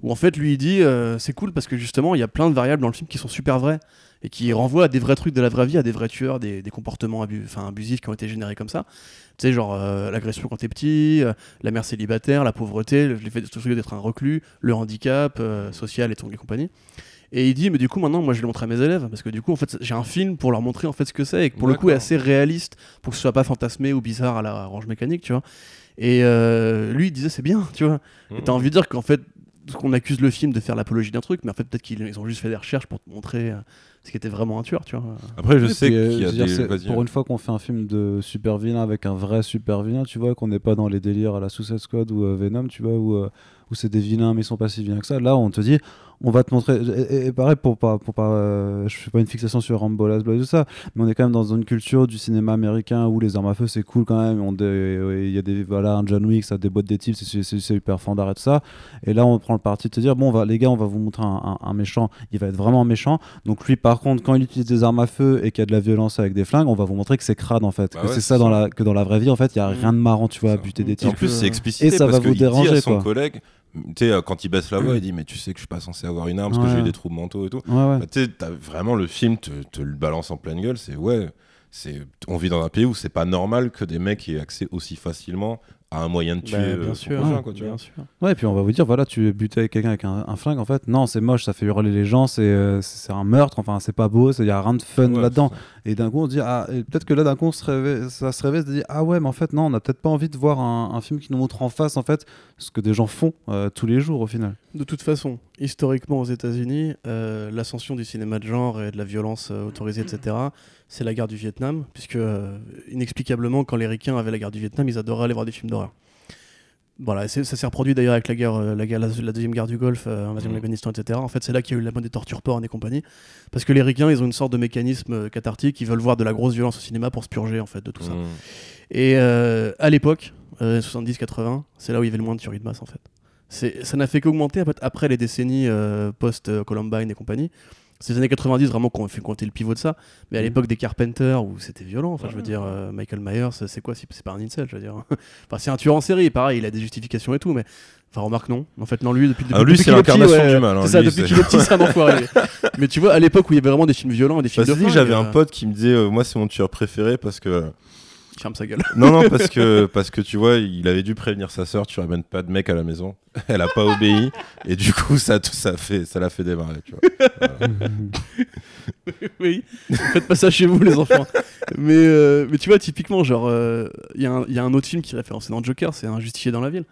où en fait, lui, il dit euh, c'est cool parce que justement, il y a plein de variables dans le film qui sont super vraies et qui renvoient à des vrais trucs de la vraie vie, à des vrais tueurs, des, des comportements abusifs qui ont été générés comme ça. Tu sais, genre euh, l'agression quand t'es petit, euh, la mère célibataire, la pauvreté, le fait de- d'être un reclus, le handicap social et tout et compagnie. Et il dit, mais du coup, maintenant, moi, je vais le montrer à mes élèves, parce que du coup, en fait, j'ai un film pour leur montrer en fait ce que c'est, et que pour le coup, est assez réaliste, pour que ce soit pas fantasmé ou bizarre à la orange mécanique, tu vois. Et euh, lui, il disait, c'est bien, tu vois. Et Mm. t'as envie de dire qu'en fait, qu'on accuse le film de faire l'apologie d'un truc, mais en fait, peut-être qu'ils ils ont juste fait des recherches pour te montrer euh, ce qui était vraiment un tueur, tu vois. Après, je Oui, sais euh, qu'il y a des. Pour une fois qu'on fait un film de super vilain avec un vrai super vilain, tu vois, qu'on n'est pas dans les délires à la Suicide Squad ou euh, Venom, tu vois, où, euh, où c'est des vilains mais ils sont pas si vilains que ça. Là, on te dit, on va te montrer. Et, pareil, pour pas, pour pas, euh, je fais pas une fixation sur Rambo, Last Blood, tout ça, mais on est quand même dans une culture du cinéma américain où les armes à feu c'est cool quand même. Il y a des, voilà, un John Wick, ça déboîte des types, c'est hyper fandard et tout ça. Et là, on prend le parti de te dire, bon, on va, les gars, on va vous montrer un, un- un méchant, il va être vraiment méchant. Donc lui, par contre, quand il utilise des armes à feu et qu'il y a de la violence avec des flingues, on va vous montrer que c'est crade en fait. Bah que ouais, c'est ça, dans la, que dans la vraie vie, en fait, il y a Mhm. rien de marrant, tu vois, à buter des Et en types. plus, c'est explicité et ça parce va vous dit à déranger, son quoi. collègue, tu sais, euh, quand il baisse la voix, [clears throat] il dit Mais tu sais que je suis pas censé avoir une arme parce que j'ai eu des troubles mentaux et tout. Ouais, ouais. Bah, tu sais, t'as vraiment le film te, te le balance en pleine gueule. C'est ouais, c'est on vit dans un pays où c'est pas normal que des mecs aient accès aussi facilement a un moyen de tuer Bah, euh, bien son sûr, prochain, quoi, tu bien vois. sûr. Ouais, et puis on va vous dire, voilà, tu butais avec quelqu'un avec un, un flingue, en fait, non, c'est moche, ça fait hurler les gens, c'est euh, c'est un meurtre, enfin, c'est pas beau, il y a rien de fun Ouais, là-dedans. Et d'un coup, on se dit, ah, peut-être que là, d'un coup, on se réveille, ça se réveille, se dit, ah ouais, mais en fait, non, on n'a peut-être pas envie de voir un, un film qui nous montre en face, en fait, ce que des gens font euh, tous les jours, au final. De toute façon, historiquement aux États-Unis, euh, l'ascension du cinéma de genre et de la violence euh, autorisée, etc., c'est la guerre du Vietnam, puisque euh, inexplicablement, quand les Ricains avaient la guerre du Vietnam, ils adoraient aller voir des films d'horreur. Voilà, ça s'est reproduit d'ailleurs avec la guerre, la, guerre la, la deuxième guerre du Golfe, euh, invasion de Mhm. l'Afghanistan, etc. En fait, c'est là qu'il y a eu la mode des torture porn et compagnie, parce que les Ricains, ils ont une sorte de mécanisme cathartique, ils veulent voir de la grosse violence au cinéma pour se purger en fait de tout ça. Mm. Et à l'époque, euh, 70-80, c'est là où il y avait le moins de tueries de masse en fait. Ça n'a fait qu'augmenter en fait, après les décennies euh, post-Columbine et compagnie. C'est les années 90 vraiment qu'on fait compter le pivot de ça. Mais à Mhm. l'époque des Carpenters où c'était violent, enfin je veux dire, euh, Michael Myers, c'est quoi C'est c'est pas un incel, je veux dire. [laughs] enfin c'est un tueur en série, pareil, il a des justifications et tout, mais. Enfin, remarque, non. En fait, non, lui, depuis, depuis, Ah, lui, depuis qu'il est petit, ouais, mal, hein, C'est ça, lui, depuis qu'il est petit, c'est un enfoiré. [laughs] mais tu vois, à l'époque où il y avait vraiment des films violents et des films Bah, de dit, j'avais euh, un pote qui me disait, euh, moi, c'est mon tueur préféré parce que. Ferme sa gueule. Non, non, parce que, parce que tu vois, il avait dû prévenir sa sœur, tu ramènes pas de mec à la maison. Elle a pas obéi. Et du coup, ça, ça, fait, ça l'a fait démarrer, tu vois. [laughs] oui, faites pas ça chez vous les enfants. mais, euh, mais tu vois, typiquement, genre, euh, il y, a un- il y a un autre film qui est référencé dans Joker, c'est Un Justifié dans la ville.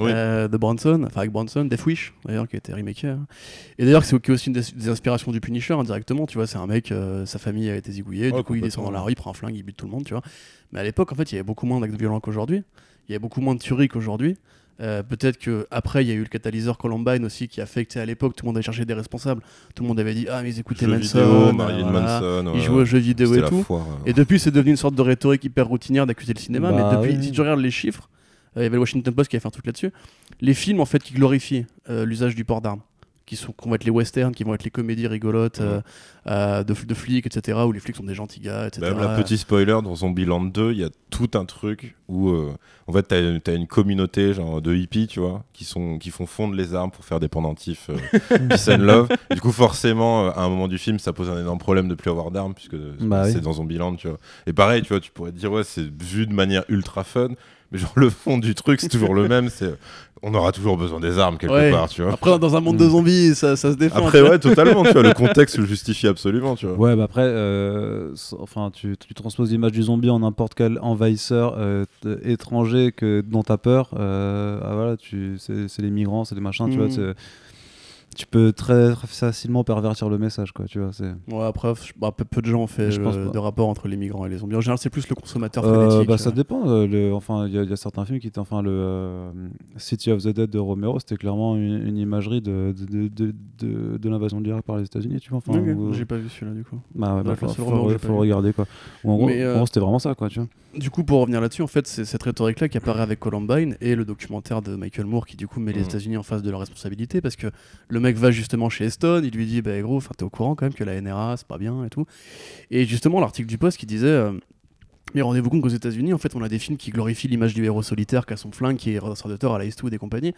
Oui. euh, de Bronson, enfin avec Bronson, Death Wish d'ailleurs, qui a été remaké. hein. Et d'ailleurs, c'est aussi une des, des inspirations du Punisher indirectement, tu vois. C'est un mec, euh, sa famille a été zigouillée, Ouais, du coup il descend dans la rue, il prend un flingue, il bute tout le monde, tu vois. Mais à l'époque, en fait, il y avait beaucoup moins d'actes violents qu'aujourd'hui. Il y avait beaucoup moins de tueries qu'aujourd'hui. Euh, Peut-être que après il y a eu le catalyseur Columbine aussi qui a fait que à l'époque tout le monde avait cherché des responsables. Tout le monde avait dit ah mais ils écoutaient Jeux Manson, vidéo, euh, voilà. Manson. ils ouais. jouaient aux jeux vidéo et tout. foire. Et depuis, c'est devenu une sorte de rhétorique hyper routinière d'accuser le cinéma. Bah mais depuis, oui. si tu regardes les chiffres, il y avait le Washington Post qui avait fait un truc là-dessus. Les films, en fait, qui glorifient euh, l'usage du port d'armes, qui, sont, qui vont être les westerns, qui vont être les comédies rigolotes euh, euh, de, de flics, etc., où les flics sont des gentils gars, etc. Même la petit spoiler dans Zombieland 2, il y a tout un truc où euh, en fait t'as as une communauté genre de hippies, tu vois, qui sont qui font fondre les armes pour faire des pendentifs euh, [laughs] peace and love. Du coup forcément euh, à un moment du film ça pose un énorme problème de plus avoir d'armes puisque Bah c'est oui. dans Zombieland, tu vois. Et pareil, tu vois, tu pourrais te dire ouais c'est vu de manière ultra fun, mais genre le fond du truc c'est toujours le [laughs] même, c'est on aura toujours besoin des armes quelque Ouais. part, tu vois. Après, dans un monde de zombies, ça, ça se défend. Après ouais totalement, tu vois, le [laughs] contexte le justifie absolument, tu vois. Ouais, bah après, euh, enfin, tu, tu transposes l'image du zombie en n'importe quel envahisseur euh, t- étranger que dont t'as peur. euh, ah, voilà, tu, c'est, les migrants, c'est les machins, tu vois. Tu peux très, très facilement pervertir le message, quoi. Tu vois. Ouais, après, bah, peu, peu de gens ont fait Je pense euh, de rapport entre les migrants et les zombies. En général, c'est plus le consommateur Euh, fanatique. bah, ça euh. dépend. euh, le- enfin, il y, a- il y a certains films qui étaient, enfin, le euh, City of the Dead de Romero, c'était clairement une, une imagerie de, de, de, de, de- de l'invasion de l'Irak par les États-Unis, tu vois. Enfin, J'ai pas vu celui-là du coup. bah, ouais, bah, faut, faut- regarder quoi. Ou en gros, Mais, en gros, c'était vraiment ça, quoi. Tu vois. Du coup, pour revenir là-dessus, en fait, c'est cette rhétorique-là qui apparaît avec Columbine et le documentaire de Michael Moore qui, du coup, met les Mhm. États-Unis en face de leur responsabilité parce que le mec va justement chez Stone, il lui dit, bah gros, t'es au courant quand même que la NRA, c'est pas bien et tout. Et justement, l'article du Post qui disait. euh, mais rendez-vous compte qu'aux États-Unis, en fait, on a des films qui glorifient l'image du héros solitaire qui a son flingue, qui est ressaurateur à la Eastwood et compagnie.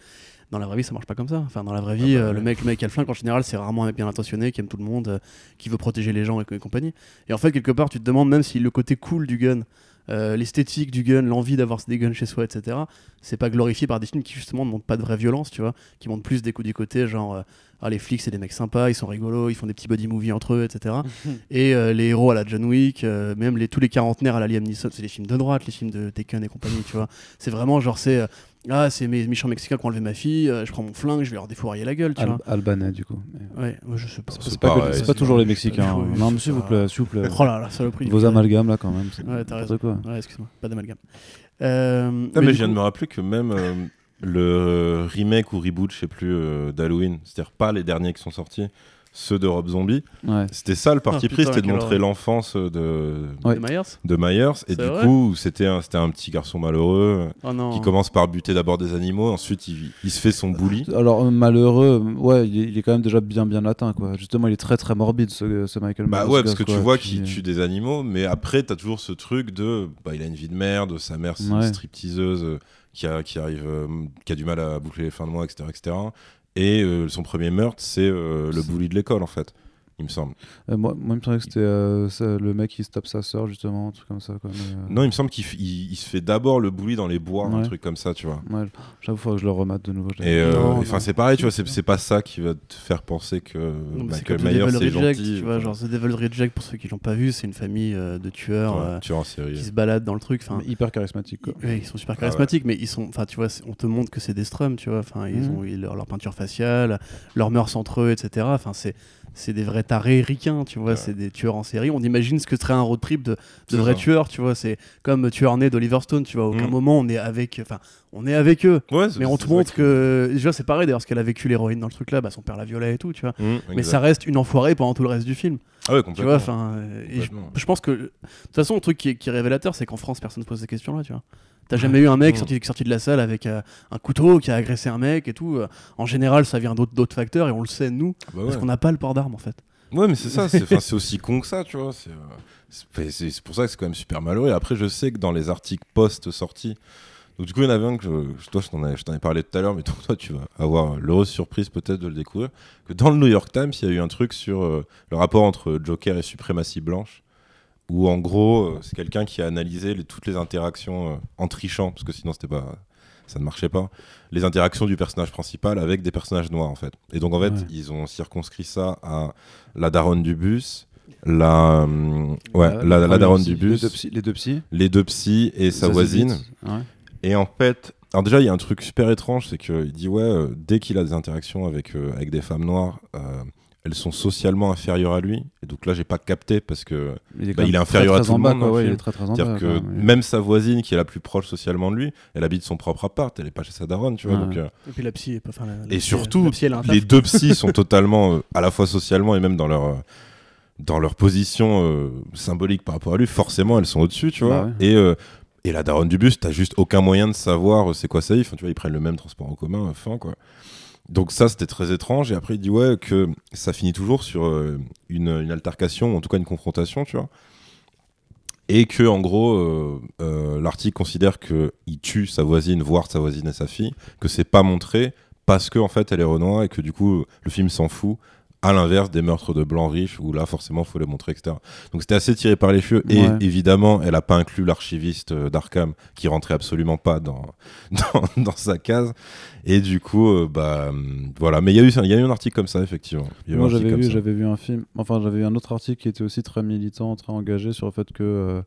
Dans la vraie vie, ça marche pas comme ça. Enfin, dans la vraie vie, Ah bah euh, ouais. le mec, le mec qui a le flingue, en général, c'est rarement un mec bien intentionné, qui aime tout le monde, euh, qui veut protéger les gens et, et compagnie. Et en fait, quelque part, tu te demandes même si le côté cool du gun, l'esthétique du gun, l'envie d'avoir des guns chez soi, etc., c'est pas glorifié par des films qui justement ne montrent pas de vraie violence, tu vois, qui montrent plus des coups du côté, genre euh, ah, les flics c'est des mecs sympas, ils sont rigolos, ils font des petits body movies entre eux, etc. [laughs] et euh, les héros à la John Wick, euh, même les, tous les quarantenaires à la Liam Neeson, c'est les films de droite, les films de Taken et compagnie, tu vois. C'est vraiment genre c'est euh, ah c'est mes méchants mexicains qui ont enlevé ma fille, euh, je prends mon flingue, je vais leur défourailler la gueule, tu Al- vois. albanais, du coup. Mais- Ouais, moi, je sais pas. C'est pas, que- pareil, c'est c'est pas toujours les Mexicains. oui, hein. non, mais s'il vous ça. plaît, s'il vous plaît. Oh là là, saloperie. Vos amalgames, là, quand même. Ouais, t'as raison. quoi. Ouais, excuse-moi, pas d'amalgame. Euh, Non, mais, je viens coup- de me rappeler que même euh, le remake ou reboot, je sais plus, euh, d'Halloween, c'est-à-dire pas les derniers qui sont sortis, ceux de Rob Zombie, Ouais. c'était ça le parti Ah, pris, c'était de montrer l'enfance de, Ouais. De Myers de Myers. Et du coup, c'était un, c'était un petit garçon malheureux Oh qui commence par buter d'abord des animaux, ensuite il, il se fait son bully. Alors, euh, malheureux, euh, ouais, il est, il est quand même déjà bien bien atteint, quoi. Justement, il est très très morbide, ce, ce Michael Bah Myers, ouais, ce parce que tu vois qu'il euh, tue des animaux, mais après, t'as toujours ce truc de. Bah, il a une vie de merde, sa mère, c'est une Ouais. stripteaseuse euh, qui, a, qui, arrive, euh, qui a du mal à boucler les fins de mois, etc. etc. Et euh, son premier meurtre, c'est euh, le bully de l'école, en fait. Il me semble. Euh, moi, moi, il me semblait que c'était euh, le mec qui se tape sa sœur, justement, un truc comme ça. Quoi, mais, euh, Non, il me semble qu'il f- il- il se fait d'abord le bully dans les bois, un truc comme ça, tu vois. ouais, j'avoue, faudrait que je le remate de nouveau. Et euh, enfin, c'est pareil, tu vois, c'est c'est pas ça qui va te faire penser que Non, Michael Myers Devil c'est Reject, gentil. tu vois, genre The Devil Reject, pour ceux qui l'ont pas vu, c'est une famille euh, de tueurs Ouais, euh, tueur en qui série. se baladent dans le truc. Enfin, Mais hyper charismatique. Quoi. ils, ouais, ils sont super Ah ouais. charismatiques, mais ils sont, enfin, tu vois, on te montre que c'est des strums, tu vois. Enfin, ils Mhm. ont ils- leur, leur peinture faciale, leurs mœurs entre eux, etc. Enfin, c'est c'est des vrais tarés ricains, tu vois. Ouais. C'est des tueurs en série. On imagine ce que serait un road trip de, de vrais ça. tueurs, tu vois. C'est comme tueur né d'Oliver Stone, tu vois. À aucun Mhm. moment on est avec, enfin, on est avec eux. Ouais, Mais on te montre qui- que déjà c'est pareil d'ailleurs ce qu'elle a vécu l'héroïne dans le truc là, bah, son père la violait et tout, tu vois. Mmh, Mais ça reste une enfoirée pendant tout le reste du film. Ah ouais, Tu complètement. vois, enfin, euh, je, pense que de toute façon, le truc qui est, qui est révélateur, c'est qu'en France, personne ne se pose ces questions-là, tu vois. T'as jamais eu un mec sorti, sorti de la salle avec euh, un couteau qui a agressé un mec et tout. euh, En général, ça vient d'autres facteurs et on le sait nous, Ah bah parce qu'on n'a pas le port d'armes en fait. Ouais, mais c'est ça, [laughs] c'est aussi con que ça, tu vois. C'est euh, c'est- pour ça que c'est quand même super malheureux. Et après, je sais que dans les articles post-sortie, donc du coup, il y en avait un que je, toi, je t'en ai, parlé tout à l'heure, mais toi, tu vas avoir l'heureuse surprise peut-être de le découvrir, que dans le New York Times, il y a eu un truc sur euh, le rapport entre Joker et suprématie blanche, où en gros, euh, c'est quelqu'un qui a analysé les- toutes les interactions euh, en trichant, parce que sinon, c'était pas ça ne marchait pas, les interactions du personnage principal avec des personnages noirs en fait. Et donc en fait, Ouais. ils ont circonscrit ça à la daronne du bus, la, hum, ouais, Euh, la, le la daronne premier du psy- bus, Les deux psys. les deux psys et sa voisine. Ouais. Et en fait, alors déjà, il y a un truc super étrange, c'est qu'il dit ouais, euh, dès qu'il a des interactions avec, euh, avec des femmes noires, euh, elles sont socialement inférieures à lui. Et donc là, j'ai pas capté parce que Il est, Bah, il est inférieur très, à tout en le bas, monde quoi, dans le ouais, il film. est très très en C'est-à-dire bas. que quoi, même sa voisine, qui est la plus proche socialement de lui, elle habite son propre appart, elle est pas chez sa daronne, tu vois. Ouais. Donc, euh, Et puis la psy est pas. enfin, la- la et psy, surtout, la psy, les deux psys [laughs] sont totalement, euh, à la fois socialement et même dans leur, euh, dans leur position euh, symbolique par rapport à lui, forcément, elles sont au-dessus, tu vois. Bah ouais. Et, euh, et la daronne du bus, t'as juste aucun moyen de savoir euh, c'est quoi sa vie. Enfin, tu vois, ils prennent le même transport en commun, euh, fin, quoi. Donc ça, c'était très étrange. Et après, il dit ouais que ça finit toujours sur euh, une, altercation, ou en tout cas une confrontation, tu vois. Et que en gros, euh, euh, l'article considère que il tue sa voisine, voire sa voisine et sa fille, que c'est pas montré parce que en fait elle est Renoir et que du coup le film s'en fout. À l'inverse des meurtres de blancs riches où là forcément faut les montrer etc. Donc c'était assez tiré par les cheveux et Ouais. évidemment elle a pas inclus l'archiviste euh, d'Arkham qui rentrait absolument pas dans, [laughs] dans, dans sa case et du coup euh, bah hum, voilà mais il y a eu il y a eu un article comme ça effectivement. Moi j'avais vu, j'avais vu un film, enfin j'avais vu un autre article qui était aussi très militant, très engagé sur le fait que, euh,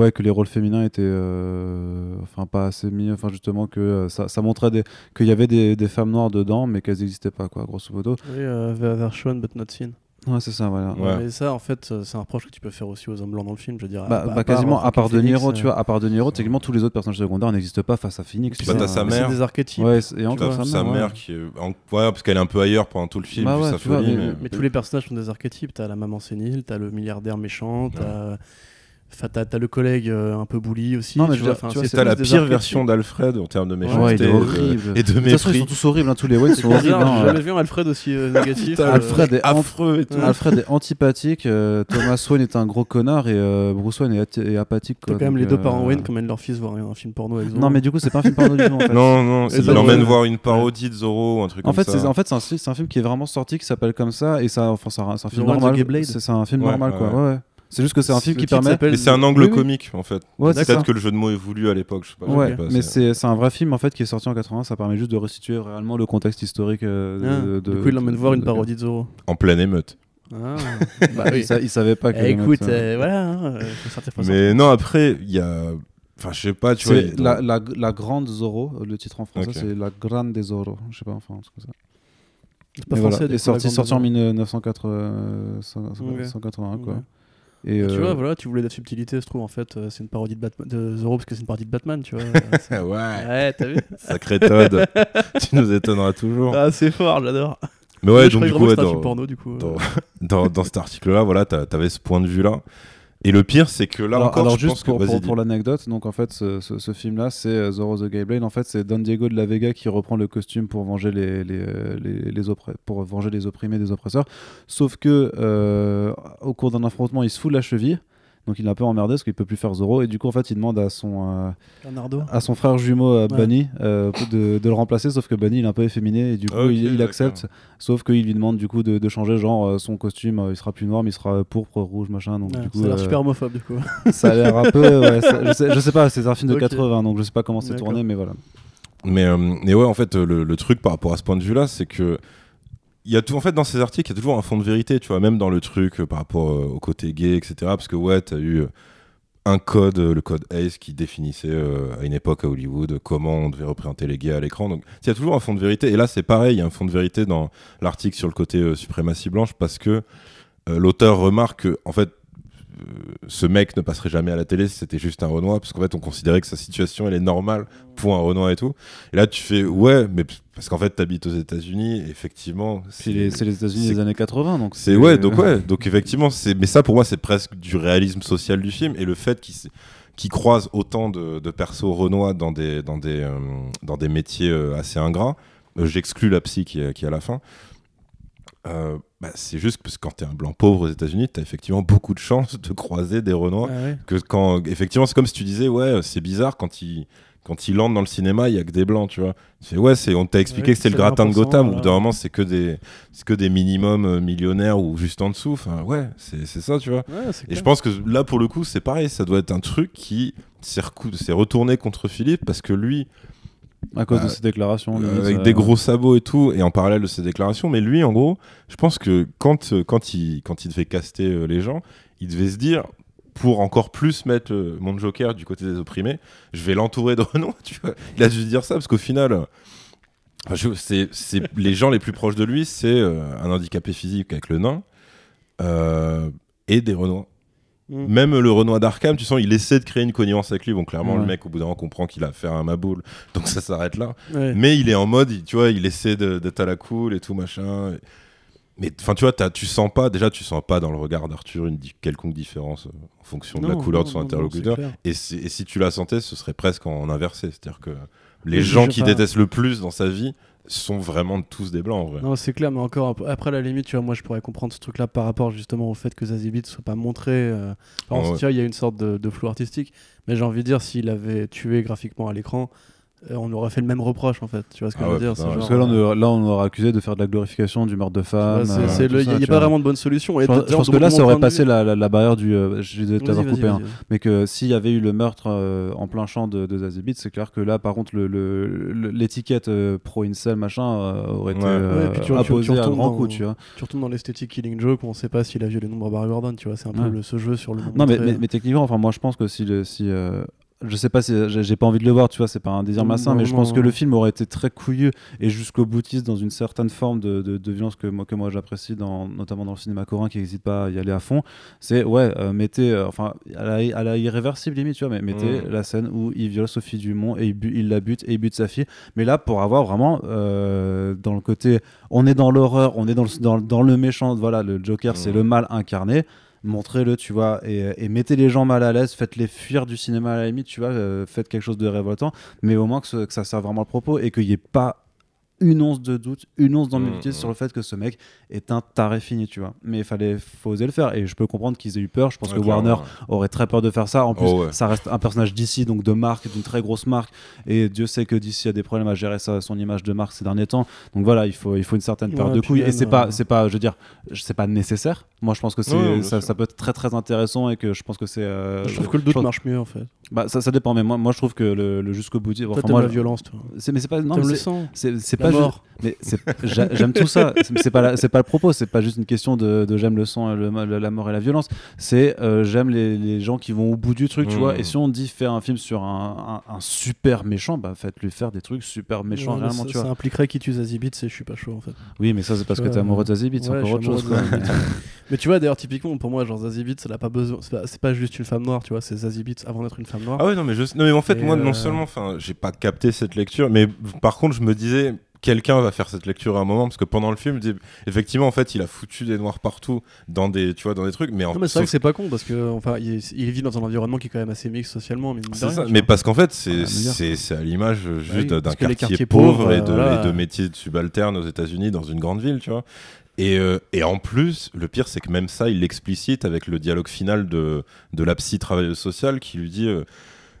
ouais, que les rôles féminins étaient, euh, enfin pas assez mis, enfin justement que euh, ça, ça montrait des, qu'il y avait des, des femmes noires dedans, mais qu'elles n'existaient pas, quoi, grosso modo. Oui, euh, they're shown but not seen. Ouais, c'est ça, voilà. Ouais. Mais ça, en fait, euh, c'est un reproche que tu peux faire aussi aux hommes blancs dans le film, je veux dire. Bah, à- bah, à quasiment, à part De Joaquin Niro, Phoenix, tu vois, à part De Niro, techniquement tous les autres personnages secondaires n'existent pas face à Phoenix. Puis tu bah, vois. t'as sa mère. C'est des archétypes. Ouais, et Tu encore sa sa mère, mère ouais. qui est en- ouais, parce qu'elle est un peu ailleurs pendant tout le film Bah vu ouais, sa tu vois, folie mais- mais- Mais tous les personnages sont des archétypes. T'as la maman sénile, t'as le milliardaire méchant, t'as enfin, t'as- le collègue euh, un peu bully aussi. Non, mais tu je vois, tu vois, la pire version d'Alfred en termes de Ouais, méchanceté il est et de- horrible. et de De toute façon, ils sont mépris. tous horribles, hein, tous les Wayne sont [laughs] C'est horribles. hein. J'ai jamais vu un Alfred aussi euh, négatif. Putain, euh, Alfred est affreux et tout. Alfred est antipathique, euh, Thomas Wayne est un gros connard et euh, Bruce Wayne est, est apathique. T'as Quoi, quand même les deux euh, parents Wayne qui emmènent leur fils voir un film porno avec Zorro. Non, mais du coup, c'est pas un film porno du tout. En fait. [laughs] Non, non, c'est- Et il donc, emmène ouais. voir une parodie de Zorro ou un truc En comme fait, ça. c'est en fait c'est un, film qui est vraiment sorti qui s'appelle comme ça et ça enfin c'est un, film normal. C'est un film Ouais, normal ouais, quoi. ouais. C'est juste que c'est un film qui permet. Mais c'est un angle Oui, oui. comique en fait. Ouais, c'est Peut-être que le jeu de mots est voulu à l'époque, je sais pas. je Ouais, pas, mais c'est- c'est c'est un vrai film en fait qui est sorti en 80. Ça permet juste de restituer réellement le contexte historique. euh, Ah, de, de- du coup, il l'emmène de- voir une parodie de Zorro. en pleine émeute. Ah, [laughs] Bah, oui. il, il savait pas que. Eh, écoute, euh, voilà, hein, euh, faut sortir. Mais non, après, il y a. Enfin, je sais pas, tu vois. C'est la, la, la grande Zorro, le titre en français c'est la grande Zorro, je sais pas enfin comme ça. C'est pas Mais voilà, français, du et coup, sorti, sorti en grande 1981 quoi. Et Bah, Tu euh, vois, voilà, tu voulais de la subtilité, je trouve, en fait, euh, c'est une parodie de, Batman, de Zorro parce que c'est une parodie de Batman, tu vois. [laughs] euh, ouais, ouais, t'as vu [laughs] sacré Todd. [laughs] tu nous étonneras toujours. Ah, c'est fort, j'adore. Mais ouais, donc du coup, ouais, dans, porno, du coup. dans, euh. dans, dans cet article-là, voilà, t'a- t'avais ce point de vue-là. Et le pire, c'est que là alors, encore, alors je juste pense pour, l'anecdote, donc en fait ce, ce, ce film-là c'est euh, Zorro the Gay Blade. En fait c'est Don Diego de la Vega qui reprend le costume pour venger les, les, euh, les, les pour venger les opprimés des oppresseurs. Sauf que euh, au cours d'un affrontement il se fout de la cheville. Donc il est un peu emmerdé parce qu'il peut plus faire Zoro. Et du coup, en fait, il demande à son, euh, à son frère jumeau euh, Ouais. Bunny euh, de, de le remplacer. Sauf que Bunny, il est un peu efféminé. Et du coup, il, accepte. Sauf qu'il lui demande du coup de, de changer, genre euh, son costume, il sera plus noir, mais il sera pourpre, rouge, machin. Donc Ouais, du coup, ça a l'air euh, super homophobe du coup. [laughs] ça a l'air un peu. ouais, ça- je, sais, je sais pas, c'est un film de Ok. 80, donc je sais pas comment c'est tourné, mais voilà. Mais, euh, mais ouais, en fait, le, le truc par rapport à ce point de vue-là, c'est que il y a tout en fait dans ces articles, il y a toujours un fond de vérité, tu vois, même dans le truc euh, par rapport euh, au côté gay, etc. Parce que ouais, t'as eu euh, un code, le code ACE, qui définissait à une époque à Hollywood comment on devait représenter les gays à l'écran. Donc il y a toujours un fond de vérité. Et là, c'est pareil, il y a un fond de vérité dans l'article sur le côté suprématie blanche parce que l'auteur remarque que en fait ce mec ne passerait jamais à la télé si c'était juste un Renoir, parce qu'en fait on considérait que sa situation elle est normale pour un Renoir et tout. Et là tu fais ouais, mais parce qu'en fait t'habites aux États-Unis, effectivement. Puis les- c'est les États-Unis c'est- des années 80, donc C'est ouais, donc ouais, donc effectivement, c'est mais ça pour moi c'est presque du réalisme social du film et le fait qu'il qu'il croise autant de, de persos renois dans des dans des euh, dans des métiers euh, assez ingrats. euh, J'exclus la psy qui qui est à la fin. Bah, c'est juste parce que quand t'es un blanc pauvre aux États-Unis, t'as effectivement beaucoup de chances de croiser des renois. Ah ouais. Que quand effectivement, c'est comme si tu disais ouais, c'est bizarre quand il quand il entre dans le cinéma, il y a que des blancs, tu vois. C'est ouais, c'est on t'a expliqué que c'était le gratin de 20%, Gotham. Au bout d'un moment, c'est que des c'est que des minimums euh, millionnaires ou juste en dessous. Enfin ouais, c'est ça, tu vois. Ouais, Et clair. je pense que là, pour le coup, c'est pareil. Ça doit être un truc qui s'est retourné contre Philippe parce que lui, à cause de ses déclarations. euh, limite, avec euh, des gros sabots et tout, et en parallèle de ses déclarations. Mais lui, en gros, je pense que quand, euh, quand, il, quand il devait caster les gens, il devait se dire, pour encore plus mettre mon Joker du côté des opprimés, je vais l'entourer de [laughs] Renoir. Tu vois il a dû dire ça, parce qu'au final, c'est les gens les plus proches de lui, c'est un handicapé physique avec le nain euh, et des Renois. Mm. Même le Renoir d'Arkham, tu sens, il essaie de créer une connivence avec lui. Bon, clairement, le mec, au bout d'un moment, comprend qu'il a affaire à un maboule, [laughs] donc ça s'arrête là. Ouais. Mais il est en mode, il- tu vois, il essaie d'être à la cool et tout machin. Mais enfin, tu vois, tu sens pas, déjà, tu sens pas dans le regard d'Arthur une quelconque différence euh, en fonction de la couleur non, de son non, interlocuteur. et, si, et si tu la sentais, ce serait presque en, inversé. C'est-à-dire que les gens qui détestent le plus dans sa vie sont vraiment tous des blancs en vrai. Non, c'est clair, mais encore ap- après la limite, tu vois, moi je pourrais comprendre ce truc-là par rapport justement au fait que Zazie Beetz soit pas montré. euh, ouais. tu vois, il y a une sorte de, de flou artistique, mais j'ai envie de dire, s'il avait tué graphiquement à l'écran, on aurait fait le même reproche en fait. Tu vois ce que Ah je veux ouais, dire putain, c'est ouais. genre, Parce que là, on, euh, aurait- là, on aurait accusé de faire de la glorification du meurtre de femme. c'est- euh, Il n'y a pas vois. vraiment de bonne solution. Et Je pense, je que là, ça aurait passé la, la- la barrière du. euh, je Vas-y, t'avoir coupé, hein. mais que s'il y avait eu le meurtre euh, en plein champ de, de Zazie Beetz, c'est clair que là, par contre, le- le- le- l'étiquette euh, pro-incel machin euh, aurait été Ouais. euh, puis tu tu- apposée tu à grand dans- coup, tu vois. Tu retournes dans l'esthétique Killing Joke où on sait pas s'il a violé le nombre à Barry Gordon, tu vois, c'est un peu ce jeu sur le nombre Non, mais, techniquement, enfin, moi, je pense que si, le, si euh, je sais pas si j'ai pas envie de le voir, tu vois, c'est pas un désir Non, malsain, mais je pense non, que le film aurait été très couillu et jusqu'au boutiste dans une certaine forme de, de, de violence que moi, que moi j'apprécie, dans, notamment dans le cinéma coréen qui n'hésite pas à y aller à fond. C'est ouais, euh, mettez, euh, enfin, à la, à la irréversible limite, tu vois, mais mettez Mm. la scène où il viole Sophie Dumont et il, bu- il la bute et il bute sa fille. Mais là, pour avoir vraiment euh, dans le côté, on est dans l'horreur, on est dans le, dans, dans le méchant, voilà, le Joker, c'est Mm. le mal incarné montrez-le, tu vois, et, et mettez les gens mal à l'aise, faites-les fuir du cinéma à la limite, tu vois, euh, faites quelque chose de révoltant, mais au moins que, ce- que ça serve vraiment le propos et qu'il n'y ait pas une once de doute, une once d'ambiguïté Mhm. sur le fait que ce mec est un taré fini, tu vois. Mais il fallait, faut oser le faire, et je peux comprendre qu'ils aient eu peur. Je pense Ouais, que Warner ouais. aurait très peur de faire ça. En plus, Oh ouais. ça reste un personnage d'ici, donc de marque, d'une très grosse marque. Et Dieu sait que d'ici a des problèmes à gérer ça, son image de marque ces derniers temps. Donc voilà, il faut, il faut une certaine peur Ouais, de couilles. Et c'est pas, c'est pas, je veux dire, c'est pas nécessaire. Moi, je pense que c'est, ça, peut être très très intéressant et que je pense que c'est. euh, Je trouve que le doute pense- marche mieux en fait. Bah, ça, ça dépend, mais moi, moi je trouve que le, le jusqu'au bout. Enfin, moi, la violence, toi. c'est, mais c'est pas. Non, T'aimes mais le c'est- sang, c'est, c'est la pas juste- mort. mais c'est- j'a- j'aime tout ça. C'est c'est pas, c'est pas le propos. C'est pas juste une question de, de j'aime le sang, le, le- la mort et la violence. C'est euh, j'aime les, les gens qui vont au bout du truc, tu Mmh. vois. Et si on dit faire un film sur un, un- un super méchant, bah faites-lui faire des trucs super méchants Ouais, réellement, ça, tu vois. ça impliquerait qu'il tue Zazie Beetz et je suis pas chaud en fait. Oui, mais ça c'est parce que t'es amoureux de Zazie Beetz, c'est Ouais, encore autre chose. quoi. [laughs] Mais tu vois, d'ailleurs, typiquement, pour moi, genre Zazie Beetz, elle a pas besoin. C'est pas, c'est pas juste une femme noire, tu vois, c'est Zazie Beetz avant d'être une femme noire. Ah ouais, non, mais, je... non, mais en fait, Et moi, euh, non seulement, enfin, j'ai pas capté cette lecture, mais par contre, je me disais, quelqu'un va faire cette lecture à un moment, parce que pendant le film, effectivement, en fait, il a foutu des noirs partout dans des, tu vois, dans des trucs, mais en Non, mais c'est vrai que c'est pas con parce que enfin il, il vit dans un environnement qui est quand même assez mixte socialement mais de rien, ça. Mais parce qu'en fait, Ah, c'est c'est à l'image euh, juste d'un quartier pauvre pauvres, et, de, euh, voilà. et de métiers subalternes aux États-Unis dans une grande ville, tu vois. Et, euh, et en plus, le pire, c'est que même ça, il l'explicite avec le dialogue final de, de la psy travailleuse sociale qui lui dit euh,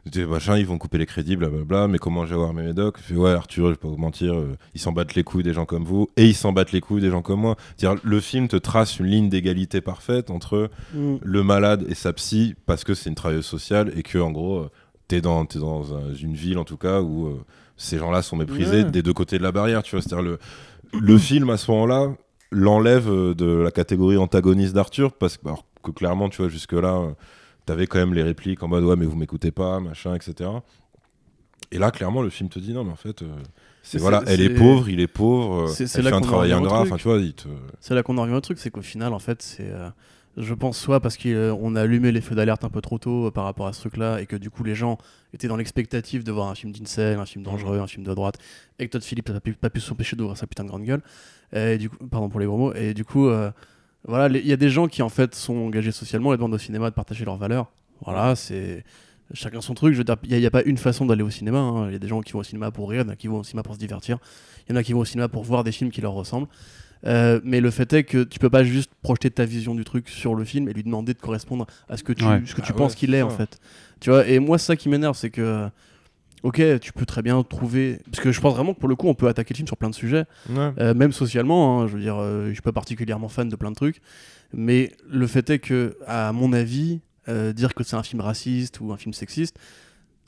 des machins, ils vont couper les crédits, blablabla, mais comment j'ai avoir mes médocs? Il fait, Ouais, Arthur, je vais pas vous mentir, euh, ils s'en battent les couilles des gens comme vous, et ils s'en battent les couilles des gens comme moi. C'est-à-dire, le film te trace une ligne d'égalité parfaite entre Mm. le malade et sa psy, parce que c'est une travailleuse sociale, et que, en gros, euh, t'es dans, t'es dans un- une ville, en tout cas, où euh, ces gens-là sont méprisés des deux côtés de la barrière, tu vois. C'est-à-dire, le, le film, à ce moment-là, l'enlève de la catégorie antagoniste d'Arthur, parce que, alors, que clairement, tu vois, jusque-là, euh, t'avais quand même les répliques en mode ouais, mais vous m'écoutez pas, machin, etc. Et là, clairement, le film te dit non, mais en fait, euh, c'est voilà, elle est pauvre, il est pauvre, euh, c'est- elle là fait un travail ingrat, truc. enfin, tu vois, il te. C'est là qu'on en revient au truc, c'est qu'au final, en fait, c'est. euh, je pense soit parce qu'on a allumé les feux d'alerte un peu trop tôt euh, par rapport à ce truc-là, et que du coup, les gens étaient dans l'expectative de voir un film d'incel, un film dangereux, un film de droite, et que Todd Phillips n'a pas pu, pas pu s'empêcher d'ouvrir sa putain de grande gueule. Et du coup, pardon pour les gros mots. Et du coup, euh, voilà, il y a des gens qui, en fait, sont engagés socialement et demandent au cinéma de partager leurs valeurs. Voilà, c'est. Chacun son truc, je veux dire, il n'y a, pas une façon d'aller au cinéma. hein. Il y a des gens qui vont au cinéma pour rire, il y en a qui vont au cinéma pour se divertir, il y en a qui vont au cinéma pour voir des films qui leur ressemblent. Euh, mais le fait est que tu peux pas juste projeter ta vision du truc sur le film et lui demander de correspondre à ce que tu, Ouais. ce que tu Ah penses ouais, qu'il est ça. en fait. Tu vois, et moi, ça qui m'énerve, c'est que, euh, ok, tu peux très bien trouver. Parce que je pense vraiment que pour le coup, on peut attaquer le film sur plein de sujets, Ouais. euh, même socialement. hein, je veux dire, euh, je suis pas particulièrement fan de plein de trucs. Mais le fait est que, à mon avis, euh, dire que c'est un film raciste ou un film sexiste,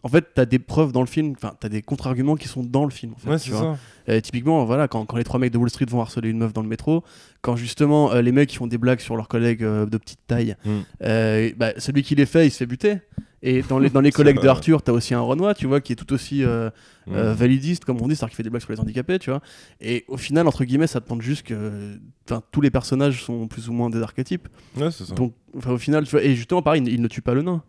en fait, t'as des preuves dans le film, enfin, t'as des contre-arguments qui sont dans le film. En fait, Ouais, tu vois. ça. Euh, typiquement, voilà, quand, quand les trois mecs de Wall Street vont harceler une meuf dans le métro, quand justement euh, les mecs qui font des blagues sur leurs collègues euh, de petite taille, Mm. euh, bah, celui qui les fait, il se fait buter. Et dans les, [laughs] dans les collègues vrai. de Arthur, t'as aussi un Renoir, tu vois, qui est tout aussi euh, Mm. euh, validiste, comme on dit, c'est-à-dire qui fait des blagues sur les handicapés, tu vois. Et au final, entre guillemets, ça te montre juste que tous les personnages sont plus ou moins des archétypes. Ouais, c'est ça. Donc, enfin, au final, tu vois, et justement, pareil, il, il ne tue pas le nain.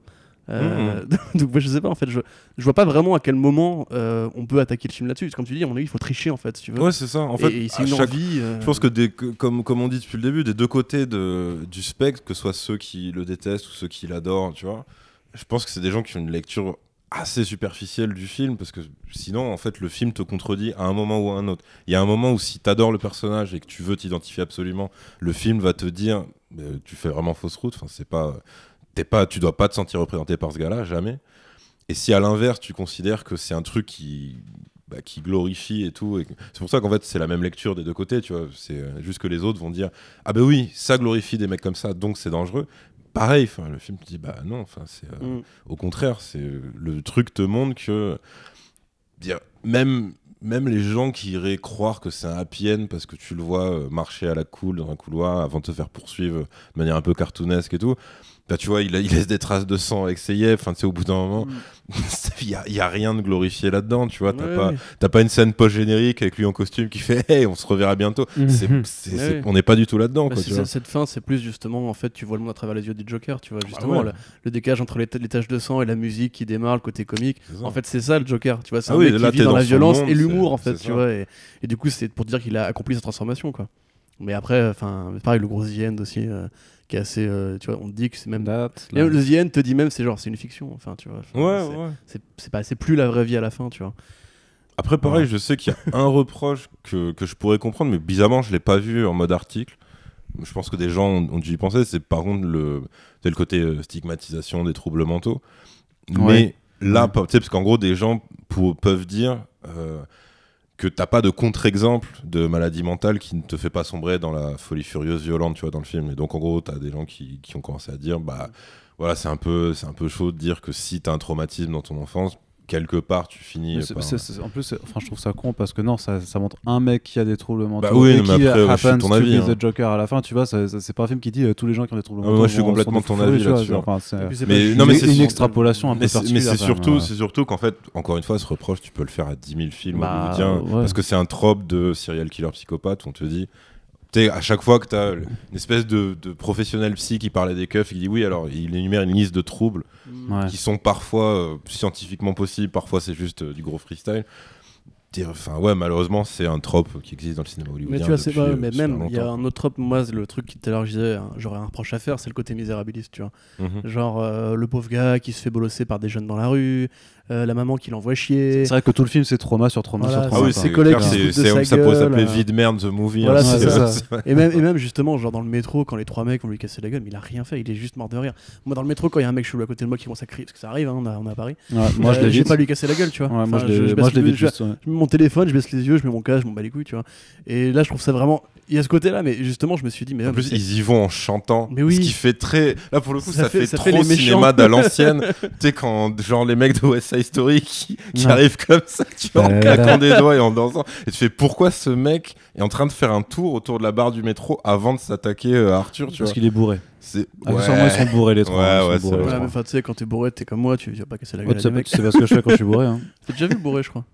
Euh, Mm. [laughs] donc, moi, je sais pas, en fait, je, je vois pas vraiment à quel moment euh, on peut attaquer le film là-dessus. Comme tu dis, à mon avis, il faut tricher, en fait, si tu veux. Ouais, c'est ça. En fait, et, et c'est une chaque- envie. euh, Je pense que, des- comme, comme on dit depuis le début, des deux côtés de, du spectre, que ce soit ceux qui le détestent ou ceux qui l'adorent, tu vois, je pense que c'est des gens qui ont une lecture assez superficielle du film, parce que sinon, en fait, le film te contredit à un moment ou à un autre. Il y a un moment où si tu adores le personnage et que tu veux t'identifier absolument, le film va te dire, tu fais vraiment fausse route, enfin, c'est pas, t'es pas, tu dois pas te sentir représenté par ce gars-là, jamais. Et si à l'inverse, tu considères que c'est un truc qui, bah, qui glorifie et tout, et c'est pour ça qu'en fait c'est la même lecture des deux côtés, tu vois. C'est euh, juste que les autres vont dire ah ben oui, ça glorifie des mecs comme ça, donc c'est dangereux. Pareil, le film te dit bah non, enfin c'est euh, mm. au contraire, c'est le truc te montre que dire même même les gens qui iraient croire que c'est un happy end parce que tu le vois euh, marcher à la cool dans un couloir avant de te faire poursuivre de manière un peu cartoonesque et tout. Bah, tu vois, il, a- il laisse des traces de sang avec ses yeux. Enfin, tu sais, au bout d'un moment, [laughs] il n'y a, il y a rien de glorifié là-dedans. Tu vois, t'as Ouais, pas, ouais. Pas une scène post-générique avec lui en costume qui fait Hey, on se reverra bientôt. C'est- c'est- Ouais, c'est- ouais. On n'est pas du tout là-dedans. Bah, quoi, c'est- tu vois. cette fin, c'est plus justement, en fait, tu vois le monde à travers les yeux du Joker, tu vois, justement, ouais. le, le décalage entre les, les taches de sang et la musique qui démarre, le côté comique. C'est ça. En fait, c'est ça le Joker, tu vois, c'est Ah un oui, mec là, qui vit dans dans la violence monde, et l'humour, en fait, tu ça. vois, et, et du coup, c'est pour dire qu'il a accompli sa transformation, quoi. Mais après, enfin, pareil, le gros The End aussi, euh, qui est assez, euh, tu vois, on te dit que c'est même. Date, là. le The End te dit même, c'est genre, c'est une fiction, enfin, tu vois. enfin, Ouais, c'est- ouais. c'est- C'est pas, c'est plus la vraie vie à la fin, tu vois. Après, pareil, Ouais. je sais qu'il y a un reproche que, que je pourrais comprendre, mais bizarrement, je l'ai pas vu en mode article. Je pense que des gens ont, ont dû y penser. C'est par contre le, c'est le côté euh, stigmatisation des troubles mentaux. Mais là, Ouais. pas- tu sais, parce qu'en gros, des gens pour- peuvent dire euh, que t'as pas de contre-exemple de maladie mentale qui ne te fait pas sombrer dans la folie furieuse violente, tu vois, dans le film. Et donc, en gros, t'as des gens qui, ont commencé à dire, bah, voilà, c'est un peu, c'est un peu chaud de dire que si t'as un traumatisme dans ton enfance, quelque part, tu finis. Par- c'est- c'est- en plus, enfin, je trouve ça con parce que non, ça, ça montre un mec qui a des troubles mentaux. Bah oui, et mais qui après, ouais, je suis happens ton to avis, be hein. the Joker à la fin, tu vois. ça- ça- C'est pas un film qui dit euh, tous les gens qui ont des troubles Ah, mentaux. moi, je suis complètement sont ton fous, avis là-dessus, Enfin, Mais- non, mais c'est une extrapolation un peu Mais c'est surtout, c'est surtout qu'en fait, encore une fois, ce reproche, tu peux le faire à 10 000 films Bah, ouais. parce que c'est un trope de serial killer psychopathe. On te dit, sais, à chaque fois que tu as une espèce de, de professionnel psy qui parlait des keufs, et qui dit oui, alors il énumère une liste de troubles Ouais. qui sont parfois euh, scientifiquement possibles, parfois c'est juste euh, du gros freestyle. Enfin, ouais, malheureusement, c'est un trope qui existe dans le cinéma hollywoodien. Mais tu vois, c'est euh, Mais super même, il y a un autre trope. Moi, le truc qui tout à l'heure je disais, hein, j'aurais un reproche à faire, c'est le côté misérabiliste, tu vois. Mhm. Genre euh, le pauvre gars qui se fait bolosser par des jeunes dans la rue, euh, la maman qui l'envoie chier. C'est vrai que tout le film, c'est trauma sur trauma Voilà, sur Ah trauma. oui, quoi. ses c'est collègues clair, qui se c'est- foutent de c'est- sa ça pourrait s'appeler. Vide Merde the Movie. Voilà, hein, ça. Et même, et même justement, genre dans le métro, quand les trois mecs vont lui casser la gueule, mais il a rien fait, il est juste mort de rire. Moi, dans le métro, quand il y a un mec chelou à côté de moi qui commence à crier, parce que ça arrive, hein, on, a, on à Paris, Ouais, moi, je euh, vite. pas lui casser la gueule, tu vois. Moi, je juste, je mets mon téléphone, je baisse les yeux, je mets mon casque, je m'en bats les couilles, tu vois. Et là, je trouve ça vraiment. Il y a ce côté-là, mais justement, je me suis dit, mais En plus, mais ils y vont en chantant. Mais oui. Ce qui fait très. Là, pour le coup, Ça ça, fait- fait, ça trop fait les cinéma d'à l'ancienne. [laughs] tu sais, quand, genre, les mecs de Side Story qui, qui Ouais. arrivent comme ça, tu vois, en Euh, claquant des doigts et en dansant. Et tu fais pourquoi ce mec est en train de faire un tour autour de la barre du métro avant de s'attaquer euh, à Arthur, tu Parce qu'il est bourré. C'est. Accessoirement, ils sont bourrés, les trois. Ouais, ouais, bourrés. Ouais, mais enfin, tu sais, quand t'es bourré, t'es comme moi, tu vas pas casser la Ouais, gueule. mecs. tu sais pas ce que je fais quand je suis bourré. hein. T'as déjà vu bourré, je crois.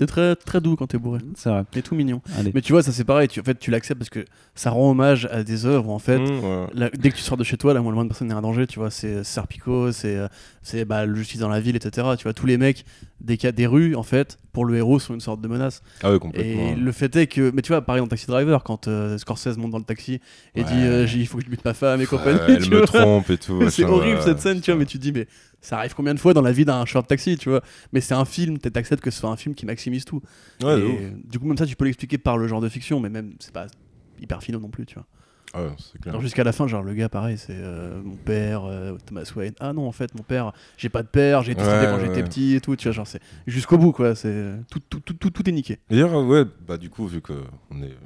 T'es très, très doux quand t'es bourré. C'est vrai. Et tout mignon. Allez. Mais tu vois, ça c'est pareil. Tu, en fait, tu l'acceptes parce que ça rend hommage à des œuvres où, en fait, Mmh, ouais. la- dès que tu sors de chez toi, la moindre personne n'est un danger. Tu vois, c'est Serpico, c'est euh, c'est bah, le justice dans la ville, etc. Tu vois, tous les mecs des, cas, des rues, en fait, pour le héros, sont une sorte de menace. Ah complètement. Et le fait est que, mais tu vois, pareil dans Taxi Driver, quand euh, Scorsese monte dans le taxi et Ouais. dit euh, j'ai- il faut que je bute ma femme et compagnie. Ouais, elle tu me vois. trompe et tout. [laughs] c'est horrible cette scène, c'est tu vois, mais tu te dis, mais ça arrive combien de fois dans la vie d'un chauffeur de taxi, tu vois? Mais c'est un film, tu acceptes que ce soit un film qui maximise tout. Ouais, Et, du coup, même ça, tu peux l'expliquer par le genre de fiction, mais même, c'est pas hyper philo non plus, tu vois. Ah ouais, c'est clair. Genre jusqu'à la fin, genre le gars, pareil, c'est euh, mon père, euh, Thomas Wayne. Ah non, en fait, mon père, j'ai pas de père, j'ai été Ouais, quand ouais, j'étais petit et tout, tu vois, genre c'est jusqu'au bout, quoi. C'est tout, tout, tout, tout, tout est niqué. D'ailleurs, ouais, bah du coup, vu que on est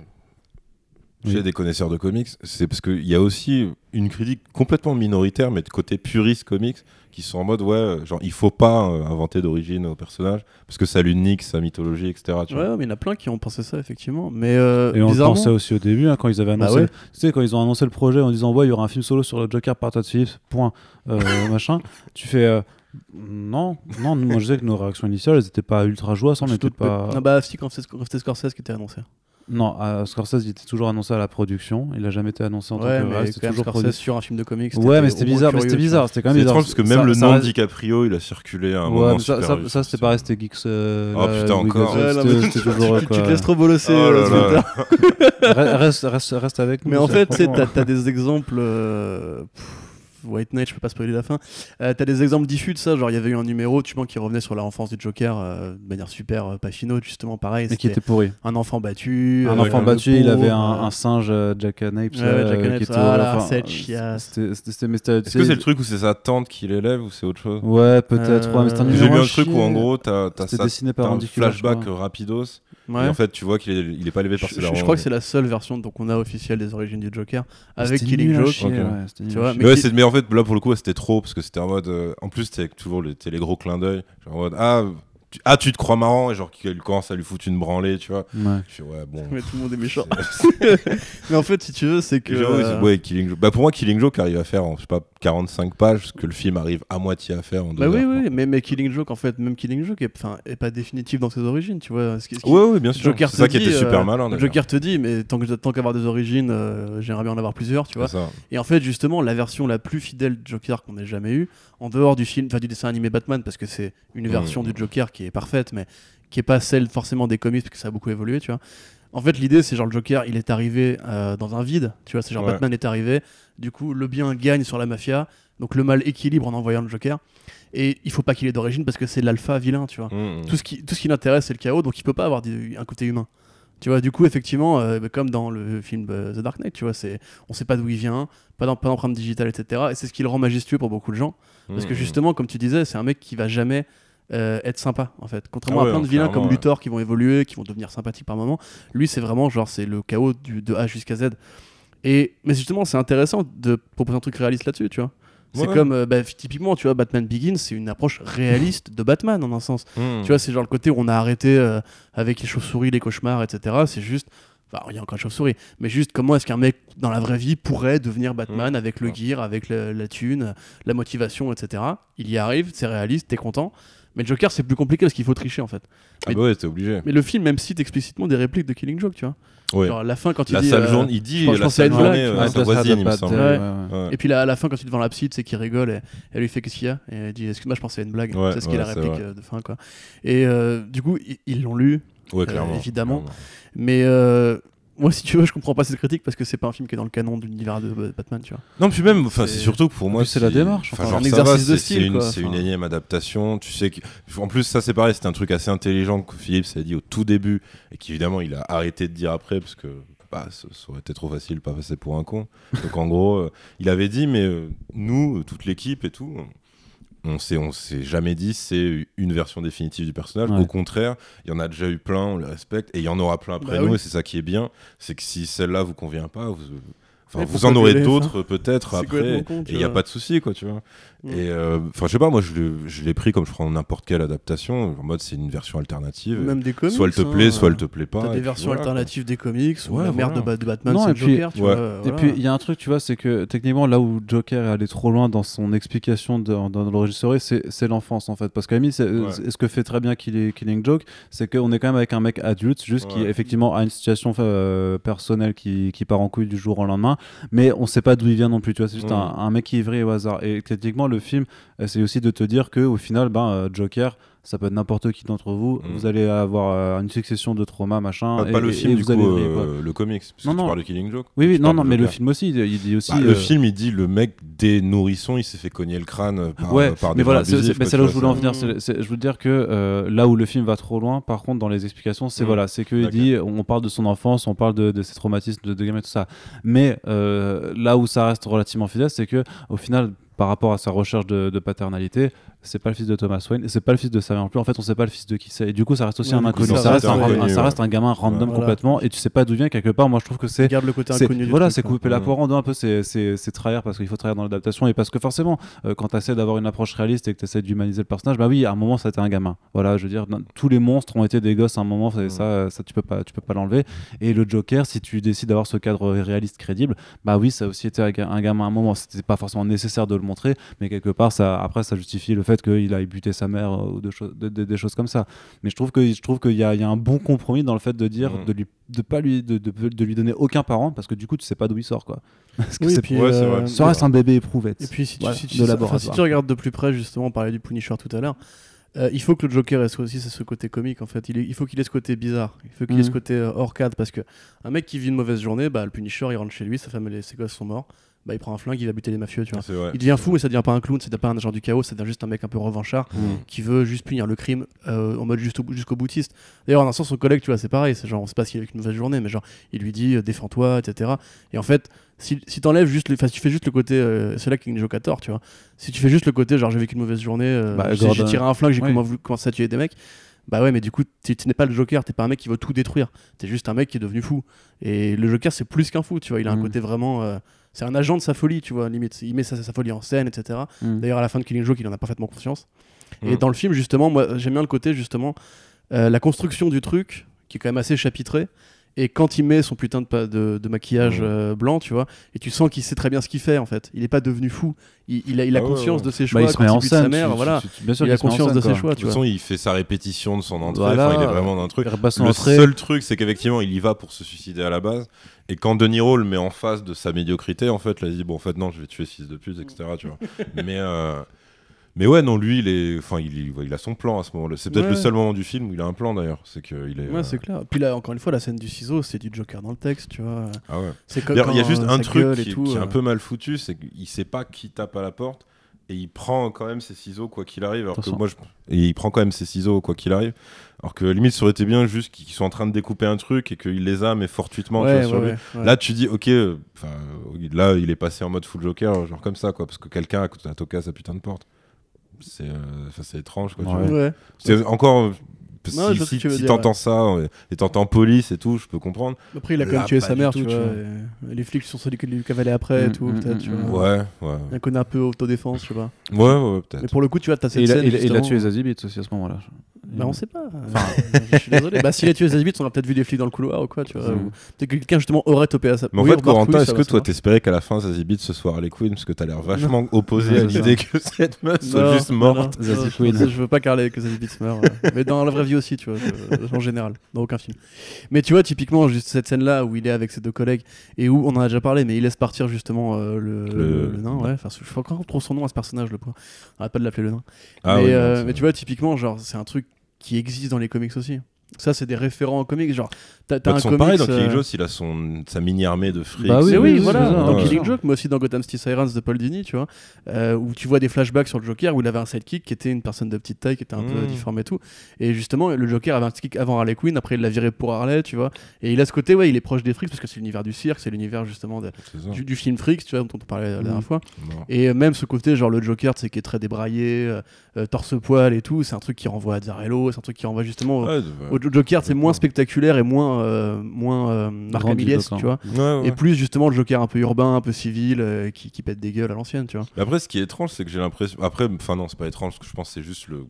j'ai Oui. des connaisseurs de comics, c'est parce qu'il y a aussi une critique complètement minoritaire, mais de côté puriste comics, qui sont en mode ouais, genre il faut pas euh, inventer d'origine au personnage parce que ça lui nique sa mythologie, etc. Tu Ouais, vois. mais il y en a plein qui ont pensé ça, effectivement. Mais euh, Et on pensait aussi au début, hein, quand ils avaient Bah annoncé. ouais. Tu sais, quand ils ont annoncé le projet en disant ouais, il y aura un film solo sur le Joker par Todd Phillips, point, euh, [laughs] machin. Tu fais euh, non, non. Moi, je sais que nos réactions initiales, elles étaient pas ultra joyeuses, on n'était pas. Non, bah, si, quand c'était Scorsese qui était annoncé. Non, euh, Scorsese, il était toujours annoncé à la production. Il a jamais été annoncé en Ouais, tant que c'était toujours Scorsese produit. sur un film de comics. Ouais, mais c'était bizarre, mais c'était bizarre, c'était quand même C'est bizarre. parce que Ça- même le ça nom de reste- DiCaprio, il a circulé à un Ouais, moment mais ça, super ça, c'était pas resté Geeks. euh, Oh, là, putain, encore. Ouais, c'était- [laughs] toujours. Tu quoi. te laisses trop bolosser. Oh là euh, Reste, reste, reste avec nous. Mais en fait, t'as des exemples. Euh, White Knight, je peux pas spoiler la fin. Euh, t'as des exemples diffus de ça. Genre, il y avait eu un numéro, tu vois, qui revenait sur l'enfance du Joker euh, de manière super euh, justement, pareil. Mais qui était pourri. un enfant battu. Un euh, enfant battu, il avait un, un singe euh, Jack Napes. Ouais, euh, Jack qui Napes, était- voilà, enfin, cette euh, chiasse. Est-ce que c'est le truc où c'est sa tante qui l'élève ou c'est autre chose Ouais, peut-être. Euh, ouais, J'ai vu un truc où en gros t'as ça- dessiné par un flashback rapidos Ouais. et en fait tu vois qu'il est, il est pas élevé par ses je- darons. je crois que c'est la seule version donc on a officielle des origines du Joker avec Killing Joke. chier, ouais, Tu vois, mais Mais, ouais, qui- c'est- mais en fait, là pour le coup, c'était trop parce que c'était en mode. euh, en plus, c'était toujours les, t'es les gros clins d'œil. Genre en mode Ah, ah, tu te crois marrant et genre qu'il commence à lui foutre une branlée, tu vois. Ouais. Je fais Ouais, bon. Mais tout le monde est méchant. [laughs] [laughs] mais en fait, si tu veux, c'est que. Genre, euh, ouais, Killing Joke. Bah, pour moi, Killing Joke arrive à faire, en, je sais pas, 45 pages, ce que le film arrive à moitié à faire en deux Bah oui, heures, oui, mais, mais Killing Joke, en fait, même Killing Joke est, pas définitif dans ses origines, tu vois. Ce qui- ce qui- quoi. Ouais, ouais, bien sûr. Joker C'est te ça qui dit, était super euh, malin. Joker te dit, mais tant que tant qu'avoir des origines, euh, j'aimerais bien en avoir plusieurs, tu vois. Et en fait, justement, la version la plus fidèle de Joker qu'on ait jamais eue, en dehors du film, enfin du dessin animé Batman, parce que c'est une Mhm. version du Joker qui est parfaite, mais qui est pas celle forcément des comics, parce que ça a beaucoup évolué, tu vois. En fait, l'idée, c'est genre le Joker, il est arrivé euh, dans un vide, tu vois. C'est genre Ouais. Batman est arrivé, du coup, le bien gagne sur la mafia, donc le mal équilibre en envoyant le Joker. Et il faut pas qu'il ait d'origine parce que c'est l'alpha vilain, tu vois Mmh, mmh. tout ce qui, tout ce qui l'intéresse, c'est le chaos, donc il peut pas avoir un côté humain. Tu vois, du coup, effectivement, euh, bah, comme dans le film euh, The Dark Knight, tu vois, c'est, on sait pas d'où il vient, pas d'em- pas d'empreinte digitale, etc. Et c'est ce qui le rend majestueux pour beaucoup de gens. Parce que mmh. justement, comme tu disais, c'est un mec qui va jamais euh, être sympa, en fait. Contrairement Ah à plein de vilains comme ouais. Luthor qui vont évoluer, qui vont devenir sympathiques par moment, lui, c'est vraiment genre, c'est le chaos du, de A jusqu'à Z. Et, mais justement, c'est intéressant de proposer un truc réaliste là-dessus, tu vois. C'est Ouais. comme, euh, bah, typiquement, tu vois, Batman Begins, c'est une approche réaliste de Batman, en un sens. Mmh. Tu vois, c'est genre le côté où on a arrêté euh, avec les chauves-souris, les cauchemars, etc. C'est juste. Enfin, il y a encore les chauves-souris, mais juste comment est-ce qu'un mec dans la vraie vie pourrait devenir Batman Mmh. avec le gear, avec le- la thune, la motivation, etc. Il y arrive, c'est réaliste, t'es content. Mais Joker, c'est plus compliqué parce qu'il faut tricher en fait. Ah bah ouais, t'es obligé. Mais le film même cite explicitement des répliques de Killing Joke, tu vois. Ouais. Genre à la fin quand il La dit. sale euh, il dit je pense- je la pensais à sale une blague, journée, euh, sa voisine, il me semble. Ouais. Ouais. Et puis là, à la fin, quand il est devant la psy, tu sais qu'il rigole, et elle lui fait qu'est-ce qu'il y a? Et elle dit Excuse-moi, je pensais à une blague. Ouais, c'est ce qui est ouais, la c'est réplique euh, de fin, quoi. Et euh, du coup, ils l'ont lu, Ouais, Euh, clairement. évidemment. clairement. mais euh, moi, si tu veux, je comprends pas cette critique parce que c'est pas un film qui est dans le canon de l'univers de Batman, tu vois. Non, puis même, enfin, c'est surtout que pour moi, c'est la démarche, Enfin, genre, un exercice va, de c'est- style, c'est une, énième adaptation. Tu sais que, en plus, ça c'est pareil, c'est un truc assez intelligent que Philippe s'est dit au tout début et qu'évidemment il a arrêté de dire après parce que bah, ça, aurait été trop facile, pas passer pour un con. Donc en gros, euh, il avait dit, mais euh, nous, toute l'équipe et tout. On s'est, on s'est jamais dit c'est une version définitive du personnage. Ouais. Au contraire, il y en a déjà eu plein, on les respecte, et il y en aura plein après Bah nous. oui. Et c'est ça qui est bien, c'est que si celle-là vous convient pas, vous, enfin, vous en aurez d'autres peut-être après. il n'y a pas de souci, quoi, tu vois. Mm. Et euh, enfin, je sais pas, moi, je, l'ai pris comme je prends n'importe quelle adaptation. En mode, c'est une version alternative. Même des comics. soit elle te hein, plaît, soit elle te plaît pas. T'as des puis versions voilà, quoi. alternatives des comics ou Ouais, la merde de, voilà. Ba- de Batman, Non, c'est et puis- Joker, tu Ouais. vois. Et voilà. puis il y a un truc, tu vois, c'est que techniquement là où Joker est allé trop loin dans son explication de, dans, story, c'est l'enfance en fait. Parce qu'à la limite, c'est- Ouais. ce que fait très bien Killing, Killing Joke, c'est qu'on est quand même avec un mec adulte, juste qui effectivement a une situation euh, personnelle qui, qui part en couille du jour au lendemain, mais on sait pas d'où il vient non plus, tu vois, c'est juste Ouais. un, un mec qui est vrai au hasard. Et techniquement, le film essaie aussi de te dire que au final, ben, euh, Joker. Ça peut être n'importe qui d'entre vous. Mm. Vous allez avoir euh, une succession de traumas, machin. Pas, et- pas le et- film, et du coup, allez euh, le comics. Parce Non, que non. tu parles de Killing Joke. Oui, oui, non, non, mais le film aussi, il dit aussi. Bah, euh, Le film, il dit le mec des nourrissons, il s'est fait cogner le crâne par, ouais, par des mais voilà, c'est là où je voulais en venir. je veux dire que euh, là où le film va trop loin, par contre, dans les explications, c'est Mm. voilà, c'est qu'il dit, on parle de son enfance, on parle de, ses traumatismes de, gamin et tout ça. Mais euh, là où ça reste relativement fidèle, c'est que au final, par rapport à sa recherche de, de paternalité, c'est pas le fils de Thomas Wayne, et c'est pas le fils de sa mère non plus. En fait, on sait pas le fils de qui c'est. Et du coup, ça reste aussi Ouais, un inconnu. ça Ça, reste un, un inconnu, ça ouais. reste un gamin random Voilà. complètement, et tu sais pas d'où vient quelque part. Moi, je trouve que c'est Garde le côté inconnu voilà, c'est couper la poire en deux un peu, c'est trahir parce qu'il faut trahir dans l'adaptation et parce que forcément, euh, quand tu essaies d'avoir une approche réaliste et que tu essaies d'humaniser le personnage, bah oui, à un moment, ça a été un gamin. Voilà, je veux dire, tous les monstres ont été des gosses à un moment, ça, ça tu peux pas, tu peux pas l'enlever. Et le Joker, si tu décides d'avoir ce cadre réaliste crédible, bah oui, ça a aussi été un gamin à un moment. C'était pas forcément nécessaire de le montrer, mais quelque part, ça, après, ça justifie le fait qu'il a buté sa mère euh, ou de choses- de- de- des choses comme ça. Mais je trouve que je trouve qu'il y, a il y a un bon compromis dans le fait de dire Mm. de lui de pas lui de, de, de lui donner aucun parent parce que du coup tu sais pas d'où il sort quoi. [laughs] Parce que Oui, puis, Ouais, euh, ça reste un bébé éprouvette. Et puis si tu, Voilà, si tu- de enfin, laboratoire. si tu regardes de plus près, justement, on parlait du Punisher tout à l'heure, euh, il faut que le Joker ait ce- aussi ce côté comique en fait. Il, est- il faut qu'il ait ce côté bizarre. Il faut qu'il ait Mhm. ce côté euh, hors cadre parce que un mec qui vit une mauvaise journée, bah, le Punisher il rentre chez lui, sa femme et ses gosses sont morts, bah, il prend un flingue, il va buter les mafieux, tu vois. C'est vrai. Il devient fou, mais ça devient pas un clown, ça devient pas un agent du chaos, ça devient juste un mec un peu revanchard Mm. qui veut juste punir le crime euh, en mode jusqu'au boutiste. D'ailleurs, en un sens, son collègue, tu vois, c'est pareil. C'est genre, on sait pas s'il a eu une mauvaise journée, mais genre, il lui dit euh, défends-toi, etc. Et en fait, si, si t'enlèves juste, le- enfin, si tu fais juste le côté, euh, c'est là qu'il joue 14, tu vois. Si tu fais juste le côté, genre, j'ai vécu une mauvaise journée, euh, Bah, j'ai tiré un flingue, j'ai Oui. commencé à tuer des mecs. Bah ouais, mais du coup, tu tu n'es pas le Joker, t'es pas un mec qui veut tout détruire. T'es juste un mec qui est devenu fou. Et le Joker, c'est plus qu'un fou, tu vois. Il a un Mm. côté vraiment. euh, c'est un agent de sa folie, tu vois, limite. Il met sa, sa folie en scène, etc. Mm. D'ailleurs, à la fin de Killing Joke, il en a parfaitement conscience. Et Mm. dans le film, justement, moi, j'aime bien le côté, justement, euh, la construction du truc, qui est quand même assez chapitré. Et quand il met son putain de, pa- de, de maquillage Mm. euh, blanc, tu vois, et tu sens qu'il sait très bien ce qu'il fait, en fait. Il est pas devenu fou. Il, il a, il a Ah ouais, conscience ouais. de ses Bah, choix. il se met en bute sa scène. mère, tu- voilà. tu- tu- bien sûr il a conscience de scène, ses choix, De toute façon, il fait sa répétition de son entrée. Voilà. Enfin, il est vraiment dans un truc. Le entrée. seul truc, c'est qu'effectivement, il y va pour se suicider à la base. Et quand De Niro le met en face de sa médiocrité, en fait, là, il dit bon, en fait, non, je vais tuer fils de pute, etc. Tu vois. [laughs] mais, euh, mais ouais, non, lui, il est, enfin, il, a son plan à ce moment-là. C'est peut-être Ouais. le seul moment du film où il a un plan d'ailleurs. C'est que il est. Ouais, euh, c'est clair. Puis là, encore une fois, la scène du ciseau, c'est du Joker dans le texte, tu vois. Ah ouais. C'est comme D'ailleurs, il y a juste euh, un truc qui, tout, qui est euh, un peu mal foutu, c'est qu'il sait pas qui tape à la porte et il prend quand même ses ciseaux quoi qu'il arrive. Alors que moi, je... et il prend quand même ses ciseaux quoi qu'il arrive. Alors que limite, ça aurait été bien juste qu'ils soient en train de découper un truc et qu'il les a mais fortuitement tu Ouais, vois, sur ouais, lui. Là, tu dis, ok, euh, enfin, là, il est passé en mode full Joker, genre comme ça, quoi, parce que quelqu'un a, a toqué à sa putain de porte. C'est, euh, étrange, quoi. tu Ouais. vois. Ouais. C'est encore. Non, si vois tu t'entends ouais. ça euh, et t'entends police et tout, je peux comprendre. Après, il a quand Là, même tué sa mère, tout, tu tu vois. et Les flics sont ceux qui lui cavalaient après et Mm, tout, mm, peut-être, mm, tu mm. vois. Ouais, ouais. Un connaît un peu autodéfense, je sais pas. Ouais, ouais, ouais, Mais peut-être. pour le coup, tu vois, t'as Et cette scène. il a- il a justement, tué les aussi à ce moment-là. Bah, on sait pas. [laughs] je suis désolé. Bah, si les tueuses Azibites, on a peut-être vu des flics dans le couloir ou quoi, tu vois. Mm. ou Peut-être que quelqu'un justement aurait topé à ça. Mais en Oui, fait, Corentin, est-ce que toi t'espérais qu'à la fin Zazie Beetz ce soit Harley Quinn Parce que t'as l'air vachement [laughs] opposé à l'idée que cette meuf soit juste morte. non. Je, je veux pas qu'Harley que Zazie Beetz meure. euh, mais dans la vraie vie aussi, tu vois, en général, dans aucun film. Mais tu vois, typiquement, juste cette scène-là où il est avec ses deux collègues et où on en a déjà parlé, mais il laisse partir justement euh, le, Le- le nain, ouais. Enfin, je pas encore trop son nom à ce personnage, le point. Arrête pas de l'appeler le nain. Ah mais, oui, euh, mais tu vois, typiquement, genre, c'est un truc qui existe dans les comics aussi. Ça, c'est des référents en comics. Genre, t'as Bah, un comics. pareil, dans Killing euh, Joke, il a son, sa mini-armée de frics. Bah oui, oui, oui, voilà, c'est ça, dans ouais. Killing Joke, mais aussi dans Gotham City Sirens de Paul Dini, tu vois, euh, où tu vois des flashbacks sur le Joker où il avait un sidekick qui était une personne de petite taille, qui était un peu Mm. difforme et tout. Et justement, le Joker avait un sidekick avant Harley Quinn, après il l'a viré pour Harley, tu vois. Et il a ce côté, ouais, il est proche des frics parce que c'est l'univers du cirque, c'est l'univers justement c'est du, du film Freaks, tu vois, dont on parlait la dernière Mm. fois. Non. Et euh, même ce côté, genre le Joker, tu sais, qui est très débraillé, torse-poil et tout, c'est un truc qui renvoie à Zarello, c'est un truc qui renvoie justement au- Ouais, de- au Joker, c'est moins spectaculaire et moins, euh, moins euh, Mark Hamillesque, tu vois. Ouais, ouais. Et plus justement le Joker un peu urbain, un peu civil, euh, qui, qui pète des gueules à l'ancienne, tu vois. Mais Après, ce qui est étrange, c'est que j'ai l'impression. Après, enfin, non, c'est pas étrange, parce que je pense que c'est juste le.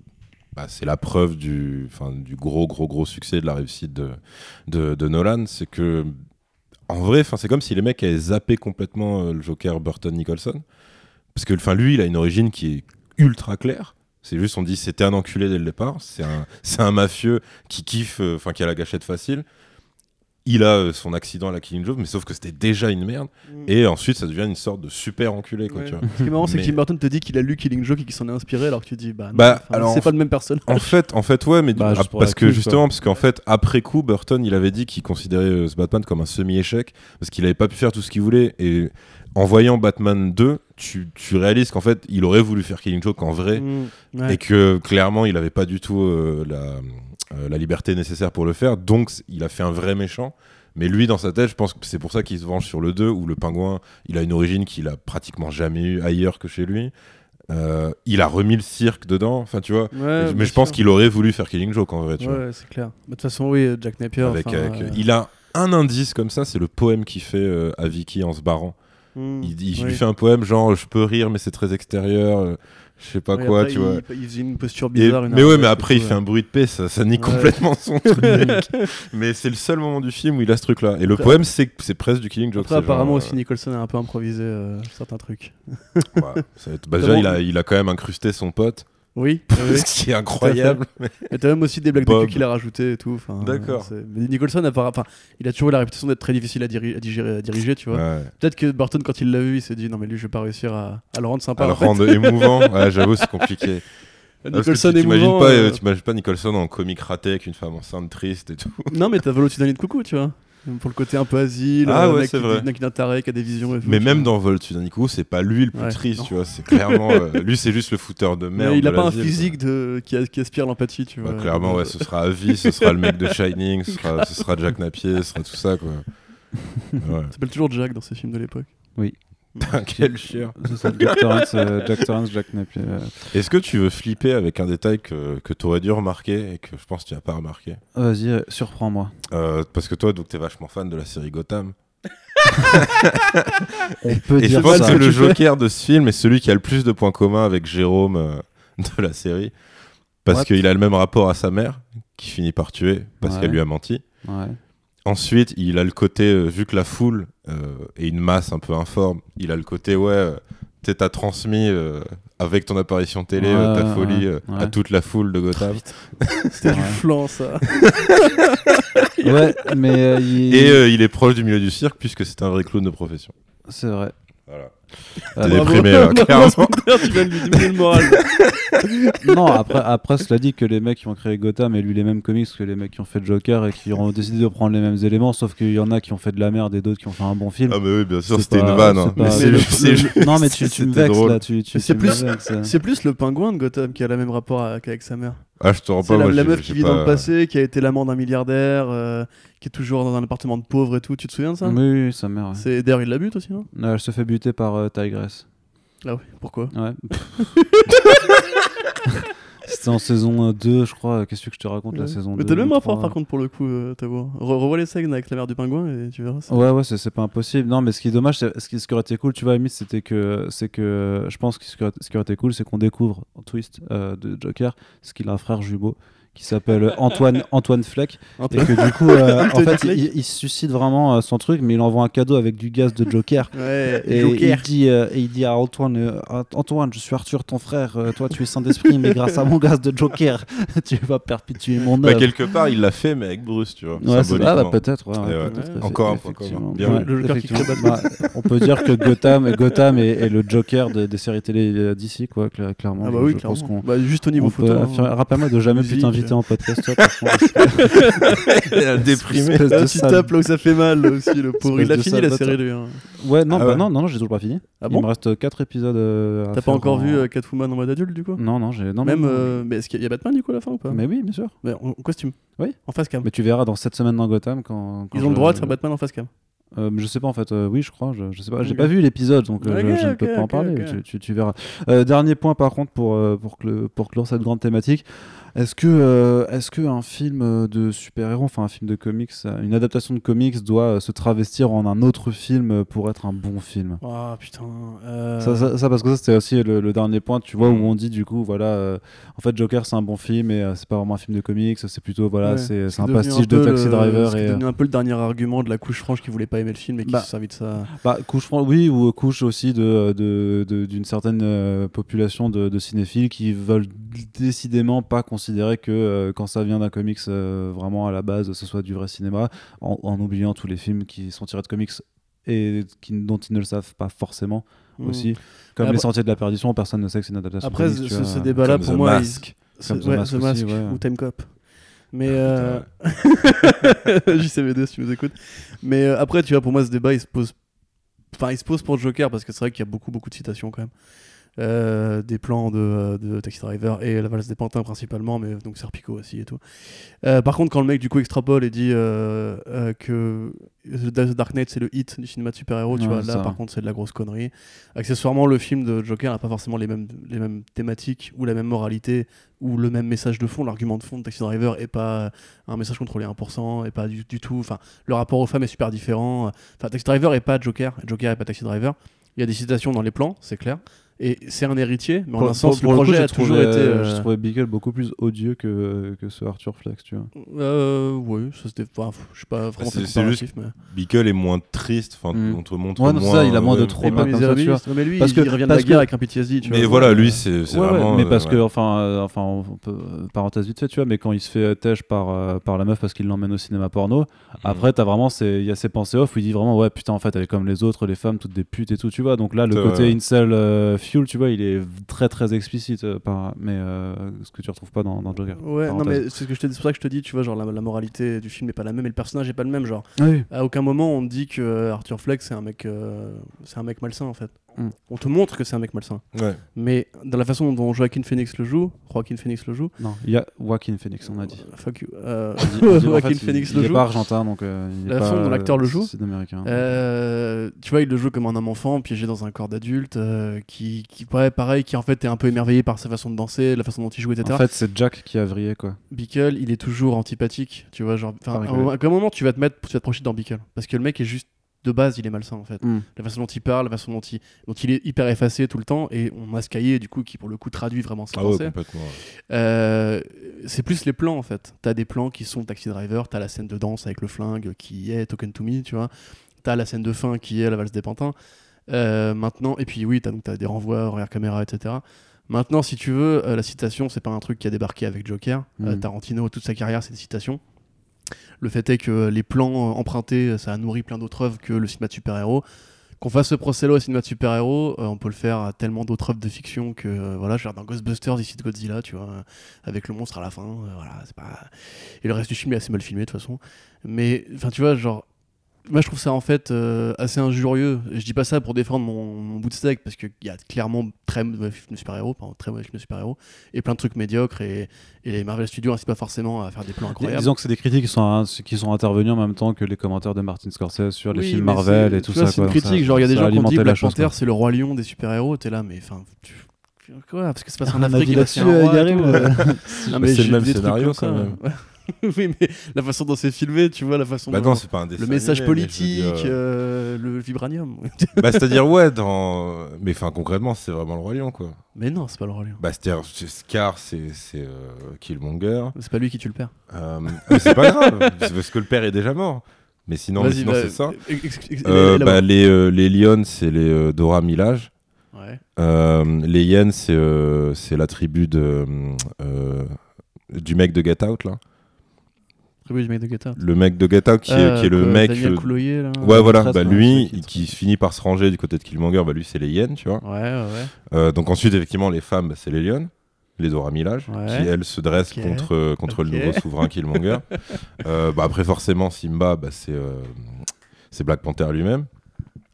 Bah, c'est la preuve du, enfin, du gros, gros, gros succès de la réussite de, de, de Nolan. C'est que, en vrai, c'est comme si les mecs avaient zappé complètement euh, le Joker Burton Nicholson. Parce que, enfin, lui, il a une origine qui est ultra claire. C'est juste, on dit, c'était un enculé dès le départ. C'est un, c'est un mafieux qui kiffe, enfin, qui a la gâchette facile. Il a euh, son accident à la Killing Joke, mais sauf que c'était déjà une merde. Et ensuite, ça devient une sorte de super enculé, quoi, Ouais. tu vois. Ce qui est marrant, c'est Mais- que Tim Burton te dit qu'il a lu Killing Joke et qu'il s'en est inspiré, alors que tu dis, bah, non, Bah, c'est pas le même personne. En fait, en fait, ouais, mais du- Bah, ah, parce que justement, parce qu'en fait, après coup, Burton, il avait dit qu'il considérait euh, ce Batman comme un semi-échec parce qu'il avait pas pu faire tout ce qu'il voulait. Et en voyant Batman 2, tu, tu réalises qu'en fait, il aurait voulu faire Killing Joke en vrai Mm, ouais. et que clairement, il avait pas du tout euh, la, euh, la liberté nécessaire pour le faire. Donc, il a fait un vrai méchant. Mais lui, dans sa tête, je pense que c'est pour ça qu'il se venge sur le 2, où le pingouin, il a une origine qu'il a pratiquement jamais eu ailleurs que chez lui. Euh, il a remis le cirque dedans, enfin tu vois. Ouais, mais je pense qu'il aurait voulu faire Killing Joke en vrai, tu. Ouais, c'est clair. Mais De toute façon, oui, Jack Napier. Avec, Il a un indice comme ça, c'est le poème qu'il fait à Vicky en se barrant. Il, lui fait un poème genre je peux rire mais c'est très extérieur, euh, je sais pas Ouais, quoi, après, tu il, vois. Il, faisait une posture Et- bizarre. une mais ouais, mais après il fait un bruit de paix, ça, ça nie Ouais. complètement son truc. [laughs] mais c'est le seul moment du film où il a ce truc-là. Et le Après- poème, c'est presque du Killing Joke. Après, c'est genre, apparemment euh, aussi, Nicholson a un peu improvisé euh, certains trucs. [laughs] bah, déjà, il a, il a quand même incrusté son pote, [laughs] Oui, oui, ce qui est incroyable. Et t'as même aussi des blagues de Bob. cul qu'il a rajouté et tout. D'accord. Mais Nicholson, appara- enfin, il a toujours eu la réputation d'être très difficile à, diri- à digérer- à diriger, tu vois. Ouais. Peut-être que Burton, quand il l'a vu, il s'est dit non, mais lui, je vais pas réussir à, à le rendre sympa. À le fait. rendre émouvant, [laughs] ouais, j'avoue, c'est compliqué. Ah, Nicholson tu t'imagines émouvant, pas, euh, euh, t'imagines pas Nicholson en comique raté avec une femme enceinte triste et tout. Non, mais t'as d'un nid de coucou, tu vois. Pour le côté un peu asile, Ah euh, ouais, mec c'est qui, vrai. mec qui taré, qui a des visions et tout, Mais tu même vois. dans Vol d'un Nico, c'est pas lui le plus Ouais, triste, non. tu vois. C'est clairement. [laughs] euh, lui, c'est juste le fouteur de Mais merde. il a de pas un physique de... qui, a- qui aspire l'empathie, tu quoi. vois. Bah, clairement, ouais, ce sera Avi, ce sera le mec de Shining, ce sera, ce sera Jack Napier, ce sera tout ça, quoi. [laughs] Ouais. S'appelle toujours Jack dans ces films de l'époque. Quel chieur. C'est ça, Jack Torrance, euh, Jack Torrance, Jack Napier. euh. Est-ce que tu veux flipper avec un détail que, que tu aurais dû remarquer et que je pense que tu n'as pas remarqué Vas-y, euh, surprends-moi. Euh, Parce que toi, donc, t'es vachement fan de la série Gotham. [laughs] On peut Et je dire pense ça. que le [laughs] Joker de ce film est celui qui a le plus de points communs avec Jérôme euh, [laughs] de la série. Parce What? qu'il a le même rapport à sa mère, qui finit par tuer parce Ouais. qu'elle lui a menti. Ouais. Ensuite, il a le côté, euh, vu que la foule euh, est une masse un peu informe, il a le côté, ouais, euh, tu t'as transmis euh, avec ton apparition télé euh, ta folie ouais, à toute la foule de Gotham. [laughs] C'était du flan, ça. [laughs] Ouais, mais euh, il- Et euh, il est proche du milieu du cirque puisque c'est un vrai clown de profession. c'est vrai. Euh, T'es Bravo. déprimé, là, [laughs] clairement. tu viens de lui diminuer le moral. [laughs] non, après, après, cela dit que les mecs qui ont créé Gotham aient lu les mêmes comics que les mecs qui ont fait Joker et qui ont décidé de prendre les mêmes éléments, sauf qu'il y en a qui ont fait de la merde et d'autres qui ont fait un bon film. Ah, mais oui, bien sûr, c'était une vanne. hein. Mais Mais le- le- Non, mais tu, tu me vexes drôle. là. Tu, tu, C'est plus- vexes. C'est plus le pingouin de Gotham qui a le même rapport qu'avec sa mère. Ah, je te rends C'est pas. la, moi, la j'ai- meuf qui vit pas- dans le passé, qui a été l'amant d'un milliardaire, euh, qui est toujours dans un appartement de pauvre et tout. Tu te souviens de ça Oui, oui, sa mère. ouais. C'est D'ailleurs, il la bute aussi, non Non, elle se fait buter par euh, Tigress. Ah oui, pourquoi Ouais. [laughs] C'était en saison euh, 2, je crois. Qu'est-ce que je te raconte la Ouais. saison 2 Mais t'as le même rapport 3. par contre pour le coup, euh, Tavo. Re- Revois les scènes avec la mère du pingouin et tu verras. ça. Ouais, ouais, c'est c'est pas impossible. Non, mais ce qui est dommage, c'est- ce qui, ce qui aurait été cool, tu vois, limite, c'était que, c'est que je pense que ce qui aurait, ce qui aurait été cool, c'est qu'on découvre en twist euh, de Joker ce qu'il a un frère jumeau qui s'appelle Antoine [laughs] Antoine Fleck et que du coup [laughs] euh, en fait il, il suscite vraiment euh, son truc mais il envoie un cadeau avec du gaz de Joker Ouais, et Joker. il dit euh, et il dit à Antoine euh, Antoine je suis Arthur ton frère euh, toi tu es saint d'esprit mais grâce à mon gaz de Joker [laughs] tu vas perpétuer mon Bah, œuvre quelque part, il l'a fait, mais avec Bruce, tu vois. Ouais, ah, bah, peut-être. ouais, Encore un point effectivement. commun. Bien Ouais, vu. Le Joker qui crée effectivement. Bah, on peut dire que Gotham, Gotham est, est le Joker de- des séries télé d'ici, quoi, cla- clairement. Ah bah oui, clairement. Bah, juste au niveau photo. hein. Rappelle-moi de jamais pu Musique. T'inviter en podcast, toi, par contre. [laughs] Il a déprimé. Tu sale- tapes là où ça fait mal là aussi, le pauvre. Il a fini la série lui. hein. Ouais, non, Ah bah ouais. non, non, non, j'ai toujours pas fini. Ah Il me reste 4 épisodes. euh, T'as pas encore en- vu euh, Catwoman en mode adulte du coup? Non, non, j'ai. Non, Même. euh, Mais est-ce qu'il y a Batman du coup à la fin ou pas? Mais oui, bien sûr. Mais en en costume Oui. En face cam. Mais tu verras dans cette semaine dans Gotham quand. quand Ils ont le droit de faire Batman en face cam. Euh, je sais pas en fait, euh, oui je crois, je, je sais pas, j'ai pas vu l'épisode donc euh, je- ne peux pas en parler. Tu, tu- tu verras. Euh, dernier point par contre pour, pour, cl- pour clore cette grande thématique, est-ce que, euh, est-ce que un film euh, de super-héros, enfin un film de comics, euh, une adaptation de comics doit se travestir en un autre film pour être un bon film? Oh putain. euh, ça, ça- ça, parce que ça c'était aussi le, le dernier point, tu vois, où Mm. on dit du coup, voilà, euh, en fait Joker c'est un bon film et c'est pas vraiment un film de comics, c'est plutôt, voilà, ouais, c'est c'est un pastiche de Taxi le- Driver C'est devenu un peu le dernier argument de la couche franche qui voulait pas aimer le film et qui Bah, s'est servi de ça. Bah, couche, fran- oui, ou couche aussi de, de- de- d'une certaine population de, de cinéphiles qui veulent décidément pas considérer que euh, quand ça vient d'un comics euh, vraiment à la base, ce soit du vrai cinéma, en, en oubliant tous les films qui sont tirés de comics et qui, dont ils ne le savent pas forcément Mm. aussi. Comme Après- Les Sentiers de la Perdition, personne ne sait que c'est une adaptation. Après, comics, ce, débat-là, pour The moi, Mask. Comme The ouais, Mask The aussi, Mask ouais. ou Time Cop. Mais Ah, euh... [laughs] JCVD si tu nous écoutes. Mais euh, après, tu vois, pour moi, ce débat, il se pose. Enfin, il se pose pour Joker parce que c'est vrai qu'il y a beaucoup, beaucoup de citations quand même. Euh, des plans de, de Taxi Driver et la valse des pantins principalement, mais donc Serpico aussi et tout. Euh, par contre, quand le mec du coup extrapole et dit euh, que The Dark Knight c'est le hit du cinéma de super-héros, tu vois, là ça. par contre c'est de la grosse connerie. Accessoirement, le film de Joker n'a pas forcément les mêmes, les mêmes thématiques ou la même moralité ou le même message de fond. L'argument de fond de Taxi Driver est pas un message contre les 1% et pas du, du tout. Enfin, le rapport aux femmes est super différent. Enfin, Taxi Driver est pas Joker, Joker est pas Taxi Driver. Il y a des citations dans les plans, c'est clair. Et c'est un héritier, mais en Pour- un sens, pour- le pour projet j'ai a toujours été. euh, euh, J'ai trouvé Beagle beaucoup plus odieux que, que ce Arthur Flex, tu vois. Euh, oui, ça c'était. Enfin, je suis pas vraiment c'est- très c'est comparatif, mais. Beagle est moins triste, enfin, Mm. on te montre Ouais, non, c'est moins. ça, il a moins de ouais, trauma pas comme ça, tu mais lui, Parce il, que- il revient de la guerre que- avec un PTSD, tu Mais vois. voilà, Euh, lui, c'est ouais, vraiment. mais euh, parce ouais. que, enfin, euh, enfin, on peut, euh, parenthèse vite fait, tu vois, mais quand il se fait euh, têche par, euh, par la meuf parce qu'il l'emmène au cinéma porno, Mm. après, t'as vraiment, il y a ces pensées off où il dit vraiment, ouais, putain, en fait, elle est comme les autres, les femmes, toutes des putes et tout, tu vois. Donc là, le côté incel euh, fuel, tu vois, il est très, très explicite, euh, par, mais euh, ce que tu retrouves pas dans, dans Joker. Ouais, non, mais c'est ce que je te dis- c'est pour ça que je te dis, tu vois, genre la, la moralité du film n'est pas la même et le personnage n'est pas le même. Genre, Oui. à aucun moment on dit que euh, Arthur Fleck c'est un mec, c'est un mec malsain en fait. Mm. On te montre que c'est un mec malsain. Ouais. Mais dans la façon dont Joaquin Phoenix le joue, Joaquin Phoenix le joue. Non, il y a Joaquin Phoenix, on a dit. euh, fuck you. euh, [laughs] en Joaquin fait, il- Phoenix il, le est joue. pas argentin, donc euh, il est La pas, façon dont l'acteur le euh, joue. sud-américain. Euh, tu vois, il le joue comme un homme enfant piégé dans un corps d'adulte, euh, qui, qui, ouais, pareil, qui en fait est un peu émerveillé par sa façon de danser, la façon dont il joue, etc. En fait, c'est Jack qui a vrillé, quoi. Bickle, il est toujours antipathique, tu vois, genre, à, un- moment tu vas te mettre, tu vas te projeter dans Bickle? Parce que le mec est juste de base, il est malsain en fait. Mm. La façon dont il parle, la façon dont il, dont il est hyper effacé tout le temps, et on a ce cahier du coup qui pour le coup traduit vraiment Ah ouais, pensées. complètement. ouais. Euh, c'est plus les plans en fait. T'as des plans qui sont Taxi Driver, t'as la scène de danse avec le flingue qui est Token to Me, tu vois. T'as la scène de fin qui est la valse des pantins. Euh, maintenant, et puis oui, t'as donc t'as des renvois arrière caméra, etc. Maintenant, si tu veux, euh, la citation, c'est pas un truc qui a débarqué avec Joker. Euh, Mhm. Tarantino, toute sa carrière, c'est des citations. Le fait est que les plans euh, empruntés, ça a nourri plein d'autres œuvres que le cinéma de super-héros. Qu'on fasse ce procès-là au cinéma de super-héros, euh, on peut le faire à tellement d'autres œuvres de fiction que, euh, voilà, regarde dans Ghostbusters ici de Godzilla, tu vois, avec le monstre à la fin, voilà, c'est pas... Et le reste du film est assez mal filmé de toute façon. Mais, enfin, tu vois, genre, moi je trouve ça en fait euh, assez injurieux. Je dis pas ça pour défendre mon, mon bout de steak, parce qu'il y a clairement très mauvais films de super-héros, pardon, très mauvais films de super-héros, et plein de trucs médiocres, et, et les Marvel Studios n'incitent pas forcément à faire des plans incroyables. Disons que c'est des critiques qui sont, qui sont intervenues en même temps que les commentaires de Martin Scorsese sur les Oui, films Marvel et tout ça. C'est une critique, ça- genre il y a des gens qui ont dit Black Panther c'est le roi lion des super-héros, t'es là, mais enfin. tu- Quoi Parce que c'est pas en Un Afrique, il a fait là-dessus, un roi [laughs] c'est le même scénario, ça. [laughs] oui, mais la façon dont c'est filmé, tu vois, la façon Bah dont. non, c'est pas un le message animé, politique, dire, euh, le vibranium. Bah, [laughs] c'est-à-dire, ouais, dans. Mais enfin, concrètement, c'est vraiment le Roi Lion, quoi. mais non, c'est pas le Roi Lion. Bah, c'est-à-dire, c'est- Scar, c'est c'est, euh, Killmonger. C'est pas lui qui tue le père. Euh, c'est pas grave, [laughs] parce que le père est déjà mort. Mais sinon, sinon bah, c'est ça. Euh, bah, les, euh, les lions, c'est les euh, Dora. Ouais. Euh, les hyènes, c'est euh, la tribu de, euh, du mec de Get Out, là. Tribu du mec de. Le mec de Out, qui, est, qui est le mec. Daniel euh, Couloyer, là. Ouais, voilà, bah, lui, qui- finit par se ranger du côté de Killmonger, bah, lui, c'est les hyènes, tu vois. Ouais, ouais. Euh, donc ensuite, effectivement, les femmes, bah, c'est les lions, les Milaje, Ouais. qui, elles, se dressent contre, euh, contre le nouveau souverain Killmonger. [laughs] Euh, bah, après, forcément, Simba, bah, c'est euh, Black Panther lui-même.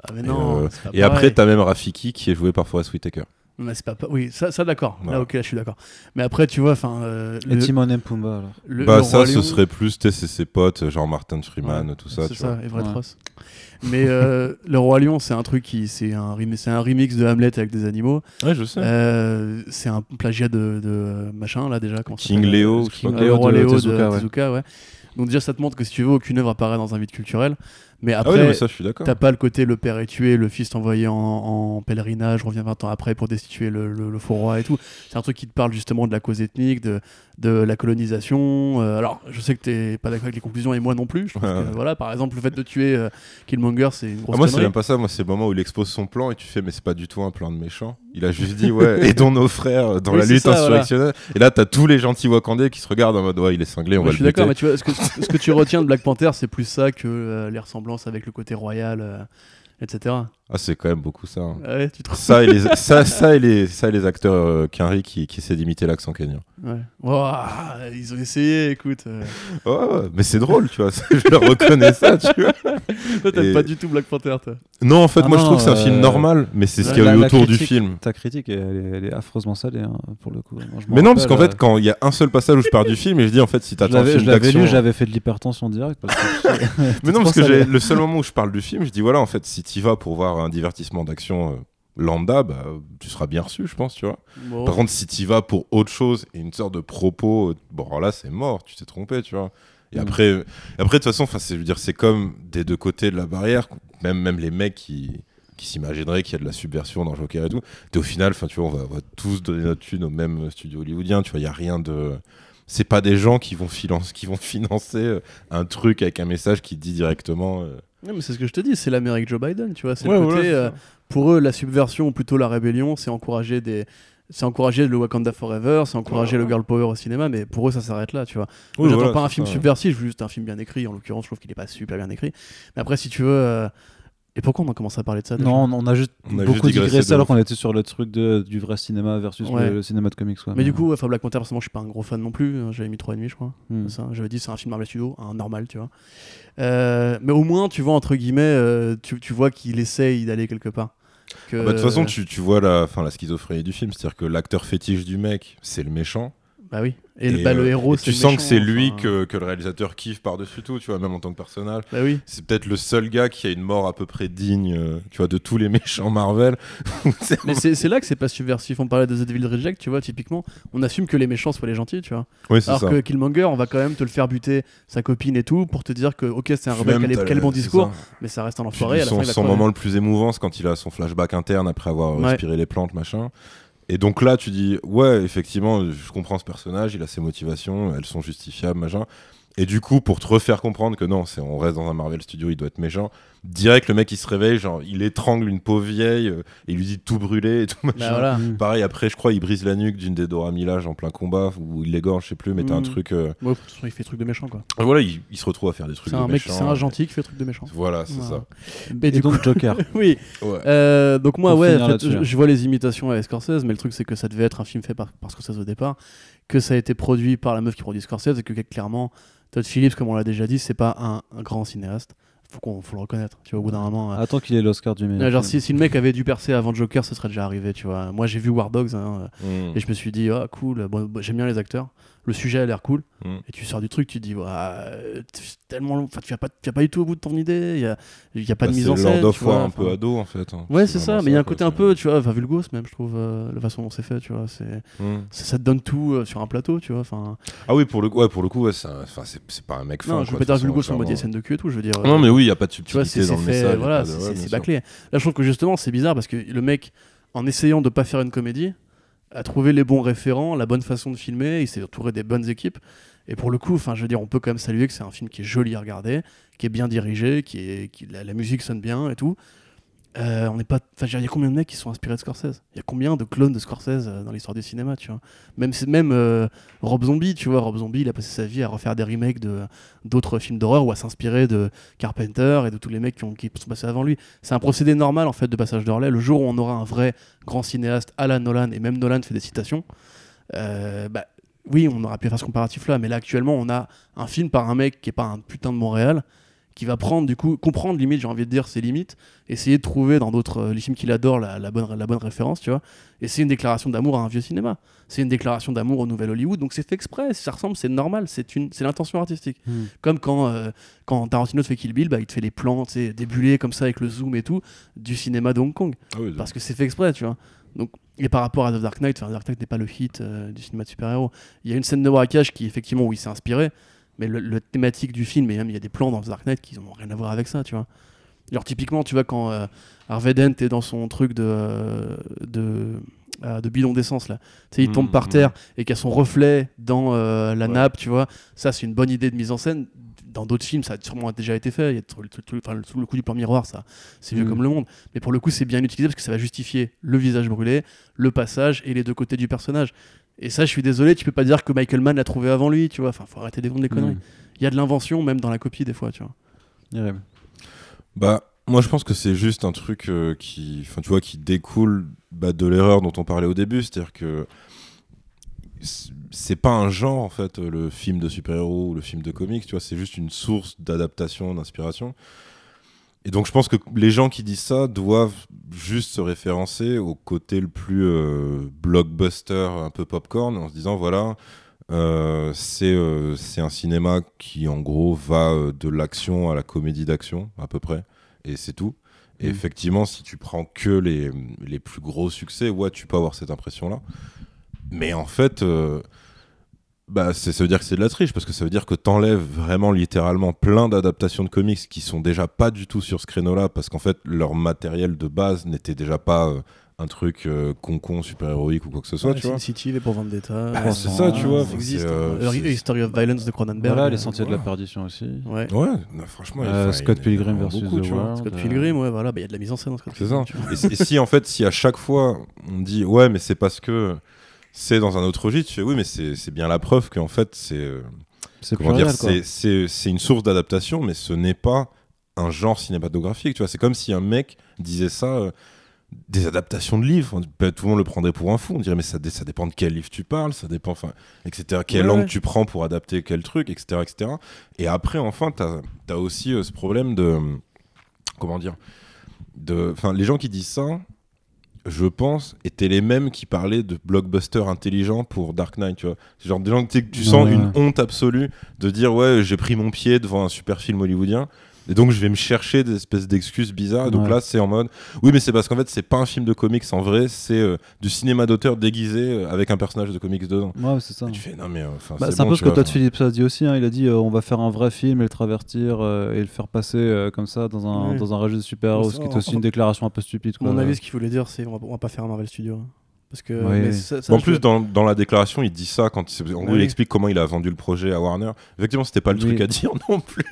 Ah, mais Et, non. euh, pas Et après, t'as même Rafiki, qui est joué par Forest Whitaker. Mais c'est pas, pas- Oui, ça, ça d'accord. Voilà. Là, ok, là, je suis d'accord. Mais après, tu vois, enfin. euh, Et le- Timon et Pumba alors. le- bah, le ça, ce serait plus, tu sais, c'est ses potes, genre Martin Freeman, Ouais, tout ça, C'est vois. ça, Everett Ouais. Ross. Mais euh, le Roi Lion, c'est un truc qui. C'est un, c'est un remix de Hamlet avec des animaux. Ouais, je sais. Euh, c'est un plagiat de, de machin, là, déjà. King pas King quoi. Léo, Roi de Léo de Tezuka, ouais. Tezuka, ouais. Donc, déjà, ça te montre que si tu veux, aucune œuvre apparaît dans un vide culturel. Mais ah après. oui, suis d'accord. T'as pas le côté le père est tué, le fils envoyé en, en pèlerinage, revient 20 ans après pour destituer le, le- le faux roi et tout. C'est un truc qui te parle justement de la cause ethnique, de, de la colonisation. Euh, alors, je sais que t'es pas d'accord avec les conclusions et moi non plus. Je trouve Ouais, que, ouais. voilà, par exemple, le fait de tuer euh, Killmonger, c'est une grosse Ah, moi, c'est même pas ça. Moi, c'est le moment où il expose son plan et tu fais, mais c'est pas du tout un plan de méchant. Il a juste dit, ouais, [laughs] aidons nos frères dans Oui, la lutte ça, voilà. insurrectionnelle. Et là, t'as tous les gentils Wakandais qui se regardent en mode, ouais, il est cinglé, on Ouais, va je suis d'accord, mais tu vois, ce que, ce que tu retiens de Black Panther, c'est plus ça que euh, les ressemblances avec le côté royal, euh, etc. Ah, c'est quand même beaucoup ça. hein. Ah Ouais, tu te Ça et [laughs] les, ça, ça et les, ça et les acteurs euh, Quinry qui, qui essaient d'imiter l'accent kenyan. Ouais. Ouah, ils ont essayé, écoute. euh. Ouais, ouais, mais c'est drôle, tu vois. [laughs] je leur reconnais ça, tu vois. Toi, t'aimes Et- pas du tout Black Panther, toi? Non, en fait, Ah moi, je trouve que c'est un euh, film normal, mais c'est ce qu'il y a La- eu la autour du film. Ta critique, elle est, elle est affreusement salée hein, pour le coup. Moi, je m'en Mais non, parce qu'en fait, quand il y a un seul passage où je pars du film et je dis, en fait, si euh, je t'attends un film je l'avais d'action. lu, j'avais fait de l'hypertension direct. Parce que [laughs] Mais non, parce que le seul moment où je parle du film, je dis, voilà, en fait, si t'y vas pour voir un divertissement d'action euh, lambda, bah, tu seras bien reçu, je pense, tu vois. Bon. Par contre, si t'y vas pour autre chose et une sorte de propos, euh, bon, alors là, c'est mort, tu t'es trompé, tu vois. Et Mm. après, après, de toute façon, je veux dire, c'est comme des deux côtés de la barrière, même, même les mecs qui, qui s'imagineraient qu'il y a de la subversion dans Joker et tout. Et au final, 'fin, tu vois, on va, on va tous donner notre thune au même studio hollywoodien, tu vois, il y a rien de. C'est pas des gens qui vont, filan- qui vont [laughs] financer euh, un truc avec un message qui dit directement. euh, Non, mais c'est ce que je te dis, c'est l'Amérique Joe Biden, tu vois. C'est Ouais, le voilà, côté, c'est euh, pour eux, la subversion ou plutôt la rébellion, c'est encourager des. C'est encourager le Wakanda Forever, c'est encourager le girl power au cinéma, mais pour eux ça s'arrête là, tu vois. Oui, J'attends voilà, pas un film ça. subversif, je veux juste un film bien écrit. En l'occurrence, je trouve qu'il est pas super bien écrit. Mais après, si tu veux, euh, et pourquoi on a commencé à parler de ça non, on a juste On a beaucoup juste digressé alors qu'on était sur le truc de, du vrai cinéma versus Ouais. le, le cinéma de comics. quoi. Mais du coup, ouais, enfin, Black Panther, forcément, je suis pas un gros fan non plus. J'avais mis 3,5, je crois. Ça. J'avais dit c'est un film Marvel Studios, un normal, tu vois. Euh, mais au moins, tu vois, entre guillemets, euh, tu, tu vois qu'il essaye d'aller quelque part. Que- Ah bah, de toute façon, tu, tu vois la, fin, la schizophrénie du film, c'est-à-dire que l'acteur fétiche du mec, c'est le méchant. Bah oui. Et, le- bah, le euh, héros, c'est tu sens que c'est lui que, que le réalisateur kiffe par-dessus tout, tu vois, même en tant que personnage. Bah oui. C'est peut-être le seul gars qui a une mort à peu près digne, euh, tu vois, de tous les [laughs] méchants Marvel. [laughs] Mais c'est là que c'est pas subversif. On parlait de The Devil Reject, tu vois, typiquement. On assume que les méchants soient les gentils, tu vois. oui, c'est Alors ça. que Killmonger, on va quand même te le faire buter sa copine et tout pour te dire que, ok, c'est un rebelle, quel, bon discours, ça. mais ça reste un Puis enfoiré. À la son fin, moment le plus émouvant, c'est quand il a son flashback interne après avoir Ouais. respiré les plantes, machin. Et donc là, tu dis, ouais, effectivement, je comprends ce personnage, il a ses motivations, elles sont justifiables, machin. Et du coup, pour te refaire comprendre que non, c'est on reste dans un Marvel Studio, il doit être méchant. Direct, le mec il se réveille, genre il étrangle une pauvre vieille, euh, et il lui dit de tout brûler et tout machin. Bah voilà. Mm. Pareil, après, je crois, il brise la nuque d'une des Dora Milaje en plein combat, ou il l'égorge, je sais plus, mais t'as un Mm. truc. euh, Ouais, de toute façon, il fait truc de méchant, quoi. Voilà, il, il se retrouve à faire des trucs C'est de un mec, méchant, c'est un gentil qui fait truc de méchant. Voilà, c'est Voilà. ça. Mais Et du coup, Joker. [laughs] oui. Ouais. Euh, donc moi, Pour ouais, en fait, je, vois les imitations avec Scorsese, mais le truc c'est que ça devait être un film fait par, par Scorsese au départ, que ça a été produit par la meuf qui produit Scorsese, et que clairement, Todd Phillips, comme on l'a déjà dit, c'est pas un, un grand cinéaste. Faut qu'on, faut le reconnaître. Tu vois, au bout d'un moment. euh, Attends qu'il ait l'Oscar du meilleur. Ouais, genre, si, si le mec avait dû percer avant Joker, ce serait déjà arrivé, tu vois. Moi, j'ai vu War Dogs, hein, Mm. et je me suis dit, ah, cool, bon, j'aime bien les acteurs. Le sujet a l'air cool, Mm. et tu sors du truc, tu te dis, c'est tellement long, enfin, tu vas pas, tu vas pas du tout au bout de ton idée, il y a, y a pas de Bah, mise c'est en scène. War un enfin. peu ado en fait. hein. Ouais, c'est ça, mais il y a un côté un c'est- peu, tu vois, enfin, vulgos même, je trouve, euh, la façon dont c'est fait, tu vois, c'est, Mm. ça, te donne tout euh, sur un plateau, tu vois, enfin. Ah oui, pour le, ouais, pour le coup, ouais, c'est c'est c'est pas un mec fin. Non, je veux pas dire toute façon, vulgos en mode y scène de cul et tout, je veux dire. Non, euh, mais oui, il n'y a pas de c'est subtilité dans c'est le message. y voilà, c'est ouais, c'est- c'est bâclé. Là, je trouve que justement, c'est bizarre parce que le mec, en essayant de pas faire une comédie, a trouvé les bons référents, la bonne façon de filmer, il s'est entouré des bonnes équipes. Et pour le coup, enfin, je veux dire, on peut quand même saluer que c'est un film qui est joli à regarder, qui est bien dirigé, qui est, qui, la, la musique sonne bien et tout. Euh, on n'est pas, enfin, il y a combien de mecs qui sont inspirés de Scorsese? Il y a combien de clones de Scorsese euh, dans l'histoire du cinéma, tu vois? Même, même euh, Rob Zombie, tu vois, Rob Zombie, il a passé sa vie à refaire des remakes de d'autres films d'horreur ou à s'inspirer de Carpenter et de tous les mecs qui, ont, sont passés avant lui. C'est un procédé normal en fait de passage de relais. Le jour où on aura un vrai grand cinéaste à la Nolan et même Nolan fait des citations, bah oui, on aurait pu faire ce comparatif là, mais là actuellement on a un film par un mec qui est pas un putain de Montréal qui va prendre du coup comprendre limite j'ai envie de dire ses limites essayer de trouver dans d'autres euh, les films qu'il adore la, la bonne la bonne référence tu vois et c'est une déclaration d'amour à un vieux cinéma c'est une déclaration d'amour au nouvel Hollywood donc c'est fait exprès ça ressemble c'est normal c'est une c'est l'intention artistique Hmm. comme quand, euh, quand Tarantino te fait Kill Bill, bah, il te fait les plans tu sais, débulés comme ça avec le zoom et tout du cinéma de Hong Kong. Ah oui, Parce que c'est fait exprès, tu vois. Donc, et par rapport à The Dark Knight, enfin, The Dark Knight n'est pas le hit euh, du cinéma de super-héros. Il y a une scène de braquage qui, effectivement, où il s'est inspiré, mais le, le thématique du film, et même il y a des plans dans The Dark Knight qui n'ont rien à voir avec ça, tu vois. Genre, typiquement, tu vois, quand euh, Harvey Dent est dans son truc de, euh, de, euh, de bidon d'essence, là, tu sais, il tombe par mhm. terre et qu'il y a son reflet dans euh, la Ouais. nappe, tu vois. Ça, c'est une bonne idée de mise en scène. Dans d'autres films, ça a sûrement déjà été fait. Il y a tout, tout- tout- enfin, le, tout le coup du plan miroir, ça, c'est vieux comme le monde. Mais pour le coup, c'est bien utilisé parce que ça va justifier le visage brûlé, le passage et les deux côtés du personnage. Et ça, je suis désolé, tu peux pas dire que Michael Mann l'a trouvé avant lui, tu vois. Enfin, faut arrêter des, des conneries. Hmm. Il y a de l'invention même dans la copie des fois, tu vois. Bah, moi je pense que c'est juste un truc euh, qui, enfin, tu vois, qui découle bah, de l'erreur dont on parlait au début, c'est-à-dire que c'est- c'est pas un genre en fait le film de super-héros ou le film de comics, tu vois, c'est juste une source d'adaptation, d'inspiration. Et donc je pense que les gens qui disent ça doivent juste se référencer au côté le plus euh, blockbuster, un peu popcorn, en se disant voilà, euh, c'est euh, un cinéma qui en gros va euh, de l'action à la comédie d'action à peu près, et c'est tout. Et Mm. effectivement, si tu prends que les, les plus gros succès, ouais, tu peux avoir cette impression-là. Mais en fait, bah, c'est- ça veut dire que c'est de la triche, parce que ça veut dire que t'enlèves vraiment littéralement plein d'adaptations de comics qui sont déjà pas du tout sur ce créneau-là, parce qu'en fait, leur matériel de base n'était déjà pas euh, un truc euh, con-con, super-héroïque ou quoi que ce soit, tu vois. City, les pour Vendetta. Bah, c'est ça, tu vois. ça existe. c'est, euh, c'est- History of Violence de Cronenberg. Voilà, les sentiers de la perdition aussi. Ouais. Ouais, non, franchement, Euh, Scott Pilgrim versus beaucoup, The tu vois. World. Scott euh, Pilgrim, ouais, voilà, bah, il y a de la mise en scène dans Scott C'est ça. Pilgrim. tu vois. Et, si- et si en fait, si à chaque fois on dit ouais, mais c'est parce que c'est dans un autre registre, tu fais oui, mais c'est bien la preuve qu'en fait c'est euh, comment dire, c'est- une source d'adaptation, mais ce n'est pas un genre cinématographique. Tu vois, c'est comme si un mec disait ça. euh, des adaptations de livres, bah, tout le monde le prendrait pour un fou. On dirait mais ça, dé- ça dépend de quel livre tu parles, ça dépend, enfin, etc. Quelle Ouais, langue ouais. tu prends pour adapter quel truc, etc., etc. Et après, enfin, t'as as aussi euh, ce problème de comment dire, de, enfin, les gens qui disent ça, je pense, étaient les mêmes qui parlaient de blockbuster intelligent pour Dark Knight, tu vois. Genre des gens que tu sais, que tu sens Ouais. une honte absolue de dire ouais, j'ai pris mon pied devant un super film hollywoodien. Et donc je vais me chercher des espèces d'excuses bizarres. Et donc Ouais. là c'est en mode oui mais c'est parce qu'en fait c'est pas un film de comics en vrai, c'est euh, du cinéma d'auteur déguisé euh, avec un personnage de comics dedans. Ouais, c'est ça. Et tu fais non mais euh, enfin Bah, c'est un peu ce que Todd enfin. Phillips a dit aussi. hein. Il a dit euh, on va faire un vrai film et le travertir euh, et le faire passer euh, comme ça dans un, Ouais. dans un registre de super-héros, Bon, ce qui est aussi une déclaration un peu stupide. À Quoi. mon avis, ce qu'il voulait dire, c'est on va, on va pas faire un Marvel Studio. hein. Parce que. Oui. mais ça- ça, en je- plus, dans, dans la déclaration, il dit ça quand c'est- en gros, Oui. il explique comment il a vendu le projet à Warner. Effectivement, c'était pas le Oui. truc à dire [laughs] non plus.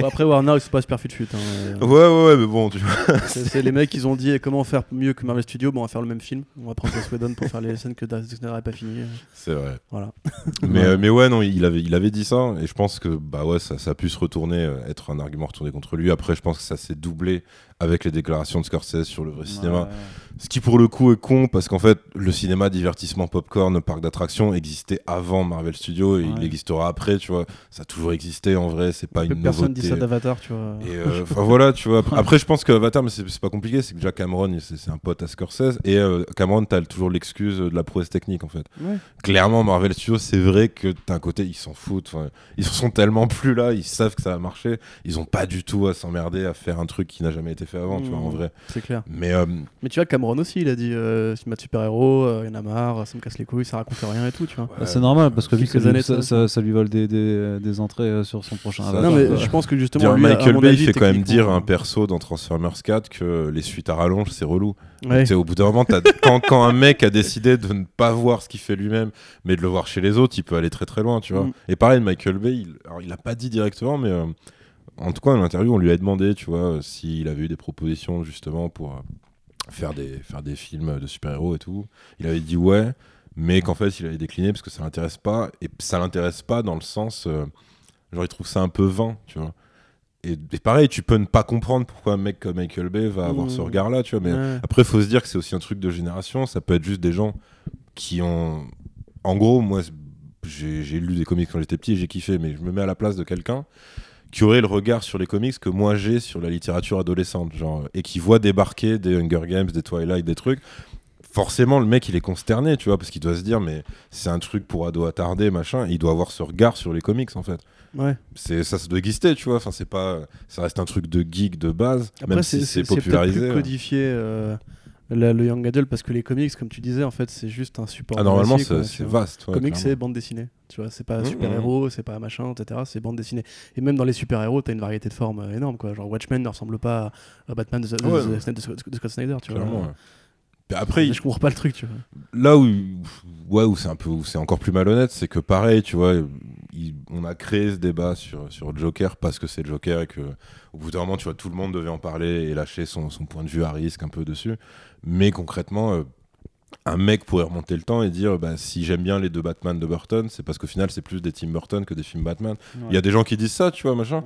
Bon, après, Warner, sont pas super fut. hein, Ouais, ouais, ouais, mais bon, tu vois. [laughs] C'est c'est les mecs, ils ont dit eh, comment faire mieux que Marvel Studios? Bon, on va faire le même film. On va prendre Joss Whedon pour faire les scènes que Zack Snyder n'avait pas fini. C'est vrai. Voilà. [laughs] Mais, Ouais. euh, mais ouais, non, il avait, il avait dit ça, et je pense que bah ouais, ça, ça a pu se retourner, euh, être un argument retourné contre lui. Après, je pense que ça s'est doublé avec les déclarations de Scorsese sur le vrai cinéma. Ouais. Ce qui pour le coup est con parce qu'en fait le cinéma divertissement popcorn parc d'attractions existait avant Marvel Studios et Ouais. il existera après tu vois ça a toujours existé en vrai c'est pas une Personne nouveauté dit ça d'Avatar, tu vois. et euh, enfin voilà tu vois après, je pense que Avatar mais c'est pas compliqué c'est que Jack Cameron c'est un pote à Scorsese et euh, Cameron t'as toujours l'excuse de la prouesse technique en fait Ouais. clairement Marvel Studios c'est vrai que d'un côté ils s'en foutent ils sont tellement plus là ils savent que ça va marcher ils ont pas du tout à s'emmerder à faire un truc qui n'a jamais été fait avant tu vois en Mmh. vrai C'est clair. mais euh, Mais tu vois, Cameron aussi, il a dit euh, cinéma de super-héros, euh, il y en a marre, ça me casse les couilles, ça raconte rien et tout, tu vois. Bah, c'est normal parce que ça, lui- années ça, ça. ça- ça lui vole des, des, des entrées euh, sur son prochain Ça, non, mais je pense que justement, lui, Michael Bay, avis, fait quand même dire à un perso dans Transformers 4 que les suites à rallonge, c'est relou. Ouais. Au bout d'un moment, quand, quand un mec a décidé de ne pas voir ce qu'il fait lui-même, mais de le voir chez les autres, il peut aller très très loin, tu vois. Mm. Et pareil, Michael Bay, il, alors, il a pas dit directement, mais euh, en tout cas, dans l'interview, on lui a demandé, tu vois, euh, s'il avait eu des propositions justement pour euh, faire, des, faire des films de super-héros et tout. Il avait dit ouais, mais qu'en fait, il avait décliné parce que ça l'intéresse pas. Et ça l'intéresse pas dans le sens, euh, genre, il trouve ça un peu vain, tu vois. Et, et pareil, tu peux ne pas comprendre pourquoi un mec comme Michael Bay va avoir ce regard-là, tu vois. Mais Ouais. après, il faut se dire que c'est aussi un truc de génération. Ça peut être juste des gens qui ont. En gros, moi, j'ai lu des comics quand j'étais petit et j'ai kiffé, mais je me mets à la place de quelqu'un qui aurait le regard sur les comics que moi j'ai sur la littérature adolescente, genre, et qui voit débarquer des Hunger Games, des Twilight, des trucs. Forcément, le mec, il est consterné, tu vois, parce qu'il doit se dire, mais c'est un truc pour ado attardé, machin. et il doit avoir ce regard sur les comics, en fait. Ouais. C'est ça, ça doit exister, tu vois. Enfin, c'est pas, ça reste un truc de geek de base, Après, même si c'est popularisé. plus codifié euh, le Young Adult parce que les comics, comme tu disais, en fait, c'est juste un support. Ah, normalement, c'est vaste. ouais, comics, c'est bande dessinée. Tu vois, c'est pas Mmh, super-héros, c'est pas machin, etc. C'est bande dessinée. Et même dans les super-héros, t'as une variété de formes euh, énorme, quoi. Genre Watchmen ne ressemble pas à Batman de, de- Ouais, Scott Snyder, tu vois. Ouais. Après, je comprends pas le truc, tu vois. là où, ouais, où c'est un peu, c'est encore plus malhonnête, c'est que pareil, tu vois, il- on a créé ce débat sur sur Joker parce que c'est Joker et que au bout d'un moment, tu vois, tout le monde devait en parler et lâcher son, son point de vue à risque un peu dessus. Mais concrètement, euh, un mec pourrait remonter le temps et dire, bah, si j'aime bien les deux Batman de Burton, c'est parce qu'au final, c'est plus des Tim Burton que des films Batman. Il y a des gens qui disent ça, tu vois, machin.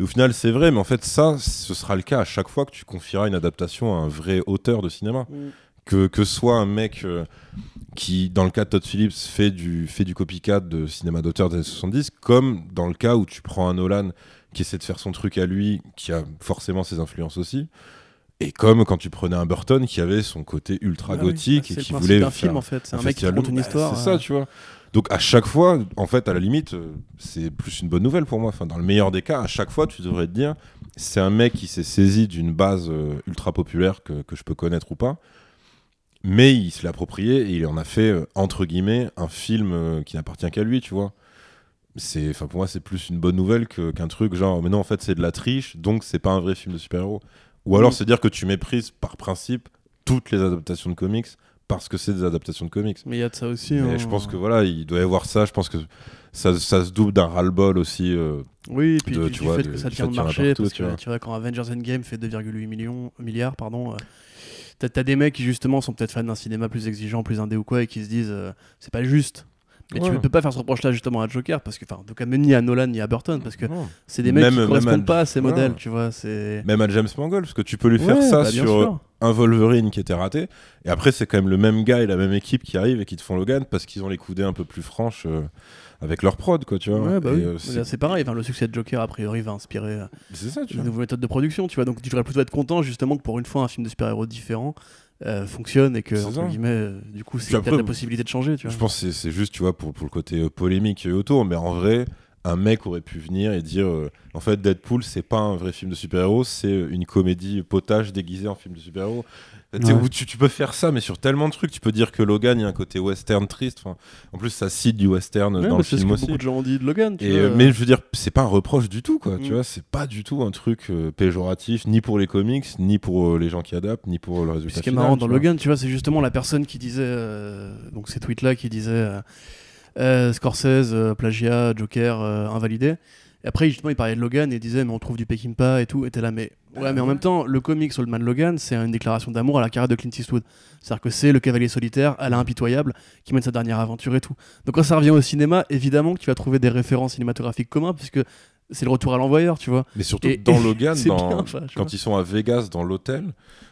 Au final, c'est vrai, mais en fait, ça, ce sera le cas à chaque fois que tu confieras une adaptation à un vrai auteur de cinéma. Que, que soit un mec euh, qui, dans le cas de Todd Phillips, fait du, fait du copycat de cinéma d'auteur des années 70, comme dans le cas où tu prends un Nolan qui essaie de faire son truc à lui, qui a forcément ses influences aussi. Et comme quand tu prenais un Burton qui avait son côté ultra Ah gothique et qui voulait faire film en fait. C'est un, mec qui raconte une histoire. C'est ça, euh, tu vois. Donc à chaque fois, en fait, à la limite, euh, c'est plus une bonne nouvelle pour moi. Enfin, dans le meilleur des cas, à chaque fois, tu devrais te dire, c'est un mec qui s'est saisi d'une base euh, ultra populaire que, que je peux connaître ou pas, mais il se l'a approprié et il en a fait euh, entre guillemets un film euh, qui n'appartient qu'à lui, tu vois. C'est, enfin pour moi, c'est plus une bonne nouvelle qu'un truc genre, mais non, en fait, c'est de la triche, donc c'est pas un vrai film de super-héros. Ou alors, Mm. c'est dire que tu méprises par principe toutes les adaptations de comics parce que c'est des adaptations de comics. Mais il y a de ça aussi. Mais hein. je pense que voilà, il doit y avoir ça. Je pense que ça, ça se double d'un ras-le-bol aussi. euh, Oui, et puis de- du, tu du vois, fait que ça tient le marché, partout, parce tu que vois. tu vois, quand Avengers Endgame fait 2,8 millions, milliards, pardon, euh, t'as as des mecs qui justement sont peut-être fans d'un cinéma plus exigeant, plus indé ou quoi, et qui se disent euh, c'est pas juste. Mais tu Ouais. peux pas faire ce reproche-là justement à Joker, parce que, enfin, en tout cas, même ni à Nolan ni à Burton, parce que c'est des mecs Même- qui même correspondent à- pas à ces modèles, tu vois. C'est. Même à James Mangold, parce que tu peux lui faire Ouais, ça bah, sur sûr. un Wolverine qui était raté. Et après, c'est quand même le même gars et la même équipe qui arrivent et qui te font Logan parce qu'ils ont les coudées un peu plus franches euh, avec leur prod, quoi, tu vois. Ouais, bah Et, oui. euh, c'est c'est pareil, enfin, le succès de Joker, a priori, va inspirer euh, c'est ça, tu de vois. nouvelles méthodes de production, tu vois. Donc tu devrais plutôt être content justement que pour une fois un film de super-héros différent euh, fonctionne et que entre guillemets, euh, du coup, c'est la possibilité de changer, tu vois. Je pense que c'est- juste, tu vois, pour, pour le côté euh, polémique autour, mais en vrai, un mec aurait pu venir et dire en fait, Deadpool, c'est pas un vrai film de super-héros, c'est une comédie potage déguisée en film de super-héros. Tu sais, Ouais. où Tu, tu peux faire ça, mais sur tellement de trucs. Tu peux dire que Logan, il y a un côté western triste. Enfin, en plus, ça cite du western Ouais, dans le c'est ce film que aussi. beaucoup de gens ont dit de Logan, tu Et, vois. mais je veux dire, c'est pas un reproche du tout, quoi. Mm. Tu vois, c'est pas du tout un truc euh, péjoratif, ni pour les comics, ni pour euh, les gens qui adaptent, ni pour le résultat ce qui est marrant dans vois. Logan, tu vois, c'est justement la personne qui disait, euh, donc ces tweets-là qui disaient euh, Scorsese, plagiat, Joker, invalidé. Et après, justement, il parlait de Logan et il disait, mais on trouve du Peckinpah et tout. Et t'es là, mais ouais, mais en même temps, le comics Old Man Logan, c'est une déclaration d'amour à la carrière de Clint Eastwood. C'est-à-dire que c'est le cavalier solitaire, à la impitoyable, qui mène sa dernière aventure et tout. Donc quand ça revient au cinéma, évidemment que tu vas trouver des références cinématographiques communs, puisque c'est le retour à l'envoyeur, tu vois. Mais surtout Et- dans [laughs] Logan, c'est dans- bien, enfin, tu quand vois. ils sont à Vegas dans l'hôtel,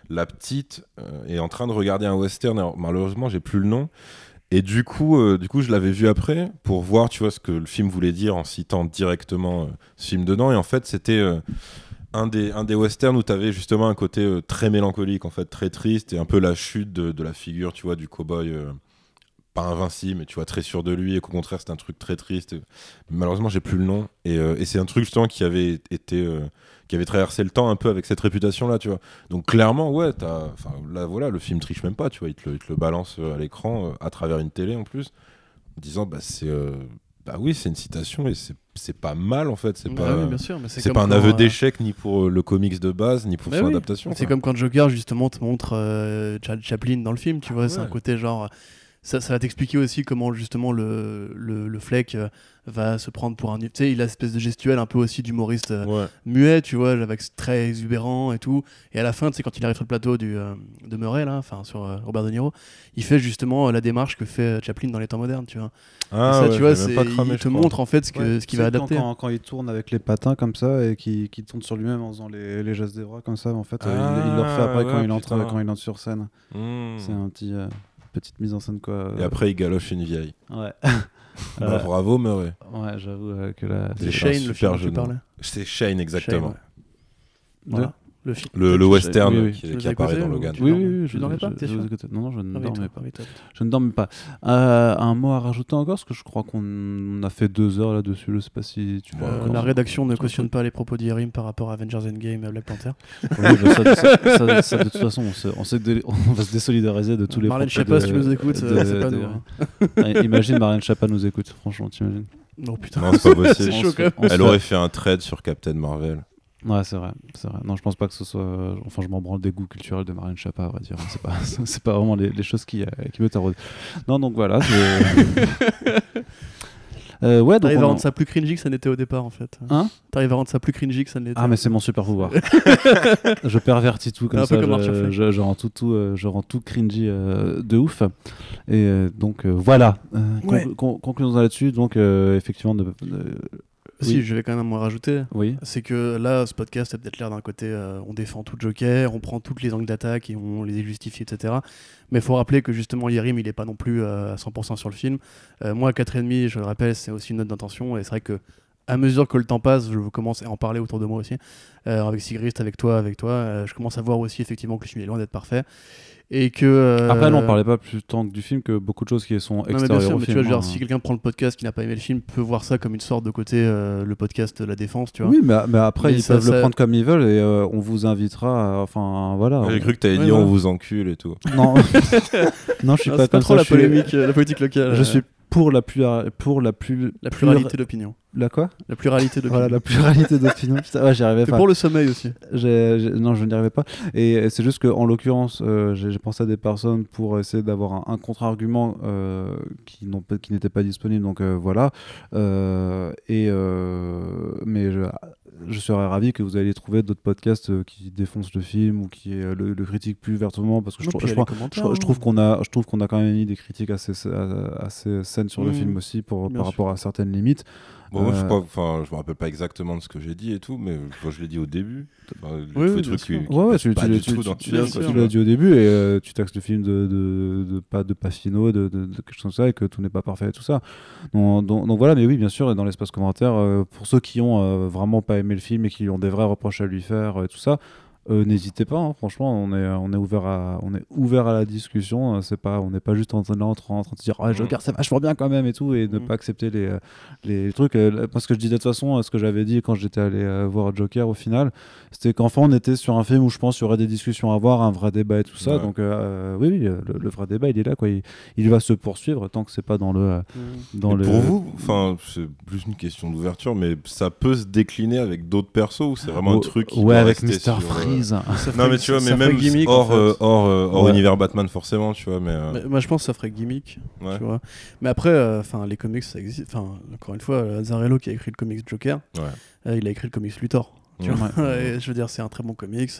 la petite euh, est en train de regarder un western. Alors, malheureusement, j'ai plus le nom. Et du coup, euh, du coup, je l'avais vu après pour voir, tu vois, ce que le film voulait dire en citant directement euh, ce film dedans. Et en fait, c'était euh, un des des westerns où tu avais justement un côté très mélancolique, en fait, très triste et un peu la chute de, la figure, tu vois, du cowboy. euh, pas invincible, mais tu vois, très sûr de lui, et qu'au contraire, c'est un truc très triste. Malheureusement, j'ai plus le nom. Et, euh, et c'est un truc, justement, qui avait été. euh, qui avait traversé le temps un peu avec cette réputation là tu vois donc clairement ouais t'as enfin là voilà le film triche même pas tu vois il te le, il te le balance euh, à l'écran euh, à travers une télé en plus en disant bah c'est bah oui c'est une citation et c'est pas mal en fait c'est Bah pas oui, bien sûr, mais c'est pas un aveu d'échec ni pour le comics de base ni pour Bah son oui. adaptation C'est comme quand Joker justement te montre Chaplin dans le film, tu Ah vois, c'est un côté genre ça, ça va t'expliquer aussi comment justement le, le, le fleck euh, va se prendre pour un tu sais il a une espèce de gestuelle un peu aussi d'humoriste euh, ouais muet tu vois avec très exubérant et tout et à la fin tu sais quand il arrive sur le plateau du, euh, de Murray là enfin sur euh, Robert De Niro il fait justement euh, la démarche que fait Chaplin dans les temps modernes tu vois ah et ça ouais, tu vois cramé, il je te crois. montre en fait ce que Ouais, ce qu'il va quand- adapter Quand, quand il tourne avec les patins comme ça et qui qui tourne sur lui-même en faisant les, les gestes des bras comme ça, en fait, euh, il, il le refait après Ah, quand, ouais, il entre, quand il entre sur scène. Mmh. C'est un petit euh, petite mise en scène quoi. et après il galoche une vieille ouais. [laughs] Bah, Euh, bravo Murray ouais, j'avoue euh, que là. J'ai c'est Shane le super film dont tu parlais c'est Shane exactement Shane, ouais. voilà le film le, le western Oui, oui. qui, qui apparaît dans Logan Oui, dormais oui, je, dormais je- pas. Non, non, je ne dormais toi, pas. Je ne dormais pas. Euh, un mot à rajouter encore, parce que je crois qu'on a fait deux heures là-dessus. Je sais pas si tu vois. Euh, encore. la rédaction ne cautionne pas les propos d'Irim par rapport à Avengers Endgame et Black Panther. Oui, ça, ça- ça- ça, de toute façon, on, se- on, sait que de- on va se désolidariser de tous les Marlène de- si tu nous écoutes, euh, c'est pas nous. hein. Imagine Marlène Chapa nous écoute, franchement, t'imagines Non, putain. non c'est pas [laughs] possible chaud quand même. elle aurait fait un trade sur Captain Marvel Ouais, c'est vrai, c'est vrai. Non, je pense pas que ce soit. Enfin, je m'en branle des goûts culturels de Marlène Chapa, à vrai dire. C'est pas, [laughs] c'est pas vraiment les, les choses qui, euh, qui me taraudent. Non, donc voilà. [laughs] Euh, ouais, donc. T'arrives à en- rendre ça plus cringy que ça n'était au départ en fait. Hein T'arrives à rendre ça plus cringy que ça ne l'était. Ah, mais c'est mon super pouvoir. [laughs] je pervertis tout comme ça. comme je, Fleck. je, je rends tout, tout, euh, je rends tout cringy euh, de ouf. Et donc, voilà. Ouais. con- concluons là-dessus. Donc, effectivement, de, de- Si, je vais quand même en rajouter. oui. C'est que là, ce podcast a peut-être l'air d'un côté, euh, on défend tout Joker, on prend toutes les angles d'attaque et on les justifie, etc. Mais il faut rappeler que justement, Yerim, il est pas non plus euh, à 100% sur le film. Euh, moi, à 4,5, je le rappelle, c'est aussi une note d'intention. Et c'est vrai que à mesure que le temps passe, je commence à en parler autour de moi aussi. Euh, avec Sigrist, avec toi, avec toi, euh, je commence à voir aussi effectivement que le film est loin d'être parfait. Et que. euh, Après, non, on parlait pas plus tant que du film que beaucoup de choses qui sont non, mais extérieures bien sûr, au mais tu vois, veux hein. si quelqu'un prend le podcast qui n'a pas aimé le film, peut voir ça comme une sorte de côté euh, le podcast La Défense, tu vois. Oui, mais, mais après, Mais ils ça- peuvent ça- le prendre comme ils veulent et euh, on vous invitera. Enfin, voilà. j'ai cru que t'avais Ouais, dit ouais. on vous encule et tout Non, [laughs] non, je suis Ah, pas pas comme trop ça. la je suis- polémique, euh, la politique locale. Je euh, suis pour la plus, pour la plus, la pluralité d'opinion. la quoi? La pluralité d'opinion. Voilà, la pluralité d'opinion. Ouais, j'y arrivais C'est pas. pour le sommeil aussi. Non, je n'y arrivais pas. Et c'est juste qu'en l'occurrence, euh, j'ai pensé à des personnes pour essayer d'avoir un, un contre-argument euh, qui n'était pas disponible. Donc euh, voilà. Euh, et mais je, je serais ravi que vous alliez trouver d'autres podcasts euh, qui défoncent le film ou qui euh, le, le critiquent plus vertement parce que je, Non, trouve- je je, je qu'on a, je trouve qu'on a quand même mis des critiques assez, assez saines sur le Mhm. film aussi pour, Bien par sûr. rapport à certaines limites. Bon, moi, je, Euh, je me rappelle pas exactement de ce que j'ai dit et tout, mais je l'ai dit au début. Le- truc qui- Ouais, tu, l'as dit au début et euh, tu taxes le film de, pas de pas finaux, de, quelque chose comme ça et que tout n'est pas parfait et tout ça. Donc, voilà, mais oui, bien sûr, dans l'espace commentaire, euh, pour ceux qui ont vraiment pas aimé le film et qui ont des vrais reproches à lui faire et tout ça. Euh, N'hésitez pas, hein, franchement, on est, on est ouvert à, on est ouvert à la discussion. euh, C'est pas, on n'est pas juste en train, là, en train, en train de se dire, ah, Joker, c'est vachement bien quand même et tout, et ne Mm. pas accepter les, euh, les trucs. Parce que je disais de toute façon, ce que j'avais dit quand j'étais allé voir Joker au final, c'était qu'enfin on était sur un film où je pense qu'il y aurait des discussions à avoir, un vrai débat et tout ça. Ouais. Donc euh, oui, oui, le, le vrai débat il est là, quoi. Il, il va se poursuivre tant que c'est pas dans le, euh, dans le. Pour vous, enfin, c'est plus une question d'ouverture, mais ça peut se décliner avec d'autres persos ou c'est vraiment un truc qui ouais, avec Mr sur, euh, Non, ferait- mais tu vois, mais même gimmick, en hors, fait. euh, hors, euh, hors Ouais. univers Batman, forcément, tu vois, mais. euh, Mais moi, je pense que ça ferait gimmick. ouais. Tu vois. Mais après, euh, enfin, les comics, ça existe. Enfin, encore une fois, Azzarello qui a écrit le comics Joker, Ouais. euh, il a écrit le comics Luthor. Tu Ouais. vois [laughs] je veux dire, c'est un très bon comics.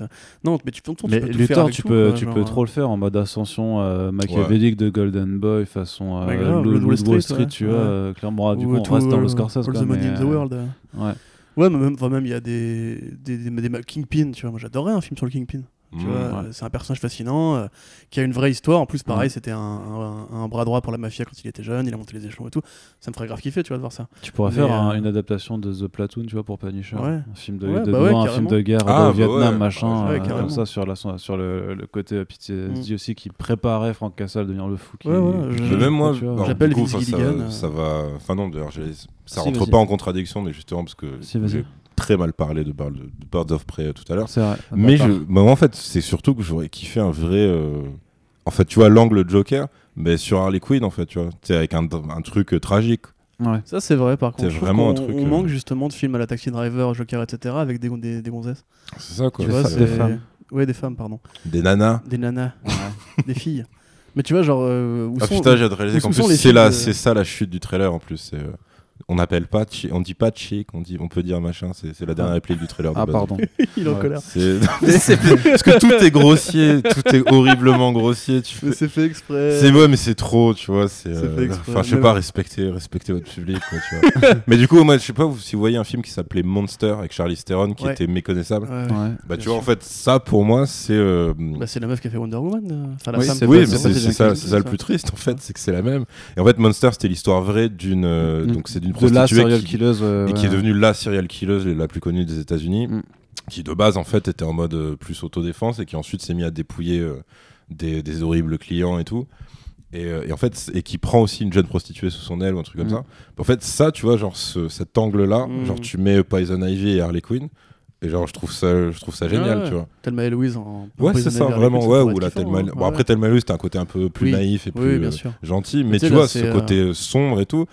Non, mais tu, tu, tu Mais peux tout faire Luthor, avec tu tout, peux, quoi, tu genre, peux euh, trop le faire en mode ascension euh, machiavélique de Golden Boy façon euh, grave, Wall Street, Street, ouais. tu vois. Ouais. clairement, du ou coup, on tout, reste dans le Scorsese. All quoi, the Money mais, in the World. Ouais. Ouais, mais même, même il y a des, des, des, des- Kingpin, tu vois. Moi, j'adorais un film sur le Kingpin. Mmh. ouais. c'est un personnage fascinant euh, qui a une vraie histoire. En plus, pareil, Ouais. c'était un, un- un bras droit pour la mafia quand il était jeune. Il a monté les échelons et tout. Ça me ferait grave kiffer, tu vois, de voir ça. Tu pourrais Mais, faire un- euh, une adaptation de The Platoon, tu vois, pour Punisher. Ouais. Un film de, Ouais, de bah un film de guerre Ah, au bah Vietnam, ouais. machin, Ouais, euh, comme ça, sur, la, sur le, le côté euh, PTSD aussi, qui préparait Frank Castle à devenir le fou. Qui, Ouais, ouais, qui- je- même moi, J'appelle Vince Gilligan, euh. ça va. Enfin non, d'ailleurs, ça rentre pas en contradiction, mais justement parce que Si, vas-y. j'ai très mal parlé de, Bird- de Birds of Prey euh, tout à l'heure. C'est vrai. Mais je, bah, en fait, c'est surtout que j'aurais kiffé un vrai. euh, En fait, tu vois, l'angle Joker, mais sur Harley Quinn, en fait, tu vois, sais, avec un, un truc euh, tragique. Ouais. Ça, c'est vrai, par C'est contre. Trouve vraiment un truc, On euh, manque justement de films à la Taxi Driver, Joker, etc. avec des, des, des gonzesses. C'est ça, quoi. Tu vois, c'est- des femmes. Ouais, des femmes, pardon. Des nanas. Des nanas. [laughs] des filles. Mais tu vois, genre. euh, où Ah sont- putain, j'ai réalisé qu'en plus, c'est de- c'est ça la chute du trailer en plus. c'est, euh, on n'appelle pas, on dit pas chic, on dit, on peut dire machin. C'est c'est la dernière réplique du trailer. de Ah, pardon. [laughs] Il est en colère. [laughs] Parce que tout est grossier, tout est horriblement grossier. Tu fais- Mais c'est fait exprès. C'est ouais, mais c'est trop, tu vois. C'est, euh, fait exprès. enfin, je sais pas, respecter, respecter votre public, quoi, tu vois. [laughs] mais du coup, moi, je sais pas si vous voyez un film qui s'appelait Monster avec Charlie Theron, qui Ouais. était méconnaissable. Ouais. Bah, tu vois, en fait, ça pour moi, c'est. euh, Bah, c'est la meuf qui a fait Wonder Woman. euh, Enfin, la Oui, c'est oui, ça, Nicholson, c'est ça le plus triste en fait, c'est que c'est la même. Et en fait, Monster, c'était l'histoire vraie d'une, euh, Mm. donc c'est d'une De la prostituée serial qui, killeuse. euh, et qui ouais. est devenue la serial killeuse la plus connue des États-Unis, Mm. qui de base en fait était en mode euh, plus autodéfense et qui ensuite s'est mis à dépouiller euh, des, des horribles clients et tout. Et, et en fait, et qui prend aussi une jeune prostituée sous son aile ou un truc comme Mm. ça. En fait, ça, tu vois, genre ce- cet angle-là, Mm. genre tu mets Poison Ivy et Harley Quinn, et genre je trouve ça, je trouve ça génial, Ouais, tu vois. Thelma et Louise en. en Ouais, c'est ça, vraiment, ça ouais, ou la Thelma. hein, Bon, ouais. après, Thelma et Louise, c'était un côté un peu plus Oui. naïf et Oui, plus bien euh, sûr. gentil, mais tu sais, tu là, vois, ce euh, côté euh, sombre et tout.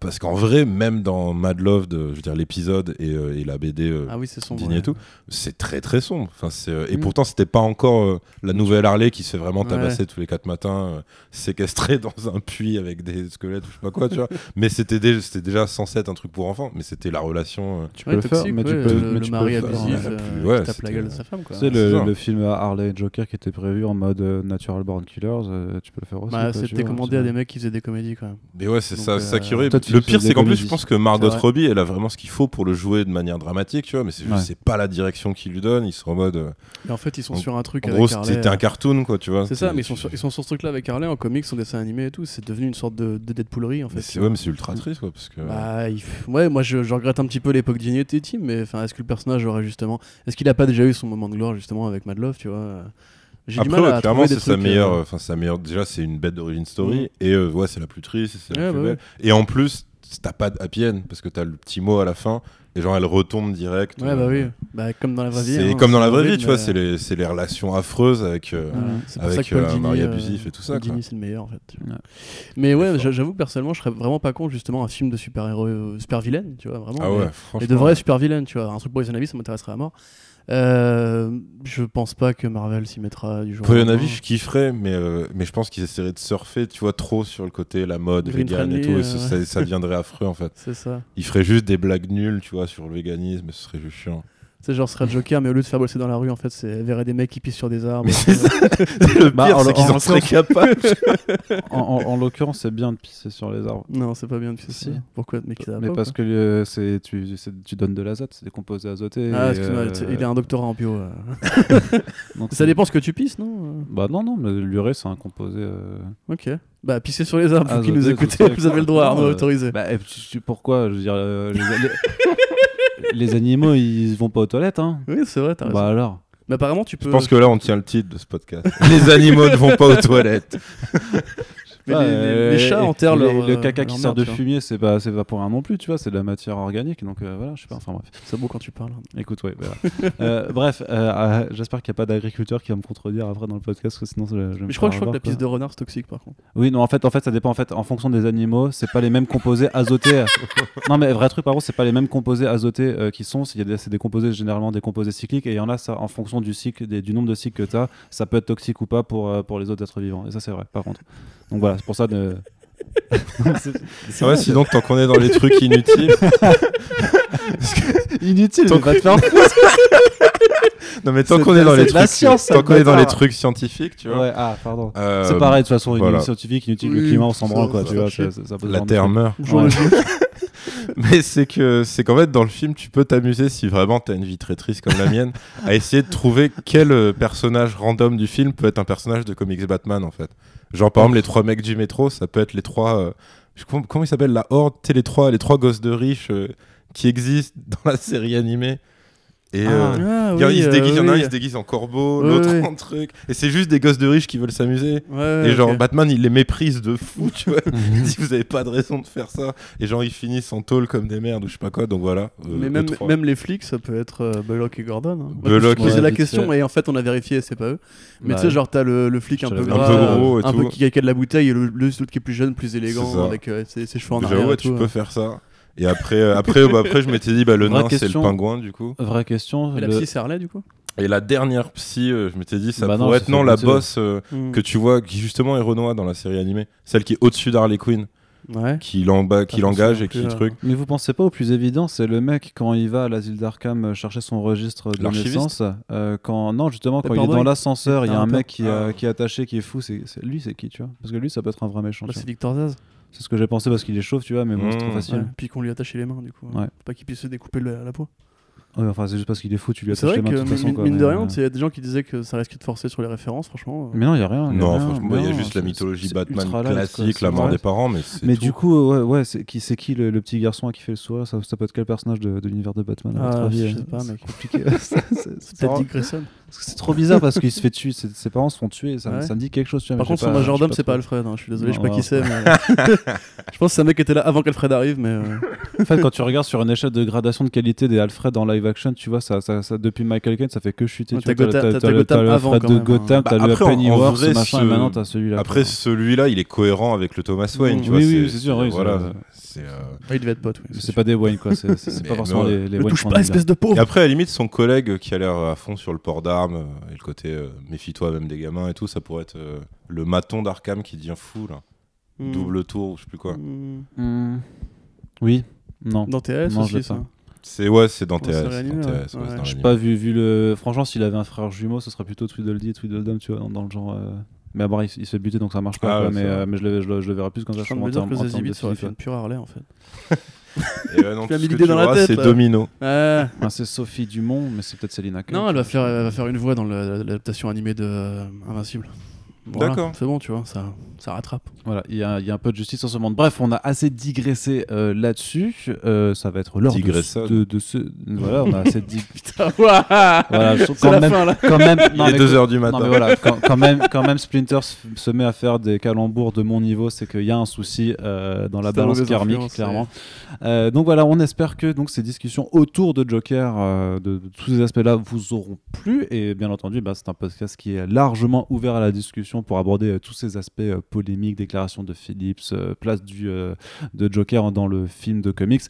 Parce qu'en vrai, même dans Mad Love, de, je veux dire, l'épisode et, euh, et la BD euh, Ah oui, c'est son. Disney et tout, c'est très très sombre. Enfin, c'est, euh, et Mm. pourtant, c'était pas encore euh, la nouvelle Harley qui se fait vraiment Ouais. tabasser tous les quatre matins, euh, séquestrée [laughs] dans un puits avec des squelettes ou je sais pas quoi, tu vois. [laughs] Mais c'était, dé- c'était déjà censé être un truc pour enfants, mais c'était la relation. euh, Tu peux le faire, mais tu peux, le, mais le tu peux mari le faire, abusif euh, qui tape la gueule de sa femme. Quoi. Tu sais, c'est le, le film Harley et Joker qui était prévu en mode euh, Natural Born Killers, euh, tu peux le faire aussi. Bah, c'était commandé à des mecs qui faisaient des comédies quand même. Mais ouais, c'est ça, ça qui euh, Le pire, c'est qu'en plus, je pense que Margot. Robbie, elle a vraiment ce qu'il faut pour le jouer de manière dramatique, tu vois. Mais c'est juste, Ouais. c'est pas la direction qu'il lui donne. Ils sont en mode. euh, Et en fait, ils sont En- sur un truc En avec gros, Harley. c'était un euh, cartoon, quoi, tu vois. C'est ça, mais ils sont, sur, ils sont sur ce truc-là avec Harley en comics, en dessin animé et tout. C'est devenu une sorte de, de Deadpoolerie en fait. Mais ouais, mais c'est ultra triste, quoi, parce que. Bah, il ouais, moi je, je regrette un petit peu l'époque Team, mais enfin, est-ce que le personnage aurait justement. Est-ce qu'il a pas déjà eu son moment de gloire justement avec Mad Love, tu vois J'ai du Après, mal ouais, à clairement, c'est sa meilleure. euh, Enfin, sa meilleure. Déjà, c'est une bête d'origine story. Mm. Et euh, ouais, c'est la plus triste, c'est la Ouais, plus bah belle. Et en plus, t'as pas de happy end, parce que t'as le petit mot à la fin. Et genre, elle retombe direct. Ouais, bah euh, oui. Bah, comme dans la vraie vie. C'est hein, comme dans la vraie vie, tu vois, mais- c'est les, c'est les relations affreuses avec. euh, avec, euh, un mari euh, abusif et tout ça, Paul c'est le meilleur en fait. Ouais. Mais ouais, j'avoue personnellement, je serais vraiment pas contre justement un film de super-héros, euh, super vilaine, tu vois, vraiment. Ah mais- ouais, Et franchement. de vrais super vilaines, tu vois. Un truc pour les avis, ça m'intéresserait à mort. Euh, je pense pas que Marvel s'y mettra du jour Pour au un lendemain. avis, je kifferais, mais, euh, mais je pense qu'ils essaieraient de surfer, tu vois, trop sur le côté la mode, Green vegan et tout, et euh, ça, ça- ça deviendrait affreux en fait. [laughs] C'est ça. Ils feraient juste des blagues nulles, tu vois, sur le véganisme, et ce serait juste chiant. C'est genre, ce serait le Joker, mais au lieu de faire bosser dans la rue, en fait, c'est verrait des mecs qui pissent sur des arbres. Mais c'est ça. [laughs] le Bah, pire, en- c'est qu'ils en en seraient l'occurrence- capables. [laughs] En, en- en l'occurrence, c'est bien de pisser sur les arbres. Non, c'est pas bien de pisser. Si. Pourquoi Mais, Mais pas, parce quoi que euh, c'est tu, c'est- tu donnes de l'azote, c'est des composés azotés. Ah, excuse-moi, euh, il a un doctorat en bio. euh. [laughs] donc Ça dépend ce que tu pisses, non Bah non, non, mais l'urée, c'est un composé. euh, Ok. Bah, pisser sur les arbres, vous qui nous écoutez, vous avez le droit, non, Arnaud, euh, autorisé. Bah, pourquoi Je veux dire, euh, les, animaux, ils vont pas aux toilettes, hein Oui, c'est vrai, t'as raison. Bah alors. Mais apparemment, tu peux. Je pense que là, on tient le titre de ce podcast. [laughs] Les animaux ne vont pas aux toilettes. [laughs] Mais Bah, les, les- les chats enterrent leur. Le euh, caca qui sort de fumier, c'est pas, c'est pour rien non plus, tu vois, c'est de la matière organique, donc euh, voilà, je sais pas, enfin bref. C'est beau quand tu parles. Écoute, ouais, voilà. [laughs] Euh, bref, euh, euh, j'espère qu'il n'y a pas d'agriculteur qui va me contredire après dans le podcast, parce que sinon je, je Mais je crois, je crois que la piste de renard, c'est toxique par contre. Oui, non, en fait, en fait, ça dépend. En fait, en fonction des animaux, c'est pas les mêmes composés azotés. [laughs] non, mais vrai truc, par contre, c'est pas les mêmes composés azotés euh, qui sont. C'est il y a des- des composés généralement des composés cycliques, et il y en a ça en fonction du cycle, des- du nombre de cycles que tu as, ça peut être toxique ou pas pour pour les autres êtres vivants. Et ça, c'est vrai. Par contre. Donc voilà, c'est pour ça de. C'est- c'est Ah ouais, vrai, sinon, tant qu'on est dans les trucs inutiles. c'est inutile. Tant mais va te faire Non, mais tant qu'on est dans les trucs. science, ça, Tant qu'on est dans les bâtard. trucs scientifiques, tu vois. Ouais, ah, pardon. Euh, c'est pareil, de toute façon, voilà. scientifique, inutile le Oui, climat, on s'en branle, quoi, ça tu vois. fait ça- ça- ça peut se La Terre meurt. Ouais. le. [laughs] Mais c'est que c'est qu'en fait dans le film tu peux t'amuser si vraiment t'as une vie très triste comme la mienne à essayer de trouver quel euh, personnage random du film peut être un personnage de comics Batman en fait. Genre par exemple les trois mecs du métro ça peut être les trois euh, comment, ils s'appellent la horde les trois les trois gosses de riches euh, qui existent dans la série animée et euh, Ah, il y en a, oui, il se déguise, en a un, euh, il se déguise en corbeau, Oui, l'autre oui. [laughs] en truc. Et c'est juste des gosses de riches qui veulent s'amuser. Ouais, et genre. Batman, il les méprise de fou, [laughs] tu vois. il dit, vous avez pas de raison de faire ça. Et genre, ils finissent en tôle comme des merdes ou je sais pas quoi. Donc voilà. euh, Mais même, même les flics, ça peut être euh, Bullock et Gordon. hein. Bullock, je me posais la question fait. et en fait on a vérifié, c'est pas eux. Mais Bah tu sais, genre t'as le, le flic un peu gras. Un peu gros et un peu tout. qui qui a de la bouteille et le, le l'autre qui est plus jeune, plus élégant avec euh, ses, ses cheveux en arrière. tu peux hein. faire ça. Et après, euh, après, bah, après je m'étais dit, bah, le Vraie nain, c'est le question. pingouin, du coup. Vraie question. Et la le- psy, c'est Harley du coup? Et la dernière psy, euh, je m'étais dit, ça Bah non, pourrait c'est être non la buter. boss euh, Hmm. que tu vois, qui justement est Renoir dans la série animée. Celle qui est au-dessus d'Harley Quinn, Ouais. qui l'emba- qui l'engage et me qui plus, truc. Mais vous pensez pas au plus évident, c'est le mec quand il va à l'asile d'Arkham euh, chercher son registre de L'archiviste naissance. euh, quand non justement quand il est dans l'ascenseur, il y a Ah, un mec qui, euh, Ah. qui est attaché, qui est fou. C'est c'est- lui, c'est qui tu vois? Parce que lui, ça peut être un vrai méchant. Bah, tu c'est. Victor Zaz. C'est ce que j'ai pensé parce qu'il est chauve, tu vois. Mais bon, c'est trop Mmh. facile. Ouais. Puis qu'on lui attache les mains du coup. Ouais. Faut Pas qu'il puisse se découper le- la peau. Ouais, enfin, c'est juste parce qu'il est fou, tu lui attaches vrai les mains que de toute façon. mine, quoi, mine de euh, rien, il y a des gens qui disaient que ça risquait de forcer sur les références, franchement. euh. Mais non, il y a rien. y a Non, rien, franchement, il y a juste la mythologie Batman quoi, classique, la mort des parents, mais c'est Mais tout. du coup, ouais, ouais c'est qui, c'est qui le, le petit garçon qui fait le soir ça, ça peut être quel personnage de, de l'univers de Batman à Ah, votre avis je sais euh, pas, mec. compliqué. [laughs] C'est- Peut-être pas- Dick Grayson. C'est trop bizarre parce qu'il se [laughs] fait tuer, ses, ses parents se font tuer, ça, Ouais. ça me dit quelque chose. Tu vois, Par contre, son majordome, c'est pas Alfred. hein. Je suis désolé, je sais Non, pas qui non, c'est. mais- [laughs] Je pense que c'est un mec qui était là avant qu'Alfred arrive, mais. euh, En fait, quand tu regardes sur une échelle de gradation de qualité des Alfred en live action, tu vois, ça, ça, ça- depuis Michael Caine, ça fait que chuter. Ouais, tu t'as vois, t'as- t'as t'as le- Gotham avant, de. Gotham, t'as le après, en- en Pennyworth, machin, et maintenant t'as celui-là. Après, celui-là, il est cohérent avec le Thomas Wayne, Mm. tu vois. Oui, oui, c'est sûr. C'est- euh, ah, il devait être pote. oui, c'est pas des Wayne, quoi. C'est pas mais forcément les, les touche pas, espèce de Et pauvre après, à la limite, son collègue qui a l'air à fond sur le port d'armes euh, et le côté euh, méfie-toi même des gamins et tout, ça pourrait être euh, le maton d'Arkham qui devient fou, là. Hmm. Double tour, ou je sais plus quoi. Hmm. Hmm. Oui, non. Dans TS Non, aussi, ça. pas. C'est ouais, c'est dans TS. Je sais pas vu, vu le. Franchement, s'il avait un frère jumeau, ce serait plutôt Tweedledee, Tweedledum, tu vois, dans, dans le genre. Mais bon, il, il se fait buter donc ça marche pas. Ah quoi, ouais, mais, c'est vrai. euh, mais je, le, je, le, je le verrai plus comme ça. Je suis en train de dire que fait physique, une pure Harley en fait. [laughs] Et ouais, non, Tu as mis l'idée dans la tête, C'est. Domino. Ah, c'est Sophie Dumont, mais c'est peut-être Selina Kyle. Non, elle va faire, elle va faire une voix dans l'adaptation animée de euh, Invincible. Voilà, D'accord. C'est bon, tu vois, ça, ça rattrape. Voilà, il y, a il y a un peu de justice en ce monde. Bref, on a assez digressé euh, là-dessus. Euh, ça va être l'heure de, de, de ce. Voilà, on a assez dig... [laughs] Putain, voilà, je trouve C'est quand la même, fin là. quand même. Il non, est mais 2h du Non matin. mais voilà, quand, quand même, quand même Splinter se- met à faire des calembours de mon niveau, c'est qu'il y a un souci euh, dans la balance karmique, clairement. Euh, donc voilà, on espère que donc ces discussions autour de Joker, euh, de, de tous ces aspects-là, vous auront plu. Et bien entendu, bah, c'est un podcast qui est largement ouvert à la discussion pour aborder euh, tous ces aspects polémiques, déclaration de Phillips, euh, place du, euh, de Joker dans le film de comics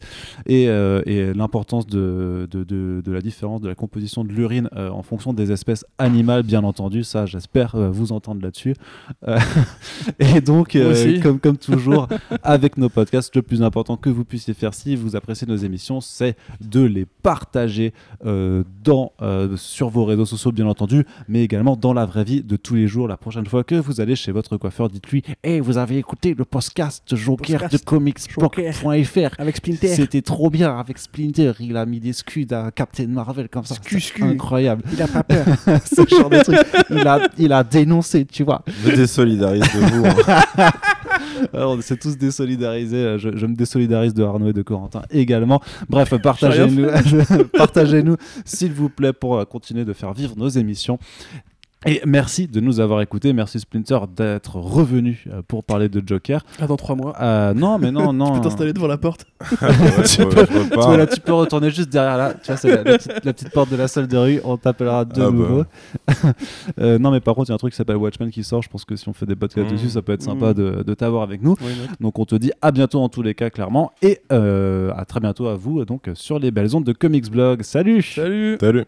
et, euh, et l'importance de, de, de- de la différence de la composition de l'urine en fonction des espèces animales, bien entendu. Ça, j'espère vous entendre là-dessus. [laughs] Et donc, comme, comme toujours, avec nos podcasts, le plus important que vous puissiez faire si vous appréciez nos émissions, c'est de les partager euh, dans, euh, sur vos réseaux sociaux, bien entendu, mais également dans la vraie vie de tous les jours. La prochaine fois que vous allez chez votre coiffeur, dites-lui Hey, vous avez écouté le podcast Joker Podcast de comicsbook.fr Avec Splinter. c'était trop bien avec Splinter. Il a mis des scuds à Captain Marvel comme ça. C'est incroyable. Il a pas peur. [laughs] Ce genre de truc. Il a, il a dénoncé, tu vois. Je me désolidarise de vous. hein. [laughs] Alors, on s'est tous désolidarisés. Je, je me désolidarise de Arnaud et de Corentin également. Bref, [laughs] partagez-nous, partagez-nous, s'il vous plaît, pour continuer de faire vivre nos émissions. Et merci de nous avoir écoutés. Merci Splinter d'être revenu euh, pour parler de Joker. Ah, dans 3 mois. Euh, non, mais non, [laughs] non. Tu peux t'installer devant la porte. [laughs] [laughs] Tu peux- je repars. Tu, vois, là, tu peux retourner juste derrière là. Tu vois, c'est la, la petite, la petite porte de la salle de rue. On t'appellera de Ah bah. nouveau. Euh, non, mais par contre, il y a un truc qui s'appelle Watchmen qui sort. Je pense que si on fait des podcasts Mmh. dessus, ça peut être sympa Mmh. de, de t'avoir avec nous. Oui. Donc, on te dit à bientôt en tous les cas, clairement. Et euh, à très bientôt à vous donc sur les belles ondes de Comics Blog. Salut Salut Salut.